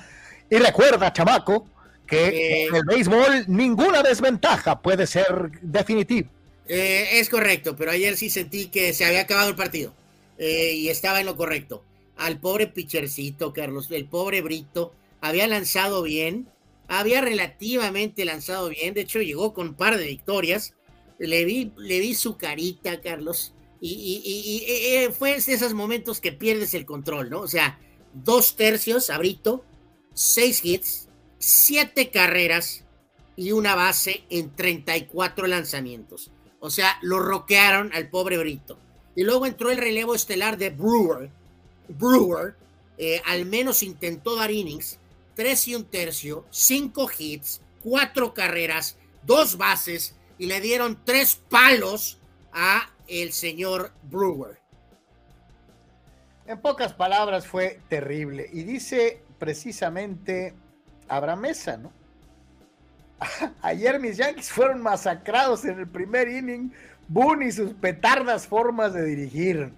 Speaker 1: y recuerda, chamaco, que eh, en el béisbol ninguna desventaja puede ser definitiva.
Speaker 2: Eh, es correcto, pero ayer sí sentí que se había acabado el partido eh, y estaba en lo correcto. Al pobre pichercito, Carlos, el pobre Brito, había lanzado bien, había relativamente lanzado bien, de hecho llegó con un par de victorias. Le vi, le vi su carita, Carlos, y, eh, fue de esos momentos que pierdes el control, ¿no? O sea, dos tercios, abrito, seis hits, siete carreras y una base en 34 lanzamientos. O sea, lo roquearon al pobre Brito. Y luego entró el relevo estelar de Brewer. Brewer eh, al menos intentó dar innings, tres y un tercio, cinco hits, cuatro carreras, dos bases y le dieron tres palos a el señor Brewer.
Speaker 1: En pocas palabras fue terrible. Y dice precisamente Abraham Mesa, ¿no? Ayer mis Yankees fueron masacrados en el primer inning. Boone y sus petardas formas de dirigir.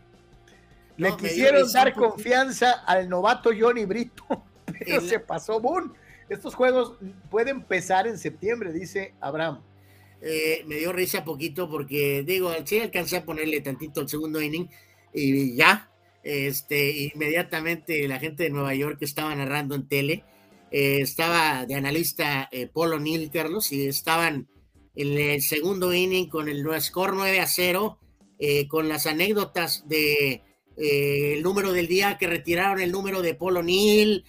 Speaker 1: Le quisieron dar confianza al novato Johnny Brito, pero se pasó Boone. Estos juegos pueden empezar en septiembre, dice Abraham.
Speaker 2: Eh, me dio risa poquito porque, digo, sí alcancé a ponerle tantito el segundo inning y ya, este, inmediatamente la gente de Nueva York estaba narrando en tele, eh, estaba de analista eh, Polo Neal, Carlos, y estaban en el segundo inning con el score 9 a 0, con las anécdotas de el número del día que retiraron el número de Polo Neal,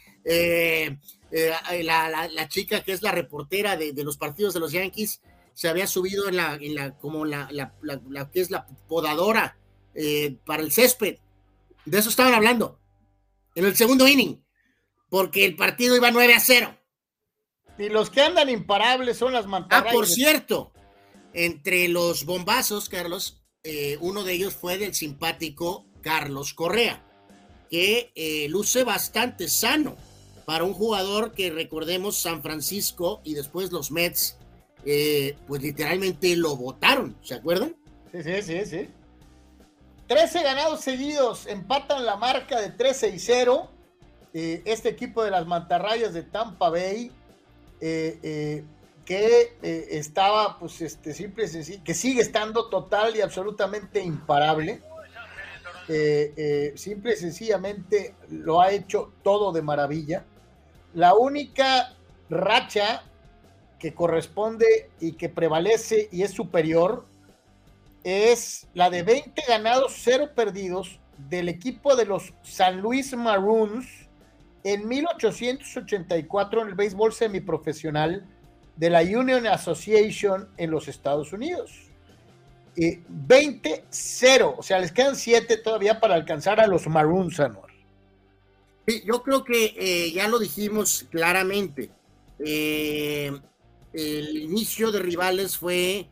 Speaker 2: la, chica que es la reportera de, los partidos de los Yankees, se había subido en la, como la, que es la podadora eh, para el césped. De eso estaban hablando. En el segundo inning. Porque el partido iba 9 a 0.
Speaker 1: Y los que andan imparables son las mantarrayas.
Speaker 2: Ah, por cierto, entre los bombazos, Carlos, eh, uno de ellos fue del simpático Carlos Correa, que eh, luce bastante sano para un jugador que recordemos San Francisco y después los Mets eh, pues literalmente lo votaron, ¿se acuerdan?
Speaker 1: Sí, sí, sí, sí. 13 ganados seguidos, empatan la marca de 13 y 0. Eh, este equipo de las mantarrayas de Tampa Bay, eh, que eh, estaba, pues, este, simple que sigue estando total y absolutamente imparable. Eh, eh, simple y sencillamente lo ha hecho todo de maravilla. La única racha que corresponde y que prevalece y es superior es la de 20 ganados, 0 perdidos del equipo de los San Luis Maroons en 1884 en el béisbol semiprofesional de la Union Association en los Estados Unidos. 20-0, o sea, les quedan 7 todavía para alcanzar a los Maroons, Anuar.
Speaker 2: Sí, yo creo que eh, ya lo dijimos claramente. Eh, el inicio de rivales fue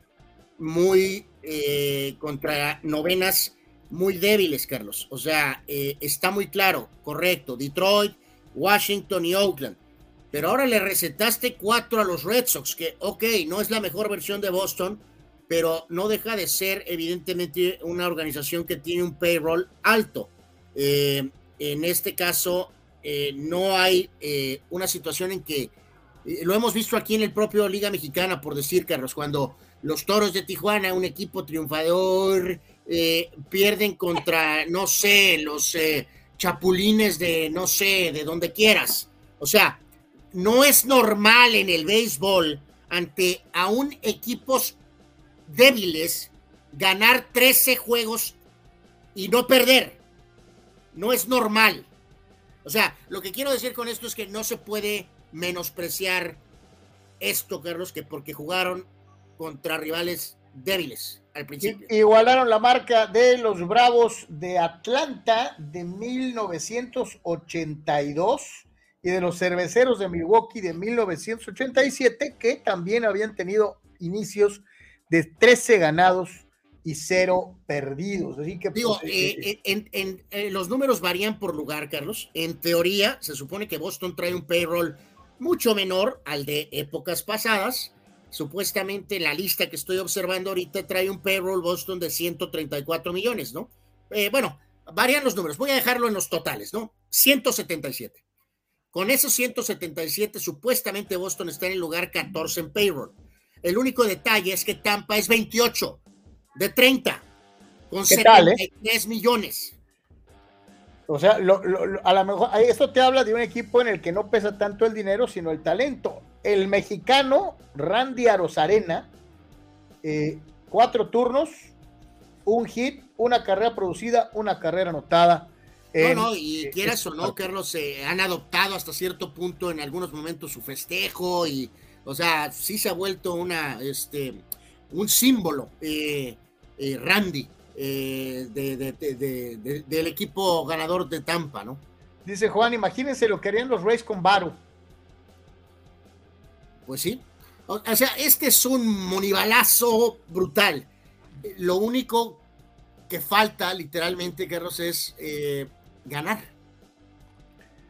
Speaker 2: muy eh, contra novenas muy débiles, Carlos. O sea, está muy claro, correcto. Detroit, Washington y Oakland. Pero ahora le recetaste cuatro a los Red Sox, que, ok, no es la mejor versión de Boston, pero no deja de ser evidentemente una organización que tiene un payroll alto. Eh, en este caso, eh, no hay eh, una situación en que, lo hemos visto aquí en el propio Liga Mexicana, por decir, Carlos, cuando los Toros de Tijuana, un equipo triunfador, pierden contra, no sé, los chapulines de, no sé, de donde quieras. O sea, no es normal en el béisbol ante aún equipos débiles ganar 13 juegos y no perder. No es normal. O sea, lo que quiero decir con esto es que no se puede menospreciar esto, Carlos, que porque jugaron contra rivales débiles al principio.
Speaker 1: Igualaron la marca de los Bravos de Atlanta de 1982 y de los cerveceros de Milwaukee de 1987, que también habían tenido inicios de 13 ganados y 0 perdidos. Así que,
Speaker 2: Digo, pues, eh, eh, eh, en, los números varían por lugar, Carlos. En teoría, se supone que Boston trae un payroll mucho menor al de épocas pasadas. Supuestamente la lista que estoy observando ahorita trae un payroll Boston de 134 millones, ¿no? bueno, varían los números. Voy a dejarlo en los totales, ¿no? 177. Con esos 177, supuestamente Boston está en el lugar 14 en payroll. El único detalle es que Tampa es 28 de 30, con 73 eh? millones.
Speaker 1: O sea, a lo mejor esto te habla de un equipo en el que no pesa tanto el dinero, sino el talento. El mexicano Randy Arozarena, eh, cuatro turnos, un hit, una carrera producida, una carrera anotada
Speaker 2: no, no, y quieras o no, Carlos, se han adoptado hasta cierto punto en algunos momentos su festejo y, o sea, sí se ha vuelto una, este, un símbolo, eh, eh, Randy, eh, del equipo ganador de Tampa, ¿no?
Speaker 1: Dice Juan, imagínense lo que harían los Rays con Varo.
Speaker 2: Pues sí. O, o sea, este es un monibalazo brutal. Lo único que falta, literalmente, Carlos, es ganar.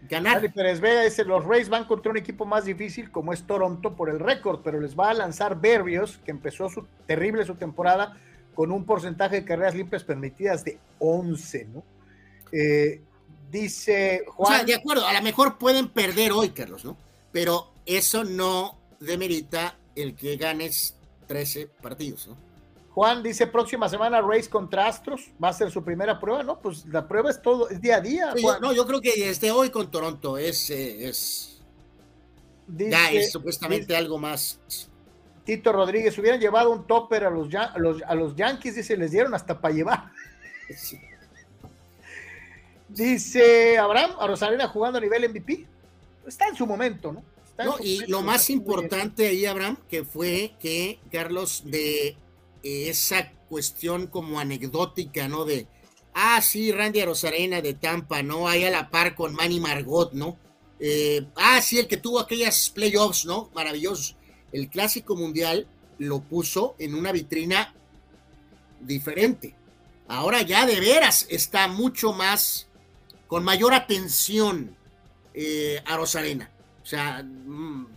Speaker 1: Ganar. Dale Pérez Vega dice, los Rays van contra un equipo más difícil como es Toronto por el récord, pero les va a lanzar Berrios, que empezó su terrible su temporada con un porcentaje de carreras limpias permitidas de 11, ¿no? Eh, dice
Speaker 2: Juan... O sea, de acuerdo, a lo mejor pueden perder hoy, Carlos, ¿no? Pero eso no demerita el que ganes 13 partidos, ¿no?
Speaker 1: Juan dice, próxima semana Race contra Astros, va a ser su primera prueba, ¿no? Pues la prueba es todo, es día a día.
Speaker 2: no, yo creo que desde hoy con Toronto es, eh, es ya es supuestamente algo más.
Speaker 1: Tito Rodríguez, hubieran llevado un topper a los, a los, a los Yankees, dice, les dieron hasta para llevar. Dice Abraham, a Rosalena jugando a nivel MVP. Está en su momento, ¿no?
Speaker 2: No y lo más importante ahí, Abraham, que fue que Carlos de esa cuestión como anecdótica, ¿no? De, ah, sí, Randy Rosarena de Tampa, ¿no? Ahí a la par con Manny Margot, ¿no? Eh, ah, sí, el que tuvo aquellas playoffs, ¿no? Maravillosos. El Clásico Mundial lo puso en una vitrina diferente. Ahora ya de veras está mucho más, con mayor atención eh, a Rosarena. Sea, mm,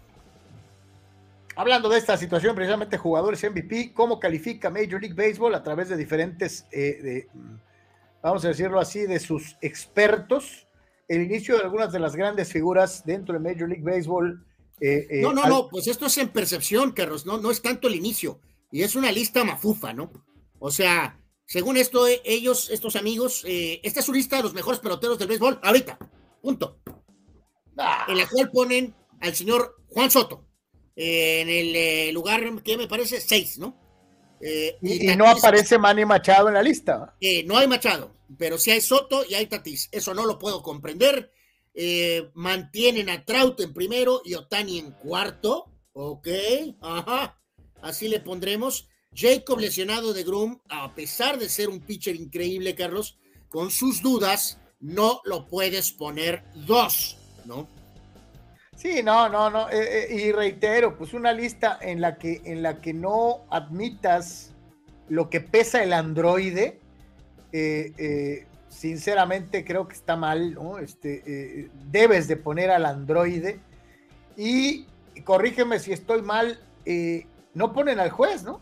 Speaker 1: Hablando de esta situación, precisamente jugadores MVP, ¿cómo califica Major League Baseball a través de diferentes, eh, mm, vamos a decirlo así, de sus expertos? El inicio de algunas de las grandes figuras dentro de Major League Baseball
Speaker 2: Eh, eh, no, no, no, pues esto es en percepción, Carlos, no, no es tanto el inicio. Y es una lista mafufa, ¿no? O sea, según esto, eh, ellos, estos amigos, esta es su lista de los mejores peloteros del béisbol, ahorita, punto. Ah. En la cual ponen al señor Juan Soto, en el lugar que me parece seis, ¿no?
Speaker 1: y, no aparece Manny Machado en la lista.
Speaker 2: no hay Machado, pero sí hay Soto y hay Tatis. Eso no lo puedo comprender. Eh, mantienen a Trout en primero y Otani en cuarto. Ok, ajá. Así le pondremos. Jacob lesionado de Groom, a pesar de ser un pitcher increíble, Carlos, con sus dudas, no lo puedes poner dos, ¿no?
Speaker 1: Sí, no, no, no. Eh, eh, y reitero, pues una lista en la que, en la que no admitas lo que pesa el androide, eh, sinceramente creo que está mal, ¿no? Este, debes de poner al androide y corrígeme si estoy mal, no ponen al juez, ¿no?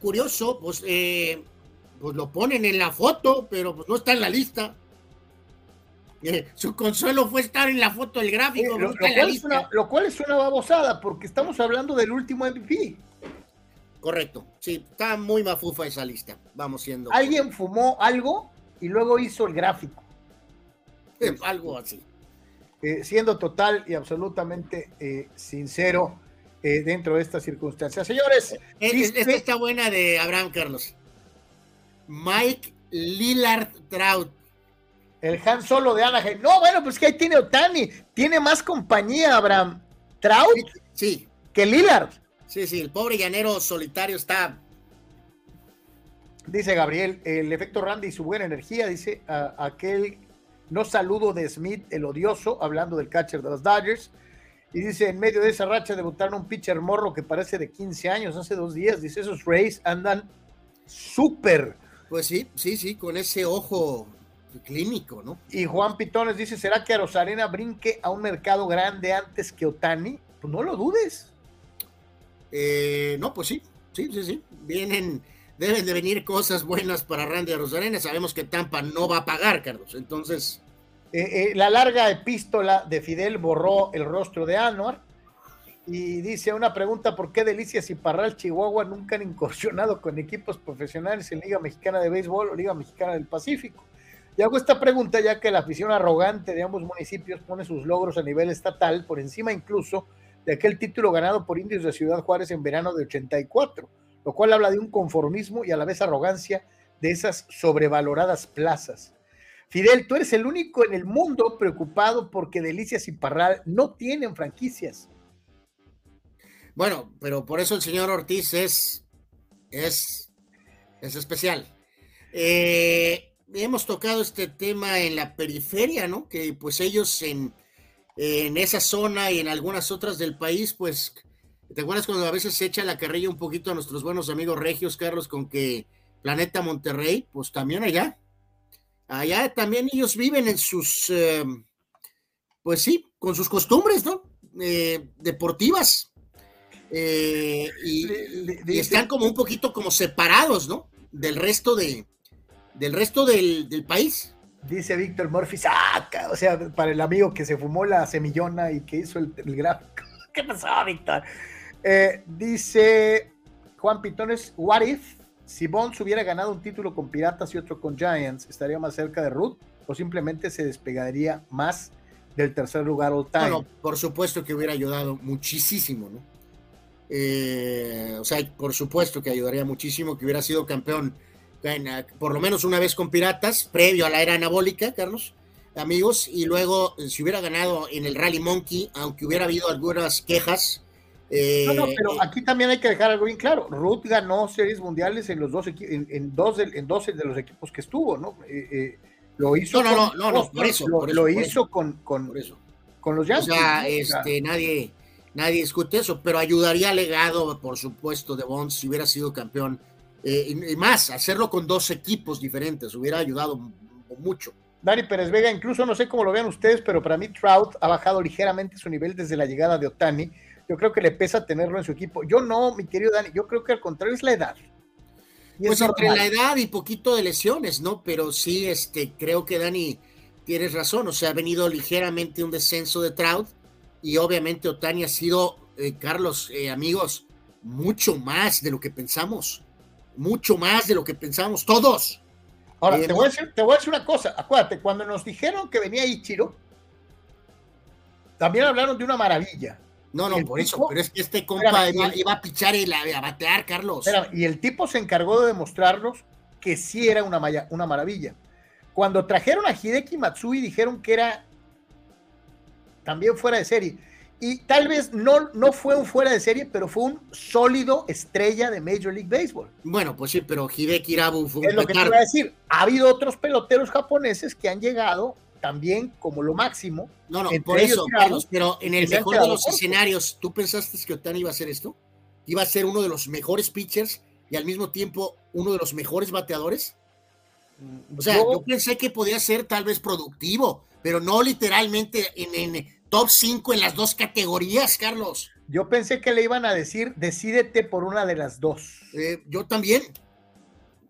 Speaker 2: Curioso, pues, pues lo ponen en la foto, pero pues no está en la lista. Su consuelo fue estar en la foto del gráfico.
Speaker 1: lo, lo, cual es una babosada, porque estamos hablando del último MVP.
Speaker 2: Correcto, sí, está muy mafufa esa lista. Vamos siendo.
Speaker 1: Alguien fumó algo y luego hizo el gráfico.
Speaker 2: algo así.
Speaker 1: Eh, siendo total y absolutamente eh, sincero eh, dentro de estas circunstancias. Señores,
Speaker 2: esta está buena de Abraham Carlos. Mike Lillard Trout.
Speaker 1: El Han Solo de Anaheim. No, bueno, pues que ahí tiene Otani. Tiene más compañía, Abraham. Trout.
Speaker 2: Sí.
Speaker 1: Que Lillard.
Speaker 2: Sí, sí, el pobre llanero solitario está.
Speaker 1: Dice Gabriel, el efecto Randy y su buena energía, dice aquel no saludo de Smith, el odioso, hablando del catcher de los Dodgers. Y dice, en medio de esa racha debutaron un pitcher morro que parece de 15 años, hace dos días. Dice, esos Rays andan súper.
Speaker 2: Pues sí, sí, sí, con ese ojo clínico, ¿no?
Speaker 1: Y Juan Pitones dice, ¿será que Rosarena brinque a un mercado grande antes que Otani? Pues no lo dudes.
Speaker 2: Eh, no, pues sí, sí, sí, sí. Vienen, deben de venir cosas buenas para Randy Rosarena. Sabemos que Tampa no va a pagar, Carlos. Entonces.
Speaker 1: Eh, eh, la larga epístola de Fidel borró el rostro de Anuar y dice una pregunta: ¿por qué Delicias y Parral Chihuahua nunca han incursionado con equipos profesionales en Liga Mexicana de Béisbol o Liga Mexicana del Pacífico? Y hago esta pregunta ya que la afición arrogante de ambos municipios pone sus logros a nivel estatal, por encima incluso de aquel título ganado por Indios de Ciudad Juárez en verano de 84, lo cual habla de un conformismo y a la vez arrogancia de esas sobrevaloradas plazas. Fidel, tú eres el único en el mundo preocupado porque Delicias y Parral no tienen franquicias.
Speaker 2: Bueno, pero por eso el señor Ortiz es, es, es especial. Eh, hemos tocado este tema en la periferia, ¿no? Que pues ellos en, en esa zona y en algunas otras del país, pues, ¿te acuerdas cuando a veces se echa la carrilla un poquito a nuestros buenos amigos regios, Carlos, con que Planeta Monterrey, pues también allá, allá también ellos viven en sus, eh, pues sí, con sus costumbres, ¿no? Eh, deportivas. Eh, y, están como un poquito como separados, ¿no? Del resto de, del resto del, del país.
Speaker 1: Dice Víctor Murphy, saca, o sea, para el amigo que se fumó la semillona y que hizo el, gráfico. ¿Qué pasó, Víctor? Eh, dice Juan Pitones, what if si Bonds hubiera ganado un título con Piratas y otro con Giants, ¿estaría más cerca de Ruth o simplemente se despegaría más del tercer lugar all time? Bueno,
Speaker 2: por supuesto que hubiera ayudado muchísimo, ¿no? Eh, o sea, por supuesto que ayudaría muchísimo que hubiera sido campeón por lo menos una vez con Piratas, previo a la era anabólica, Carlos, amigos, y luego eh, si hubiera ganado en el Rally Monkey, aunque hubiera habido algunas quejas.
Speaker 1: Eh, no, no, pero aquí también hay que dejar algo bien claro. Ruth ganó series mundiales en los dos en, en dos de, en de los equipos que estuvo, ¿no? Eh, lo hizo.
Speaker 2: No, no, no, no, por eso.
Speaker 1: Lo, hizo con, con, con los Yankees.
Speaker 2: O sea, este, nadie, nadie discute eso, pero ayudaría al legado, por supuesto, de Bonds si hubiera sido campeón eh, y, más, hacerlo con dos equipos diferentes hubiera ayudado mucho.
Speaker 1: Dani Pérez Vega, incluso no sé cómo lo vean ustedes, pero para mí Trout ha bajado ligeramente su nivel desde la llegada de Otani. Yo creo que le pesa tenerlo en su equipo. Yo no, mi querido Dani, yo creo que al contrario es la edad.
Speaker 2: pues entre la edad y poquito de lesiones, ¿no? Pero sí, este, creo que Dani tienes razón. O sea, ha venido ligeramente un descenso de Trout. y obviamente Otani ha sido, eh, Carlos, eh, amigos, mucho más de lo que pensamos, mucho más de lo que pensamos todos.
Speaker 1: Ahora, te, voy a decir, te voy a decir una cosa, acuérdate, cuando nos dijeron que venía Ichiro, también hablaron de una maravilla.
Speaker 2: No, no, por eso, pero es que este compa iba, a pichar y a batear, Carlos.
Speaker 1: y el tipo se encargó de demostrarnos que sí era una, una maravilla. Cuando trajeron a Hideki Matsui dijeron que era también fuera de serie. Y tal vez no, no fue un fuera de serie, pero fue un sólido estrella de Major League Baseball.
Speaker 2: Bueno, pues sí, pero Hideki Irabu fue un
Speaker 1: Es lo que te iba a decir. Ha habido otros peloteros japoneses que han llegado también como lo máximo.
Speaker 2: No, no, por eso, Carlos, pero en el mejor de los escenarios, ¿tú pensaste que Otani iba a hacer esto? ¿Iba a ser uno de los mejores pitchers y al mismo tiempo uno de los mejores bateadores? O sea, yo, pensé que podía ser tal vez productivo, pero no literalmente en, top 5 en las dos categorías, Carlos.
Speaker 1: Yo pensé que le iban a decir, decídete por una de las dos.
Speaker 2: Eh, yo también.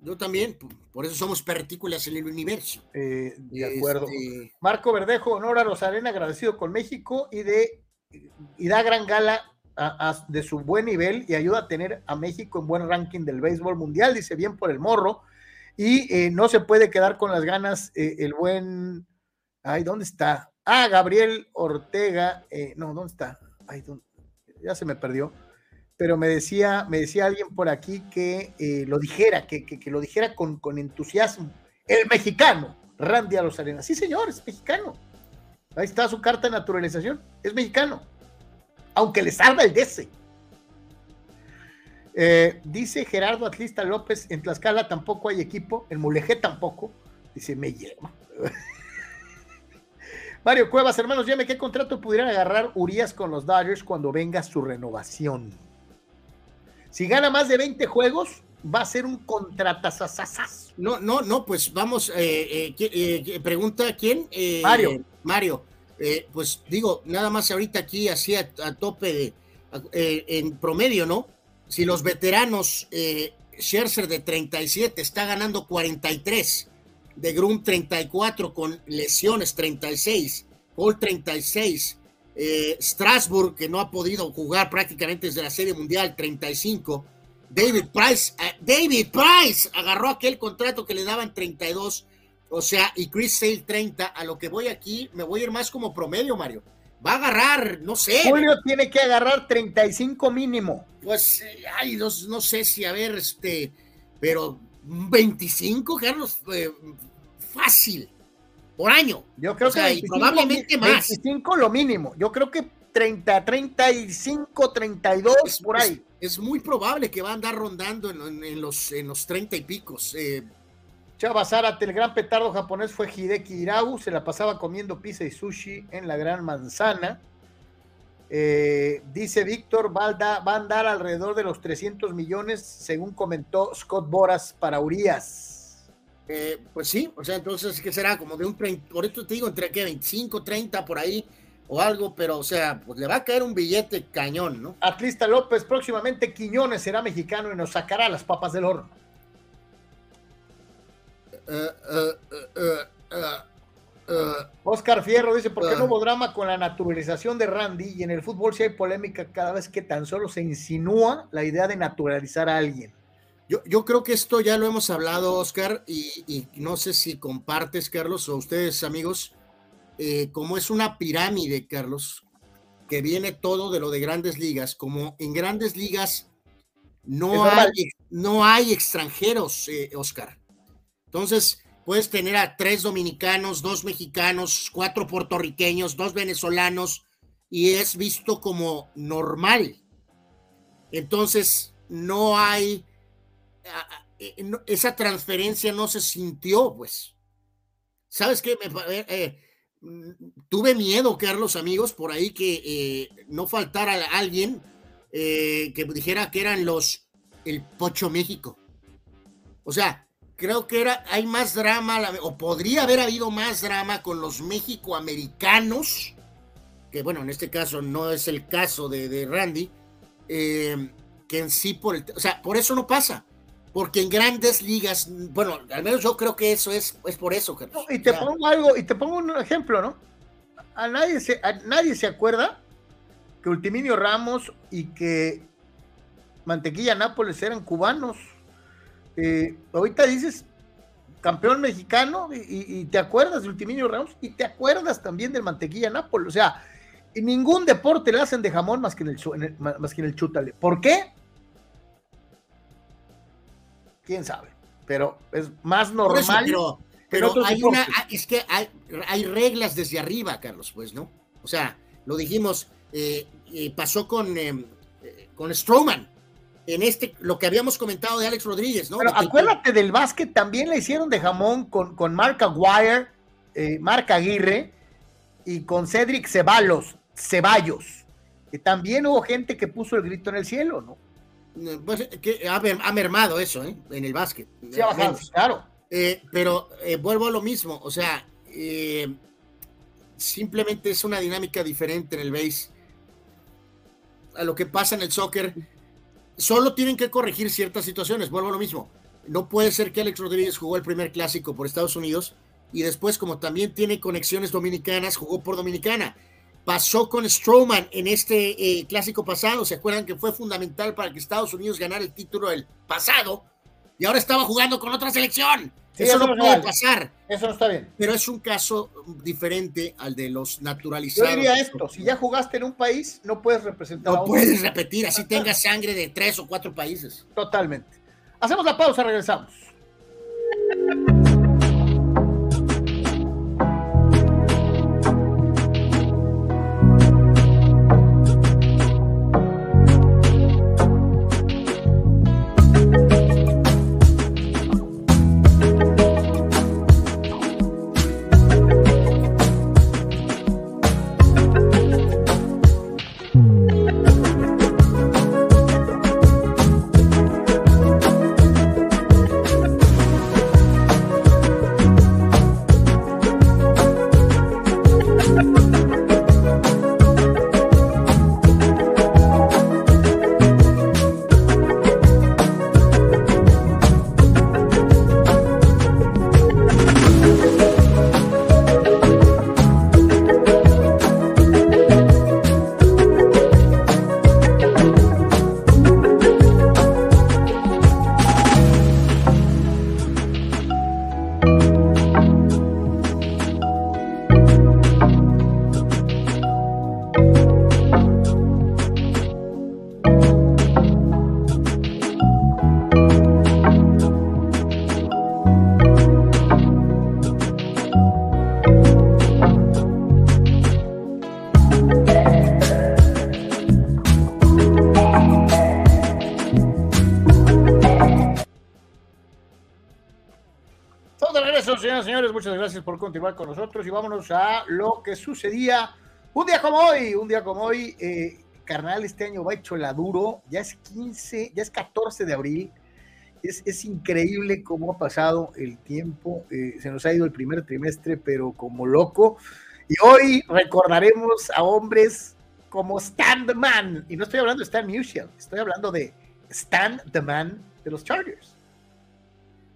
Speaker 2: Yo también. Por eso somos partículas en el universo.
Speaker 1: Eh, de acuerdo. Este, Marco Verdejo, honor a Rosarena, agradecido con México y de y da gran gala de su buen nivel y ayuda a tener a México en buen ranking del béisbol mundial, dice bien por el morro. Y eh, no se puede quedar con las ganas eh, el buen. Ay, ¿dónde está? Ah, Gabriel Ortega. no, ¿dónde está? Ay, ya se me perdió pero me decía, me decía alguien por aquí que eh, lo dijera, que, lo dijera con, con, entusiasmo. El mexicano, Randy a los Arenas. Sí, señor, es mexicano. Ahí está su carta de naturalización. Es mexicano. Aunque le salga el DC. Eh, dice Gerardo Atlista López, en Tlaxcala tampoco hay equipo, en Mulegé tampoco. Dice, me lleva. Mario Cuevas, hermanos, llame qué contrato pudieran agarrar Urias con los Dodgers cuando venga su renovación. Si gana más de 20 juegos, va a ser un contratasasasas.
Speaker 2: No, no, no, pues vamos, eh, eh, eh pregunta quién.
Speaker 1: Mario.
Speaker 2: Mario, pues digo, nada más ahorita aquí así a, tope de, en promedio, ¿no? Si los veteranos, Scherzer de 37 está ganando 43, de Grum 34 con lesiones 36, Paul 36, eh, Strasbourg, que no ha podido jugar prácticamente desde la Serie Mundial 35. David Price, eh, David Price agarró aquel contrato que le daban 32, o sea, y Chris Sale 30. A lo que voy aquí, me voy a ir más como promedio, Mario. Va a agarrar, no sé.
Speaker 1: Julio tiene que agarrar 35 mínimo.
Speaker 2: Pues, eh, ay, no, sé si, a ver, este, pero 25, Carlos, fácil por año.
Speaker 1: Yo creo que
Speaker 2: probablemente más.
Speaker 1: 25 lo mínimo. Yo creo que 30, 35, 32 por ahí.
Speaker 2: Es, muy probable que va a andar rondando en, los, en los 30 y picos. Eh.
Speaker 1: Chava Zárate, el gran petardo japonés fue Hideki Irabu, se la pasaba comiendo pizza y sushi en la Gran Manzana. Eh, dice Víctor, va a andar alrededor de los 300 millones, según comentó Scott Boras para Urias.
Speaker 2: Eh, pues sí, o sea, entonces, ¿qué será? Como de un 30, por esto te digo, entre que 25, 30 por ahí o algo, pero o sea, pues le va a caer un billete cañón, ¿no?
Speaker 1: Atlista López, próximamente Quiñones será mexicano y nos sacará las papas del horno.
Speaker 2: Uh, uh,
Speaker 1: uh, Oscar Fierro dice, ¿por qué no hubo drama con la naturalización de Randy? Y en el fútbol si hay polémica cada vez que tan solo se insinúa la idea de naturalizar a alguien.
Speaker 2: Yo, creo que esto ya lo hemos hablado, Oscar, y, no sé si compartes, Carlos, o ustedes, amigos, eh, como es una pirámide, Carlos, que viene todo de lo de grandes ligas, como en grandes ligas no, hay, no hay extranjeros, eh, Oscar. Entonces, puedes tener a tres dominicanos, dos mexicanos, cuatro puertorriqueños, dos venezolanos, y es visto como normal. Entonces, no hay eh, esa transferencia no se sintió, pues. ¿Sabes qué? Eh, eh, mm, tuve miedo, Carlos, amigos, por ahí que no faltara alguien que dijera que eran los el Pocho México. O sea, creo que era, hay más drama, o podría haber habido más drama con los México-americanos, que bueno, en este caso no es el caso de, de Randy, que en sí por el, o sea, por eso no pasa porque en grandes ligas, bueno, al menos yo creo que eso es, es por eso.
Speaker 1: y te pongo algo, y te pongo un ejemplo, ¿no? A nadie se, nadie se acuerda que Ultiminio Ramos y que Mantequilla Nápoles eran cubanos. Eh, ahorita dices campeón mexicano y, te acuerdas de Ultiminio Ramos y te acuerdas también del Mantequilla Nápoles. O sea, en ningún deporte le hacen de jamón más que en el, más que en el chútale. ¿Por qué? quién sabe, pero es más normal.
Speaker 2: pero, hay una, es que hay, reglas desde arriba, Carlos, pues, ¿no? O sea, lo dijimos, eh, eh, pasó con, em, eh, con Strowman. En este, lo que habíamos comentado de Alex Rodríguez, ¿no?
Speaker 1: Pero acuérdate del básquet, también le hicieron de jamón con, con Mark Aguirre, Mark Aguirre y con Cedric Ceballos, Ceballos, que también hubo gente que puso el grito en el cielo, ¿no?
Speaker 2: Pues, que ha, mermado eso, ¿eh? En el básquet.
Speaker 1: Sí, claro.
Speaker 2: Eh, pero eh, vuelvo a lo mismo, o sea, simplemente es una dinámica diferente en el base a lo que pasa en el soccer. Solo tienen que corregir ciertas situaciones, vuelvo a lo mismo. No puede ser que Alex Rodríguez jugó el primer clásico por Estados Unidos y después, como también tiene conexiones dominicanas, jugó por Dominicana pasó con Strowman en este eh, clásico pasado. ¿Se acuerdan que fue fundamental para que Estados Unidos ganara el título del pasado? Y ahora estaba jugando con otra selección. Eso, no puede pasar.
Speaker 1: Eso no está bien.
Speaker 2: Pero es un caso diferente al de los naturalizados.
Speaker 1: Yo diría esto: si ya jugaste en un país, no puedes representar.
Speaker 2: No puedes repetir, así tengas sangre de tres o cuatro países.
Speaker 1: Totalmente. Hacemos la pausa, regresamos. muchas gracias por continuar con nosotros y vámonos a lo que sucedía un día como hoy, un día como hoy, eh, carnal, este año va hecho la duro, ya es 15, ya es 14 de abril, es, es increíble cómo ha pasado el tiempo, eh, se nos ha ido el primer trimestre, pero como loco, y hoy recordaremos a hombres como Stan the Man, y no estoy hablando de Stan Musial, estoy hablando de Stan the Man de los Chargers.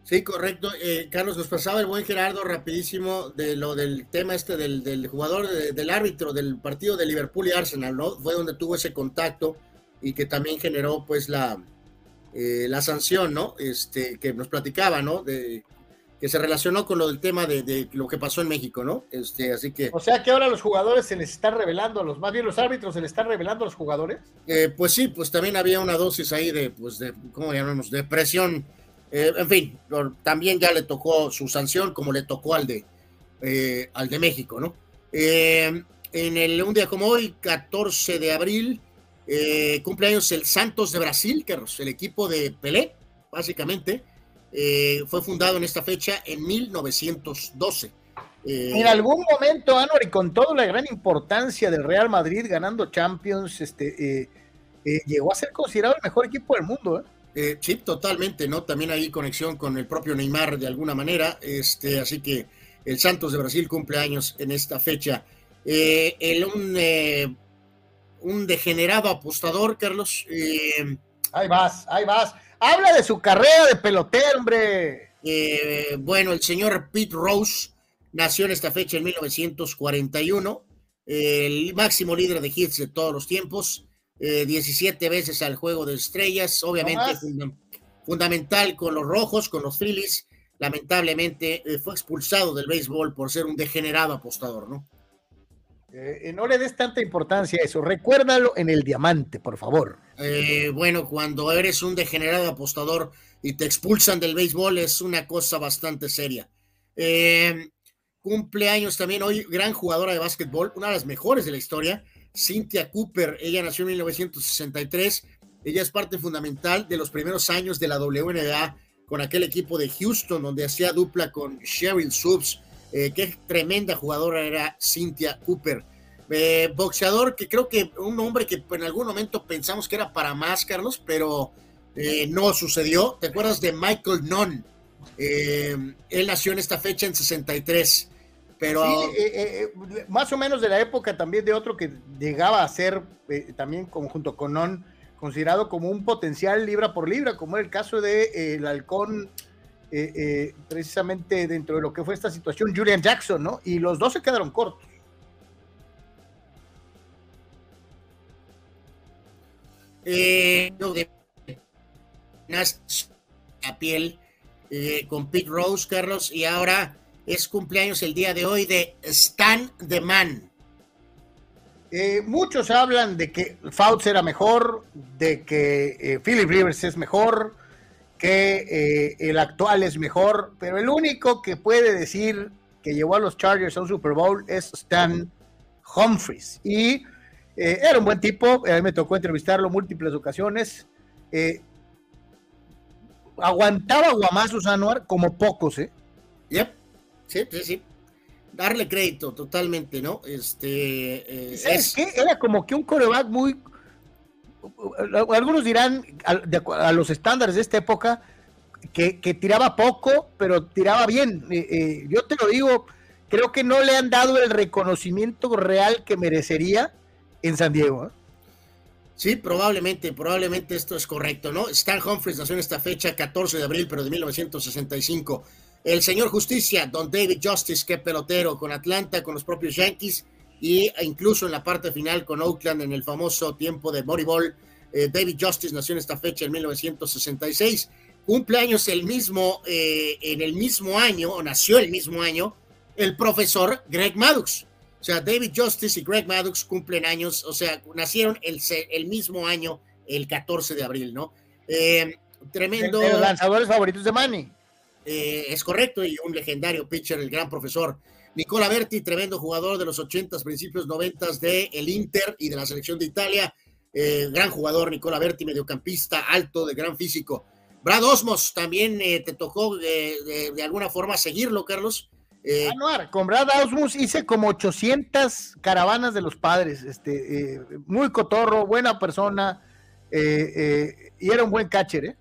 Speaker 2: Sí, correcto. Eh, Carlos, nos pasaba el buen Gerardo rapidísimo de lo del tema este del, jugador, del árbitro del partido de Liverpool y Arsenal, ¿no? Fue donde tuvo ese contacto y que también generó pues la, eh, la sanción, ¿no? Este, que nos platicaba, ¿no? De, que se relacionó con lo del tema de, lo que pasó en México, ¿no? Este, así que.
Speaker 1: O sea que ahora los jugadores se les están revelando, los, más bien los árbitros se les están revelando a los jugadores.
Speaker 2: Eh, pues sí, pues también había una dosis ahí de, pues de, ¿cómo llamamos? De presión eh, en fin, también ya le tocó su sanción, como le tocó al de, eh, al de México, ¿no? Eh, en el, un día como hoy, 14 de abril, cumpleaños el Santos de Brasil, que es el equipo de Pelé, básicamente, fue fundado en esta fecha en 1912.
Speaker 1: en algún momento, Anuar, y con toda la gran importancia del Real Madrid ganando Champions, este, llegó a ser considerado el mejor equipo del mundo, ¿eh?
Speaker 2: Eh, sí, totalmente, ¿no? También hay conexión con el propio Neymar de alguna manera, este, así que el Santos de Brasil cumple años en esta fecha. Eh, el, un, eh, un, degenerado apostador, Carlos. Eh,
Speaker 1: ahí vas, ahí vas. Habla de su carrera de pelotero, hombre.
Speaker 2: bueno, el señor Pete Rose nació en esta fecha en 1941. el máximo líder de hits de todos los tiempos, 17 veces al juego de estrellas, obviamente fundamental con los rojos, con los Phillies, lamentablemente fue expulsado del béisbol por ser un degenerado apostador, ¿no?
Speaker 1: Eh, no le des tanta importancia a eso. Recuérdalo en el diamante, por favor.
Speaker 2: Eh, bueno, cuando eres un degenerado apostador y te expulsan del béisbol es una cosa bastante seria. Eh, cumpleaños también hoy, gran jugadora de básquetbol, una de las mejores de la historia, Cynthia Cooper. Ella nació en 1963. Ella es parte fundamental de los primeros años de la WNBA con aquel equipo de Houston, donde hacía dupla con Sheryl Subs eh, qué tremenda jugadora era Cynthia Cooper. Eh, boxeador que creo que un hombre que en algún momento pensamos que era para más, Carlos, pero eh, no sucedió. ¿Te acuerdas de Michael Nunn? él nació en esta fecha en 63. Pero
Speaker 1: más o menos de la época también de otro que llegaba a ser también como junto con Non considerado como un potencial libra por libra, como el caso de el halcón eh, eh, precisamente dentro de lo que fue esta situación, Julian Jackson, ¿no? Y los dos se quedaron cortos.
Speaker 2: Eh, de la piel con Pete Rose, Carlos, y ahora es cumpleaños el día de hoy de Stan the Man.
Speaker 1: muchos hablan de que Fouts era mejor, de que Philip Rivers es mejor, que eh, el actual es mejor, pero el único que puede decir que llevó a los Chargers a un Super Bowl es Stan Humphries. Y eh, era un buen tipo, a mí me tocó entrevistarlo múltiples ocasiones. Eh, aguantaba guamazos Anuar como pocos, ¿eh?
Speaker 2: Yep. Sí, sí, sí. Darle crédito totalmente, ¿no? Este.
Speaker 1: es... qué? Era como que un coreback muy algunos dirán a, los estándares de esta época que, tiraba poco, pero tiraba bien. Eh, eh, yo te lo digo, creo que no le han dado el reconocimiento real que merecería en San Diego. ¿eh?
Speaker 2: Sí, probablemente, probablemente esto es correcto, ¿no? Stan Humphries nació en esta fecha, 14 de abril, pero de 1965. El señor Justicia, Don David Justice, qué pelotero, con Atlanta, con los propios Yankees y incluso en la parte final con Oakland en el famoso tiempo de Moneyball. Eh, David Justice nació en esta fecha en 1966. Cumpleaños el mismo, eh, en el mismo año, o nació el mismo año, el profesor Greg Maddox. O sea, David Justice y Greg Maddox cumplen años, o sea, nacieron el, el mismo año, el 14 de abril, ¿no? Eh, tremendo.
Speaker 1: los lanzadores favoritos de Manny.
Speaker 2: Es correcto, y un legendario pitcher, el gran profesor. Nicola Berti, tremendo jugador de los 80s, principios 90 de el Inter y de la selección de Italia. Eh, gran jugador, Nicola Berti, mediocampista, alto, de gran físico. Brad Osmos, también eh, te tocó de, alguna forma seguirlo, Carlos.
Speaker 1: Eh, con Brad Osmos hice como 800 caravanas de los padres. Este, muy cotorro, buena persona y era un buen catcher, ¿eh?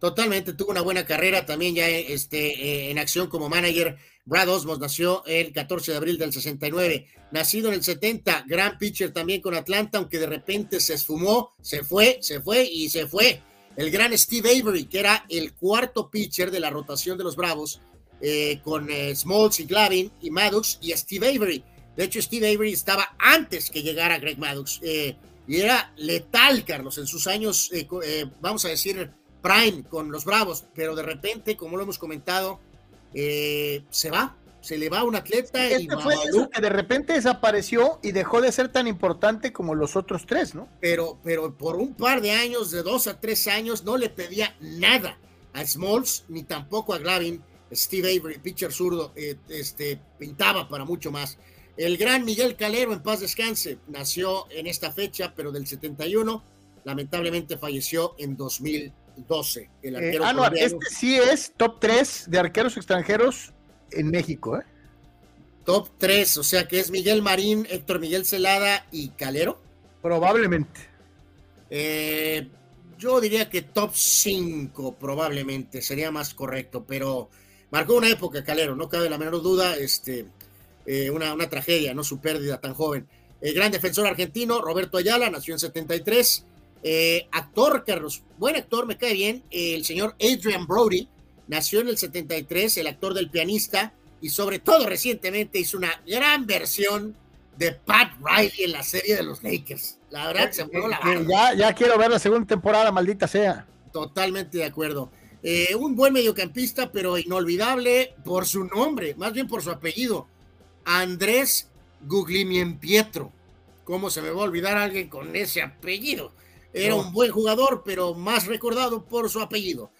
Speaker 2: Totalmente, tuvo una buena carrera también ya este, en acción como manager Brad Osmos nació el 14 de abril del 69, nacido en el 70, gran pitcher también con Atlanta, aunque de repente se esfumó, se fue, se fue y se fue. El gran Steve Avery, que era el cuarto pitcher de la rotación de los Bravos, eh, con eh, Smalls y Glavin y Maddox y Steve Avery. De hecho, Steve Avery estaba antes que llegara Greg Maddox eh, y era letal, Carlos, en sus años, vamos a decir, prime con los Bravos, pero de repente, como lo hemos comentado, eh, se va, se le va un atleta y
Speaker 1: este fue que de repente desapareció y dejó de ser tan importante como los otros tres, ¿no?
Speaker 2: Pero, pero por un par de años, de dos a tres años, no le pedía nada a Smalls ni tampoco a Glavin. Steve Avery, pitcher zurdo, eh, este, pintaba para mucho más. El gran Miguel Calero, en paz descanse, nació en esta fecha, pero del 71, lamentablemente falleció en 2000 12. El
Speaker 1: eh, arquero este sí es top 3 de arqueros extranjeros en México, ¿eh?
Speaker 2: Top 3, o sea que es Miguel Marín, Héctor Miguel Celada y Calero.
Speaker 1: Probablemente.
Speaker 2: Eh, yo diría que top 5 probablemente sería más correcto, pero marcó una época Calero, no cabe la menor duda, este, eh, una, una, tragedia, no su pérdida tan joven. El gran defensor argentino, Roberto Ayala, nació en 73, eh, actor, Carlos, buen actor, me cae bien, el señor Adrian Brody, nació en el 73, el actor del pianista, y sobre todo recientemente hizo una gran versión de Pat Riley en la serie de los Lakers. La verdad, se
Speaker 1: voló la ya, ya quiero ver la segunda temporada, maldita sea.
Speaker 2: Totalmente de acuerdo. Eh, un buen mediocampista, pero inolvidable por su nombre, más bien por su apellido. Andrés Guglimien Pietro. ¿Cómo se me va a olvidar alguien con ese apellido? Era un buen jugador, pero más recordado por su apellido.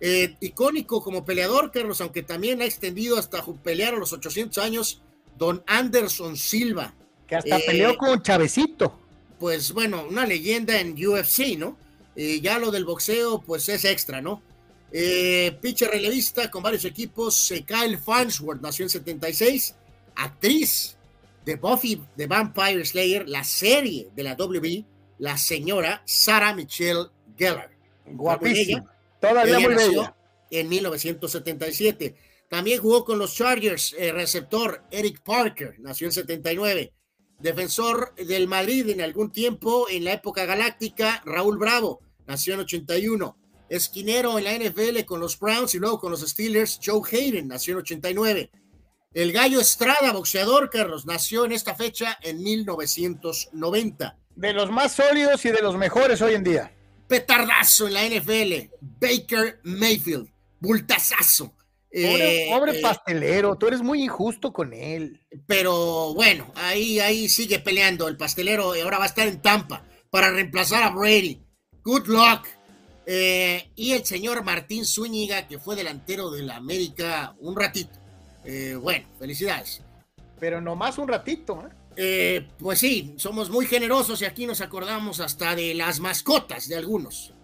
Speaker 2: Eh, icónico como peleador, Carlos, aunque también ha extendido hasta pelear a los 800 años, don Anderson Silva.
Speaker 1: Que hasta peleó eh, con Chavecito.
Speaker 2: Pues bueno, una leyenda en UFC, ¿no? Eh, ya lo del boxeo, pues es extra, ¿no? pitcher relevista con varios equipos, Kyle Farnsworth nació en 76, actriz de Buffy the Vampire Slayer, la serie de la WB, la señora Sarah Michelle Gellar.
Speaker 1: Guapísima. Todavía muy bella.
Speaker 2: En 1977. También jugó con los Chargers, el receptor Eric Parker, nació en 79. Defensor del Madrid en algún tiempo, en la época galáctica, Raúl Bravo, nació en 81. Esquinero en la NFL con los Browns y luego con los Steelers, Joe Hayden, nació en 89. El Gallo Estrada, boxeador, Carlos, nació en esta fecha en 1990.
Speaker 1: De los más sólidos y de los mejores hoy en día.
Speaker 2: Petardazo en la NFL, Baker Mayfield, bultazazo.
Speaker 1: Pobre, eh, eh, pastelero, tú eres muy injusto con él.
Speaker 2: Pero bueno, ahí, ahí sigue peleando el pastelero y ahora va a estar en Tampa para reemplazar a Brady. Good luck. Eh, y el señor Martín Zúñiga, que fue delantero de la América un ratito. bueno, felicidades.
Speaker 1: Pero nomás un ratito, ¿eh?
Speaker 2: Eh, pues sí, somos muy generosos y aquí nos acordamos hasta de las mascotas de algunos.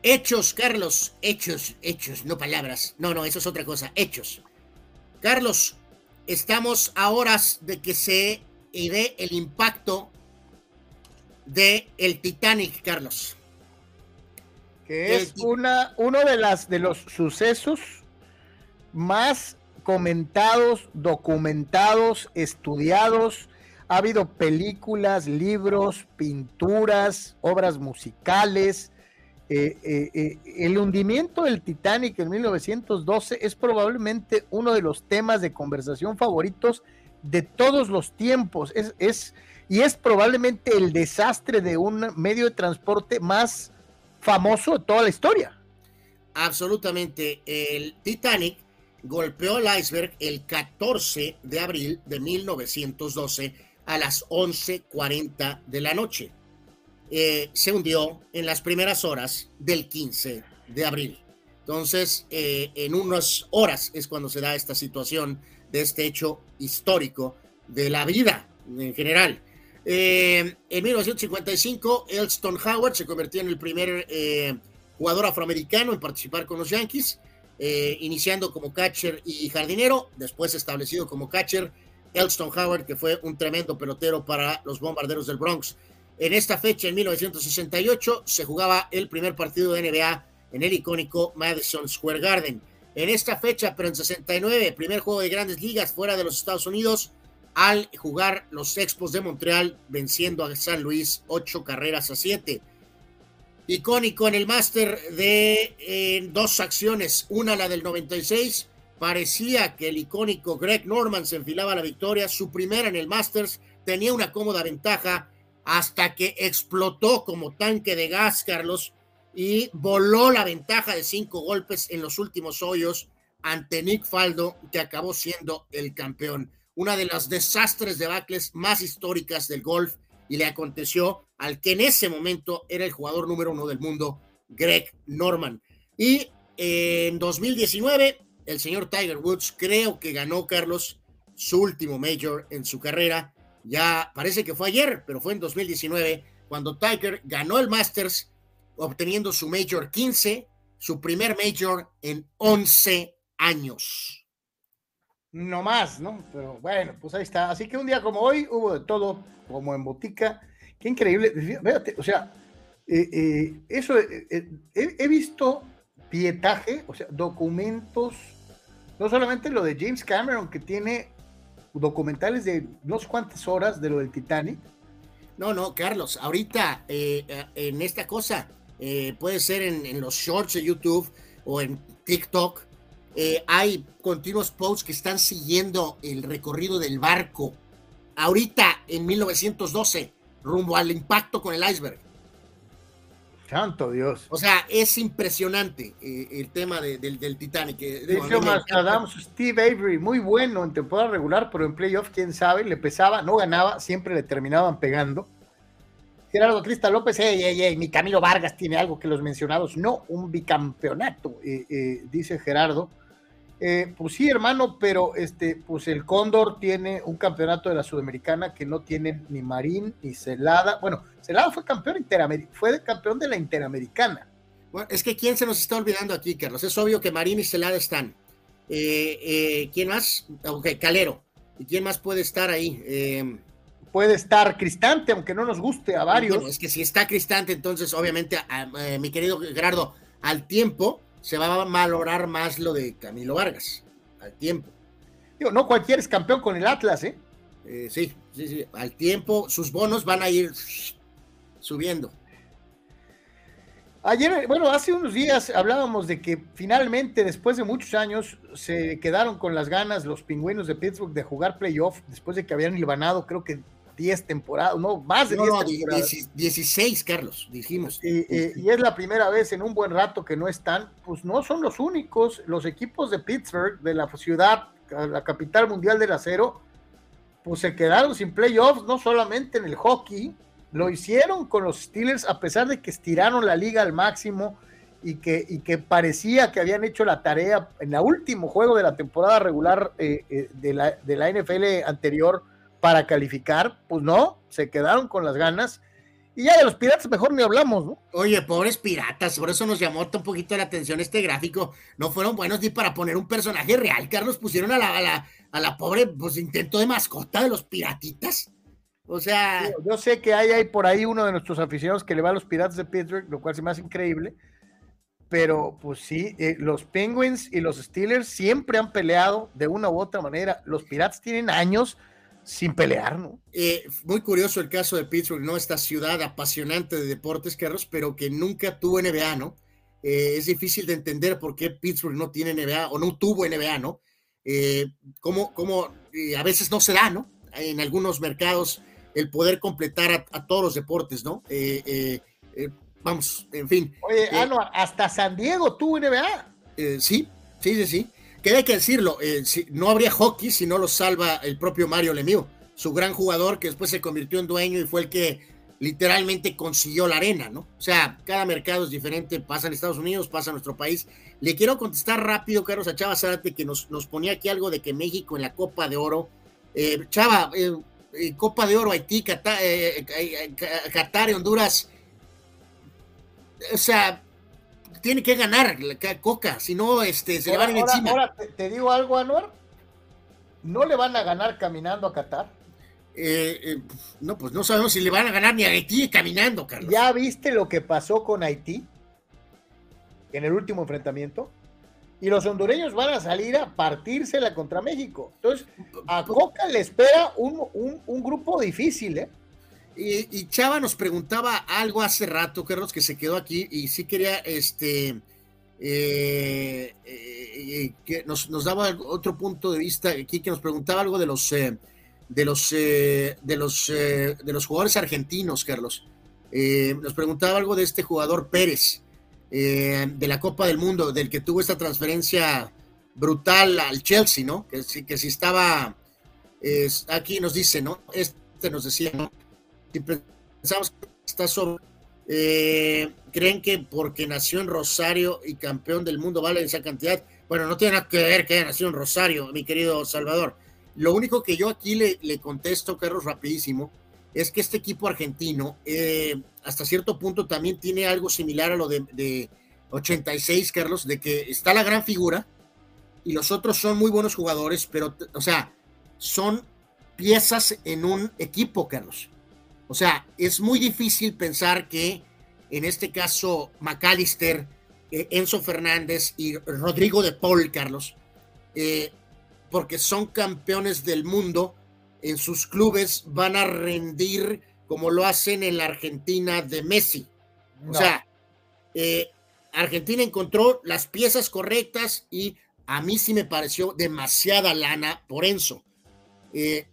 Speaker 2: Hechos, Carlos, hechos, hechos, no palabras. No, no, eso es otra cosa, hechos. Carlos, estamos a horas de que se dé el impacto de el Titanic, Carlos.
Speaker 1: Que es una, uno de, las, de los sucesos más comentados, documentados, estudiados. Ha habido películas, libros, pinturas, obras musicales. Eh, eh, eh, el hundimiento del Titanic en 1912 es probablemente uno de los temas de conversación favoritos de todos los tiempos. Es, es, y es probablemente el desastre de un medio de transporte más famoso de toda la historia.
Speaker 2: Absolutamente. El Titanic golpeó el iceberg el 14 de abril de 1912 a las 11.40 de la noche. Eh, se hundió en las primeras horas del 15 de abril. Entonces, eh, en unas horas es cuando se da esta situación de este hecho histórico de la vida en general. Eh, en 1955, Elston Howard se convirtió en el primer jugador afroamericano en participar con los Yankees. Eh, iniciando como catcher y jardinero, después establecido como catcher, Elston Howard, que fue un tremendo pelotero para los bombarderos del Bronx. En esta fecha, en 1968, se jugaba el primer partido de NBA en el icónico Madison Square Garden. En esta fecha, pero en 69, primer juego de grandes ligas fuera de los Estados Unidos, al jugar los Expos de Montreal, venciendo a San Luis ocho carreras a siete icónico en el máster de dos acciones, una la del 96, parecía que el icónico Greg Norman se enfilaba a la victoria, su primera en el Masters, tenía una cómoda ventaja hasta que explotó como tanque de gas, Carlos, y voló la ventaja de cinco golpes en los últimos hoyos ante Nick Faldo, que acabó siendo el campeón. Una de las desastres debacles más históricas del golf y le aconteció al que en ese momento era el jugador número uno del mundo, Greg Norman. Y en 2019, el señor Tiger Woods creo que ganó, Carlos, su último major en su carrera. Ya parece que fue ayer, pero fue en 2019 cuando Tiger ganó el Masters, obteniendo su major 15, su primer major en 11 años.
Speaker 1: No más, ¿no? Pero bueno, pues ahí está. Así que un día como hoy hubo de todo, como en botica Qué increíble. Fíjate, o sea, eh, eh, eso, eh, he, visto pietaje, o sea, documentos, no solamente lo de James Cameron, que tiene documentales de no sé cuántas horas de lo del Titanic.
Speaker 2: No, no, Carlos, ahorita en esta cosa, puede ser en, los shorts de YouTube o en TikTok, eh, hay continuos posts que están siguiendo el recorrido del barco. Ahorita, en 1912, rumbo al impacto con el iceberg.
Speaker 1: Santo Dios.
Speaker 2: O sea, es impresionante eh, el tema del, del, Titanic.
Speaker 1: Dice Steve Avery, muy bueno en temporada regular, pero en playoff, quién sabe, le pesaba, no ganaba, siempre le terminaban pegando. Gerardo Crista López, ey, ey, ey, mi Camilo Vargas tiene algo que los mencionados, no, un bicampeonato, eh, eh, dice Gerardo. Eh, pues sí, hermano, pero este, pues el Cóndor tiene un campeonato de la Sudamericana que no tiene ni Marín ni Celada. Bueno, Celada fue campeón fue campeón de la Interamericana.
Speaker 2: Bueno, es que quién se nos está olvidando aquí, Carlos. Es obvio que Marín y Celada están. ¿Quién más? Ok, Calero. ¿Y quién más puede estar ahí?
Speaker 1: puede estar Cristante, aunque no nos guste a varios.
Speaker 2: es que si está Cristante, entonces obviamente, eh, mi querido Gerardo, al tiempo se va a valorar más lo de Camilo Vargas, al tiempo.
Speaker 1: Digo, no cualquier es campeón con el Atlas, ¿eh?
Speaker 2: ¿eh? sí, sí, sí, al tiempo sus bonos van a ir subiendo.
Speaker 1: Ayer, bueno, hace unos días hablábamos de que finalmente, después de muchos años, se quedaron con las ganas los pingüinos de Pittsburgh de jugar playoff, después de que habían libanado, creo que 10 temporadas, no, más de 10
Speaker 2: temporadas. 16, Carlos, dijimos.
Speaker 1: Y, es la primera vez en un buen rato que no están, pues no son los únicos, los equipos de Pittsburgh, de la ciudad, la capital mundial del acero, pues se quedaron sin playoffs, no solamente en el hockey, lo hicieron con los Steelers a pesar de que estiraron la liga al máximo y que, y que parecía que habían hecho la tarea en el último juego de la temporada regular eh, eh, de, la, de la NFL anterior para calificar, pues no, se quedaron con las ganas. Y ya de los piratas mejor ni hablamos, ¿no?
Speaker 2: Oye, pobres piratas, por eso nos llamó un poquito la atención este gráfico. No fueron buenos ni para poner un personaje real, Carlos. Pusieron a la, a la, a la pobre, pues intento de mascota de los piratitas. O sea.
Speaker 1: Yo, sé que hay, hay por ahí uno de nuestros aficionados que le va a los piratas de Pittsburgh, lo cual se me hace increíble. Pero, pues sí, eh, los Penguins y los Steelers siempre han peleado de una u otra manera. Los piratas tienen años sin pelear, ¿no?
Speaker 2: Eh, muy curioso el caso de Pittsburgh, ¿no? Esta ciudad apasionante de deportes, Carlos, pero que nunca tuvo NBA, ¿no? Eh, es difícil de entender por qué Pittsburgh no tiene NBA o no tuvo NBA, ¿no? Eh, cómo, cómo a veces no se da, ¿no? En algunos mercados el poder completar a, todos los deportes, ¿no? vamos, en fin.
Speaker 1: Oye, ah, hasta San Diego tuvo NBA.
Speaker 2: sí, sí, sí, sí que hay que decirlo, eh, no habría hockey si no lo salva el propio Mario Lemieux, su gran jugador que después se convirtió en dueño y fue el que literalmente consiguió la arena, ¿no? O sea, cada mercado es diferente, pasa en Estados Unidos, pasa en nuestro país. Le quiero contestar rápido, Carlos, a Chava Zárate, que nos, nos ponía aquí algo de que México en la Copa de Oro, eh, Chava, eh, Copa de Oro, Haití, Qatar, Qatar, Honduras, o sea, tiene que ganar Coca, si no, este, se le van encima.
Speaker 1: Ahora te, digo algo, Anuar. ¿No le van a ganar caminando a Qatar?
Speaker 2: Eh, eh, no, pues no sabemos si le van a ganar ni a Haití caminando, Carlos.
Speaker 1: ¿Ya viste lo que pasó con Haití en el último enfrentamiento? Y los hondureños van a salir a partírsela contra México. Entonces, a Coca le espera un, un grupo difícil, ¿eh?
Speaker 2: Y, Chava nos preguntaba algo hace rato, Carlos, que se quedó aquí y sí quería, este, eh, eh, que nos, daba otro punto de vista aquí, que nos preguntaba algo de los, eh, de los, de los, de los jugadores argentinos, Carlos. nos preguntaba algo de este jugador Pérez, de la Copa del Mundo, del que tuvo esta transferencia brutal al Chelsea, ¿no? Que, que si estaba, aquí nos dice, ¿no? Este nos decía, ¿no? Si pensamos que está sobre, eh, creen que porque nació en Rosario y campeón del mundo vale esa cantidad. Bueno, no tiene nada que ver que haya nacido en Rosario, mi querido Salvador. Lo único que yo aquí le, le contesto, Carlos, rapidísimo, es que este equipo argentino, eh, hasta cierto punto, también tiene algo similar a lo de, de 86, Carlos, de que está la gran figura y los otros son muy buenos jugadores, pero, o sea, son piezas en un equipo, Carlos. O sea, es muy difícil pensar que en este caso McAllister, eh, Enzo Fernández y Rodrigo de Paul, Carlos, eh, porque son campeones del mundo, en sus clubes van a rendir como lo hacen en la Argentina de Messi. O sea, eh, Argentina encontró las piezas correctas y a mí sí me pareció demasiada lana por Enzo.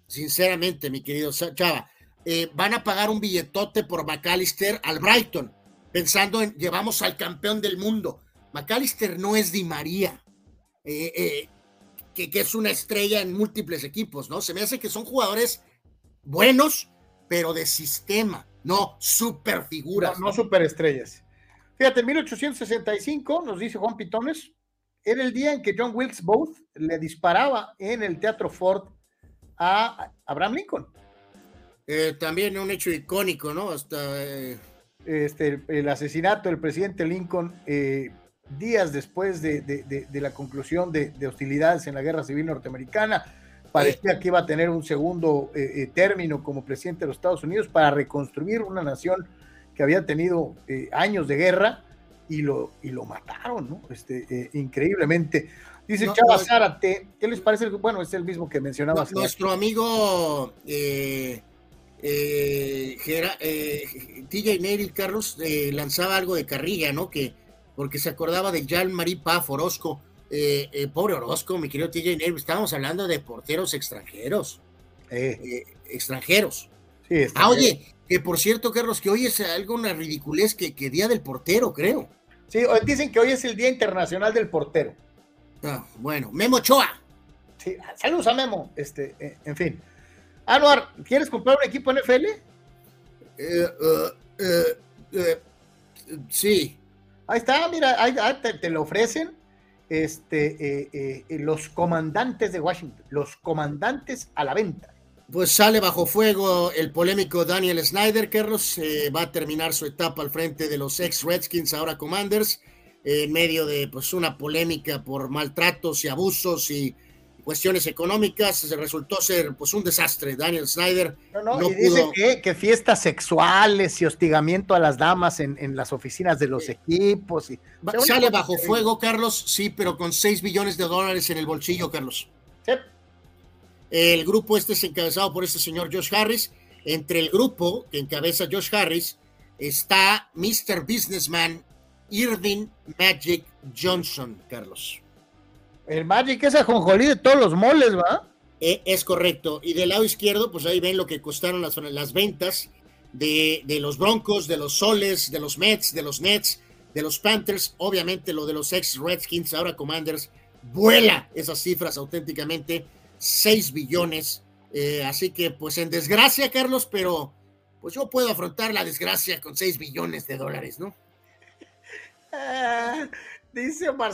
Speaker 2: Sinceramente, mi querido Chava, eh, van a pagar un billetote por McAllister al Brighton, pensando en llevamos al campeón del mundo. McAllister no es Di María, eh, que, que, es una estrella en múltiples equipos, ¿no? Se me hace que son jugadores buenos, pero de sistema, no super figuras.
Speaker 1: No, no super estrellas. Fíjate, en 1865, nos dice Juan Pitones, era el día en que John Wilkes Booth le disparaba en el Teatro Ford a Abraham Lincoln.
Speaker 2: Eh, también un hecho icónico, ¿no? Hasta. Eh,
Speaker 1: este, el, asesinato del presidente Lincoln eh, días después de, la conclusión de, hostilidades en la guerra civil norteamericana. Parecía que iba a tener un segundo término como presidente de los Estados Unidos para reconstruir una nación que había tenido años de guerra y lo, y lo mataron, ¿no? Este, eh, increíblemente. Dice Chava Zárate, ¿qué les parece? Bueno, es el mismo que mencionabas.
Speaker 2: nuestro amigo eh, eh, eh TJ Nery Carlos lanzaba algo de carrilla, ¿no? Que porque se acordaba de Jean-Marie Paf Orozco. pobre Orozco, mi querido TJ Nery, estábamos hablando de porteros extranjeros. extranjeros. Sí, ah, oye, que por cierto, Carlos, que hoy es algo una ridiculez que, que día del portero, creo.
Speaker 1: Sí, dicen que hoy es el Día Internacional del Portero.
Speaker 2: Ah, bueno, Memo Choa.
Speaker 1: Sí, saludos a Memo. Este, eh, en fin. Anuar, ¿quieres comprar un equipo NFL?
Speaker 2: Eh, eh, sí.
Speaker 1: Ahí está, mira, ahí, te, te, lo ofrecen este, los comandantes de Washington, los comandantes a la venta.
Speaker 2: Pues sale bajo fuego el polémico Daniel Snyder, Carlos, eh, va a terminar su etapa al frente de los ex Redskins, ahora Commanders, en medio de pues una polémica por maltratos y abusos y cuestiones económicas, resultó ser pues un desastre. Daniel Snyder
Speaker 1: no, y dice que, fiestas sexuales y hostigamiento a las damas en, las oficinas de los equipos. Y,
Speaker 2: sale bajo fuego, Carlos, sí, pero con 6 billones de dólares en el bolsillo, Carlos. Sí. El grupo este es encabezado por este señor Josh Harris. Entre el grupo que encabeza Josh Harris está Mr. Businessman Irving Magic Johnson, Carlos.
Speaker 1: El Magic es ajonjolí de todos los moles, ¿va?
Speaker 2: Eh, es correcto. Y del lado izquierdo, pues ahí ven lo que costaron las, las ventas de, de, los Broncos, de los Soles, de los Mets, de los Nets, de los Panthers. Obviamente lo de los ex Redskins, ahora Commanders, vuela esas cifras auténticamente. 6 billones. Eh, así que, pues en desgracia, Carlos, pero pues yo puedo afrontar la desgracia con 6 billones de dólares, ¿no?
Speaker 1: Ah, dice Omar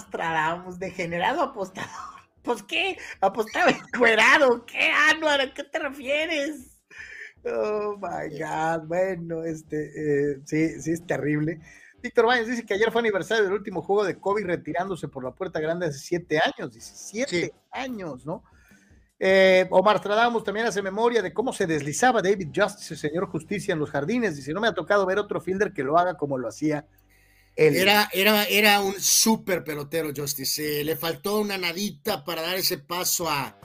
Speaker 1: degenerado apostador. Pues qué, apostaba encuerado, ¿qué, Anuar? ¿A qué te refieres? Oh my God, bueno, este, eh, sí, sí es terrible. Víctor Baños dice que ayer fue aniversario del último juego de Kobe retirándose por la puerta grande hace siete años, dice, siete años, ¿no? Eh, Omar Stradamos también hace memoria de cómo se deslizaba David Justice, el señor Justicia, en los jardines. Dice: No me ha tocado ver otro fielder que lo haga como lo hacía él.
Speaker 2: Era, era, era un súper pelotero, Justice. le faltó una nadita para dar ese paso a,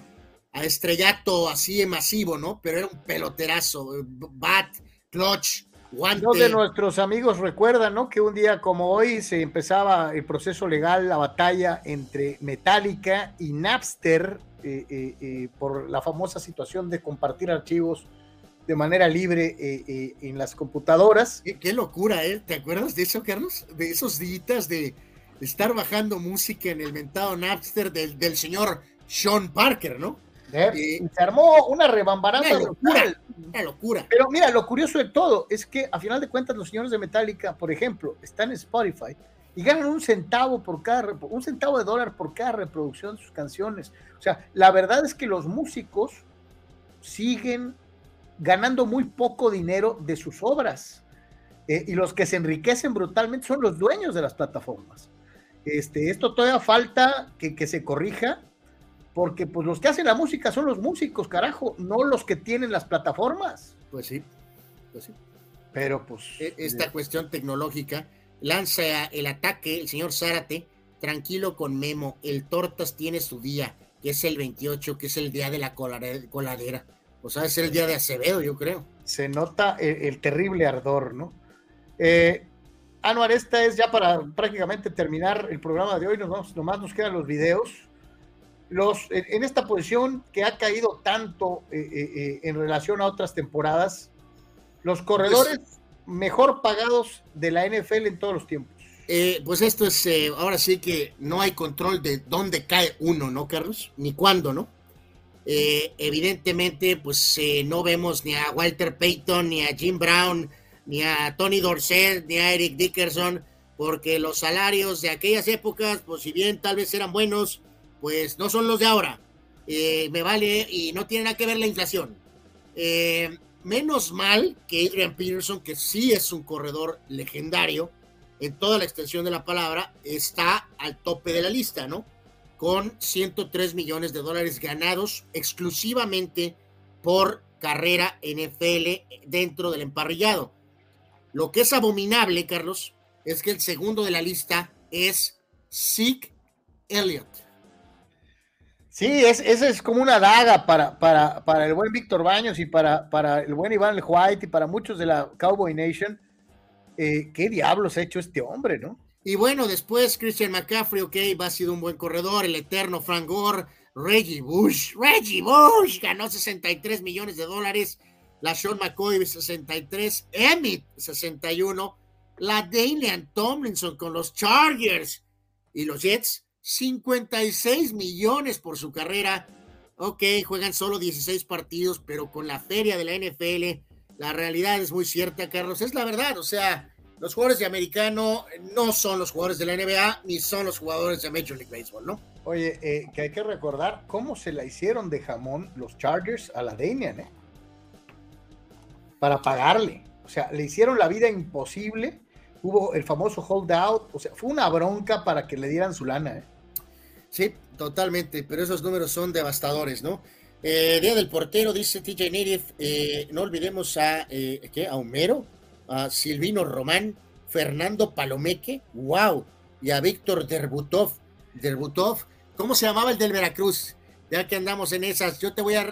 Speaker 2: a estrellato así masivo, ¿no? Pero era un peloterazo. Bat, clutch, guante.
Speaker 1: Dos de nuestros amigos recuerdan, ¿no? Que un día como hoy se empezaba el proceso legal, la batalla entre Metallica y Napster eh, eh, eh, por la famosa situación de compartir archivos de manera libre en las computadoras.
Speaker 2: Qué, locura, ¿eh? ¿Te acuerdas de eso, Carlos? De esos días de, estar bajando música en el mentado Napster del, del señor Sean Parker, ¿no?
Speaker 1: se armó una rebambarada.
Speaker 2: Una locura, una locura.
Speaker 1: Pero mira, lo curioso de todo es que a final de cuentas los señores de Metallica, por ejemplo, están en Spotify y ganan un centavo por cada, un centavo de dólar por cada reproducción de sus canciones. O sea, la verdad es que los músicos siguen ganando muy poco dinero de sus obras. Eh, y los que se enriquecen brutalmente son los dueños de las plataformas. Este, esto todavía falta que, que, se corrija, porque pues los que hacen la música son los músicos, carajo, no los que tienen las plataformas.
Speaker 2: Pues sí, pues sí.
Speaker 1: Pero pues...
Speaker 2: E, esta cuestión tecnológica lanza el ataque el señor Zárate, tranquilo con Memo, el Tortas tiene su día, que es el 28, que es el día de la coladera. O sea, es el día de Acevedo, yo creo.
Speaker 1: Se nota el, terrible ardor, ¿no? Eh, Anuar, esta es ya para prácticamente terminar el programa de hoy, nos vamos, nomás nos quedan los videos. los, en, esta posición que ha caído tanto eh, eh, en relación a otras temporadas, los corredores mejor pagados de la NFL en todos los tiempos.
Speaker 2: pues esto es, ahora sí que no hay control de dónde cae uno, ¿no, Carlos? Ni cuándo, ¿no? Evidentemente, pues no vemos ni a Walter Payton, ni a Jim Brown, ni a Tony Dorsett, ni a Eric Dickerson, porque los salarios de aquellas épocas, pues si bien tal vez eran buenos, pues no son los de ahora. Eh, me vale y no tiene nada que ver la inflación. Eh, menos mal que Adrian Peterson, que sí es un corredor legendario en toda la extensión de la palabra, está al tope de la lista, ¿no? Con 103 millones de dólares ganados exclusivamente por carrera NFL dentro del emparrillado. Lo que es abominable, Carlos, es que el segundo de la lista es Zeke Elliott.
Speaker 1: Sí, es, esa es como una daga para, para, para el buen Víctor Baños y para, para el buen Iván White y para muchos de la Cowboy Nation. Eh, ¿Qué diablos ha hecho este hombre, no?
Speaker 2: Y bueno, después Christian McCaffrey, ok, va a ser un buen corredor, el eterno Frank Gore, Reggie Bush, Reggie Bush ganó 63 millones de dólares, la Sean McCoy 63, Emmett 61, la Dalian Tomlinson con los Chargers y los Jets 56 millones por su carrera. Ok, juegan solo 16 partidos, pero con la feria de la NFL, la realidad es muy cierta, Carlos. Es la verdad, o sea, los jugadores de americano no son los jugadores de la NBA ni son los jugadores de Major League Baseball, ¿no?
Speaker 1: Oye, eh, que hay que recordar cómo se la hicieron de jamón los Chargers a la Damian, ¿eh? Para pagarle. O sea, le hicieron la vida imposible. Hubo el famoso holdout. O sea, fue una bronca para que le dieran su lana, ¿eh?
Speaker 2: Sí, totalmente, pero esos números son devastadores, ¿no? Eh, Día del portero, dice TJ Native, eh, no olvidemos a, eh, ¿qué? a Homero, a Silvino Román, Fernando Palomeque, wow, y a Víctor Derbutov, Derbutov, ¿cómo se llamaba el del Veracruz? Ya que andamos en esas, yo te voy a...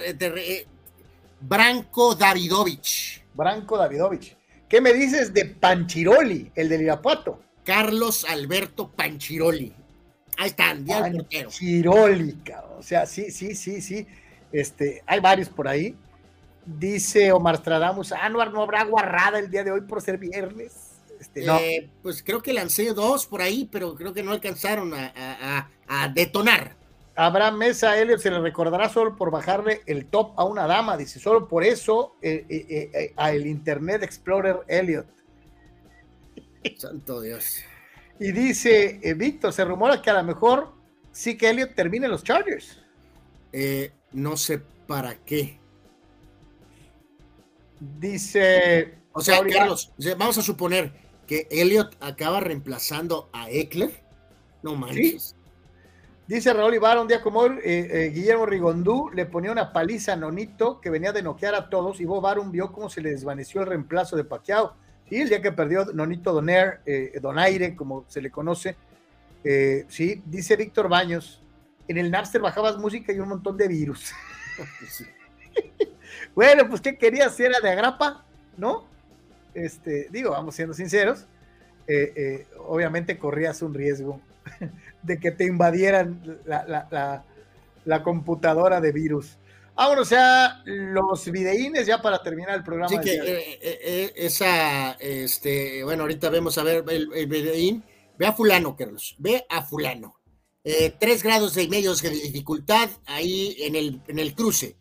Speaker 2: Branco Davidovich.
Speaker 1: Branco Davidovich. ¿Qué me dices de Panchiroli, el del Irapuato?
Speaker 2: Carlos Alberto Panchiroli. Ahí están, ya
Speaker 1: el O sea, sí, sí, sí, sí. Este, hay varios por ahí. Dice Omar Stradamus, Anuar, no habrá guarrada el día de hoy por ser viernes.
Speaker 2: Este, no. Eh, pues creo que lancé dos por ahí, pero creo que no alcanzaron a, detonar.
Speaker 1: Abraham Mesa, Elliot se le recordará solo por bajarle el top a una dama, dice, solo por eso eh, eh, a el Internet Explorer Elliot.
Speaker 2: Santo Dios.
Speaker 1: Y dice Víctor, se rumora que a lo mejor sí que Elliot termine los Chargers.
Speaker 2: No sé para qué.
Speaker 1: Dice.
Speaker 2: O sea, Carlos, vamos a suponer que Elliot acaba reemplazando a Eckler. No manches.
Speaker 1: Dice Raúl Ibarra, un día como hoy, eh, Guillermo Rigondú le ponía una paliza a Nonito que venía de noquear a todos y Bob Arum vio cómo se le desvaneció el reemplazo de Pacquiao Sí, el día que perdió Nonito Donaire, eh, Donaire, como se le conoce. Eh, sí, dice Víctor Baños, en el Napster bajabas música y un montón de virus. bueno, pues ¿qué querías? Si era de agrapa, ¿no? Este, digo, vamos siendo sinceros, eh, obviamente corrías un riesgo de que te invadieran la computadora de virus. Vámonos ya los videínes ya para terminar el programa.
Speaker 2: Sí, que eh, eh, eh, esa, este, bueno, ahorita vemos a ver el, videín. Ve a fulano, Carlos, ve a fulano. tres grados y medio de dificultad ahí en el, en el cruce.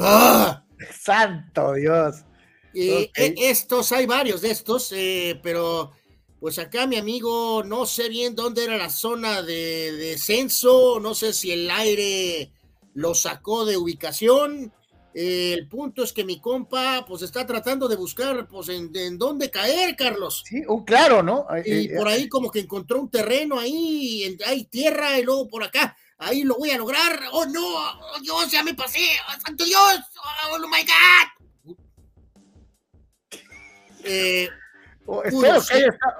Speaker 1: ¡Ah! Santo Dios.
Speaker 2: Y estos, hay varios de estos, pero pues acá mi amigo, no sé bien dónde era la zona de descenso, no sé si el aire lo sacó de ubicación. el punto es que mi compa, pues está tratando de buscar, pues, en, dónde caer, Carlos.
Speaker 1: Sí, un claro, ¿no?
Speaker 2: Y eh, por ahí como que encontró un terreno ahí, hay tierra y luego por acá, ahí lo voy a lograr. ¡Oh, no! ¡Oh, Dios, ya me pasé! ¡Oh, ¡Santo Dios! ¡Oh, my God!
Speaker 1: Eh, oh,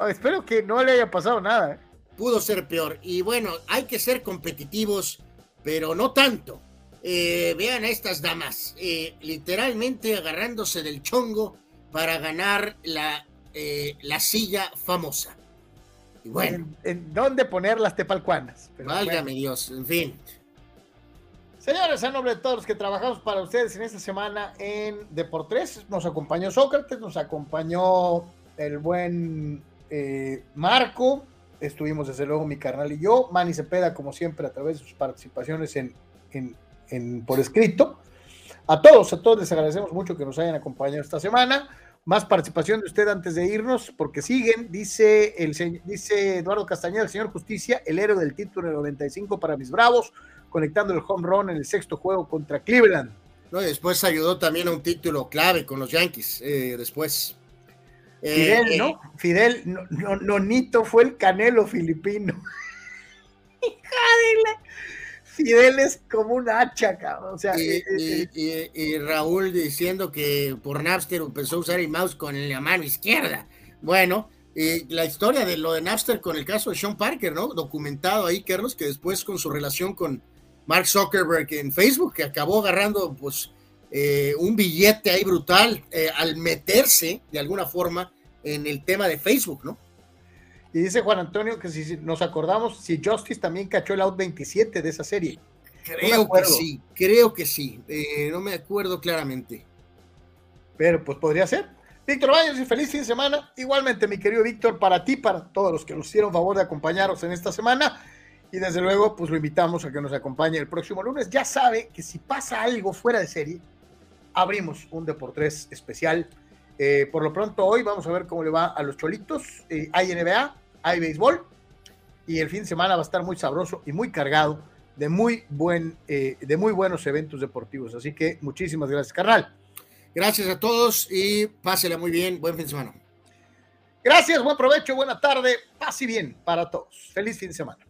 Speaker 1: espero, que no le haya pasado nada. ¿eh?
Speaker 2: Pudo ser peor. Y bueno, hay que ser competitivos, pero no tanto. Eh, vean a estas damas, literalmente agarrándose del chongo para ganar la, la silla famosa.
Speaker 1: Y bueno. ¿En, dónde poner las tepalcuanas?
Speaker 2: válgame Dios, en fin.
Speaker 1: Señores, a nombre de todos los que trabajamos para ustedes en esta semana en Deportes, nos acompañó Sócrates, nos acompañó el buen eh, Marco, estuvimos desde luego mi carnal y yo, Manny Cepeda, como siempre, a través de sus participaciones en, en, por escrito. A todos, a todos les agradecemos mucho que nos hayan acompañado esta semana. Más participación de usted antes de irnos, porque siguen, dice, el, dice Eduardo Castañeda, el señor Justicia, el héroe del título 95 para mis bravos, conectando el home run en el sexto juego contra Cleveland.
Speaker 2: No, después ayudó también a un título clave con los Yankees, eh, después.
Speaker 1: Fidel, eh, ¿no? Eh, Fidel, no, Nonito fue el canelo filipino. Fidel es como un hacha, cabrón. O sea,
Speaker 2: y, Raúl diciendo que por Napster empezó a usar el mouse con la mano izquierda. Bueno, la historia de lo de Napster con el caso de Sean Parker, ¿no? Documentado ahí, Carlos, que después con su relación con Mark Zuckerberg en Facebook, que acabó agarrando pues eh, un billete ahí brutal eh, al meterse de alguna forma en el tema de Facebook, ¿no?
Speaker 1: Y dice Juan Antonio que si nos acordamos, si Justice también cachó el out 27 de esa serie.
Speaker 2: Creo que sí, creo que sí, eh, no me acuerdo claramente.
Speaker 1: Pero pues podría ser. Víctor Baños y feliz fin de semana. Igualmente, mi querido Víctor, para ti, para todos los que nos hicieron favor de acompañarnos en esta semana. Y desde luego, pues lo invitamos a que nos acompañe el próximo lunes. Ya sabe que si pasa algo fuera de serie, abrimos un Deportes especial. Eh, por lo pronto, hoy vamos a ver cómo le va a los cholitos. Eh, hay NBA, hay béisbol. Y el fin de semana va a estar muy sabroso y muy cargado de muy, buen, eh, de muy buenos eventos deportivos. Así que muchísimas gracias, carnal.
Speaker 2: Gracias a todos y pásela muy bien. Buen fin de semana.
Speaker 1: Gracias, buen provecho, buena tarde. Pase bien para todos. Feliz fin de semana.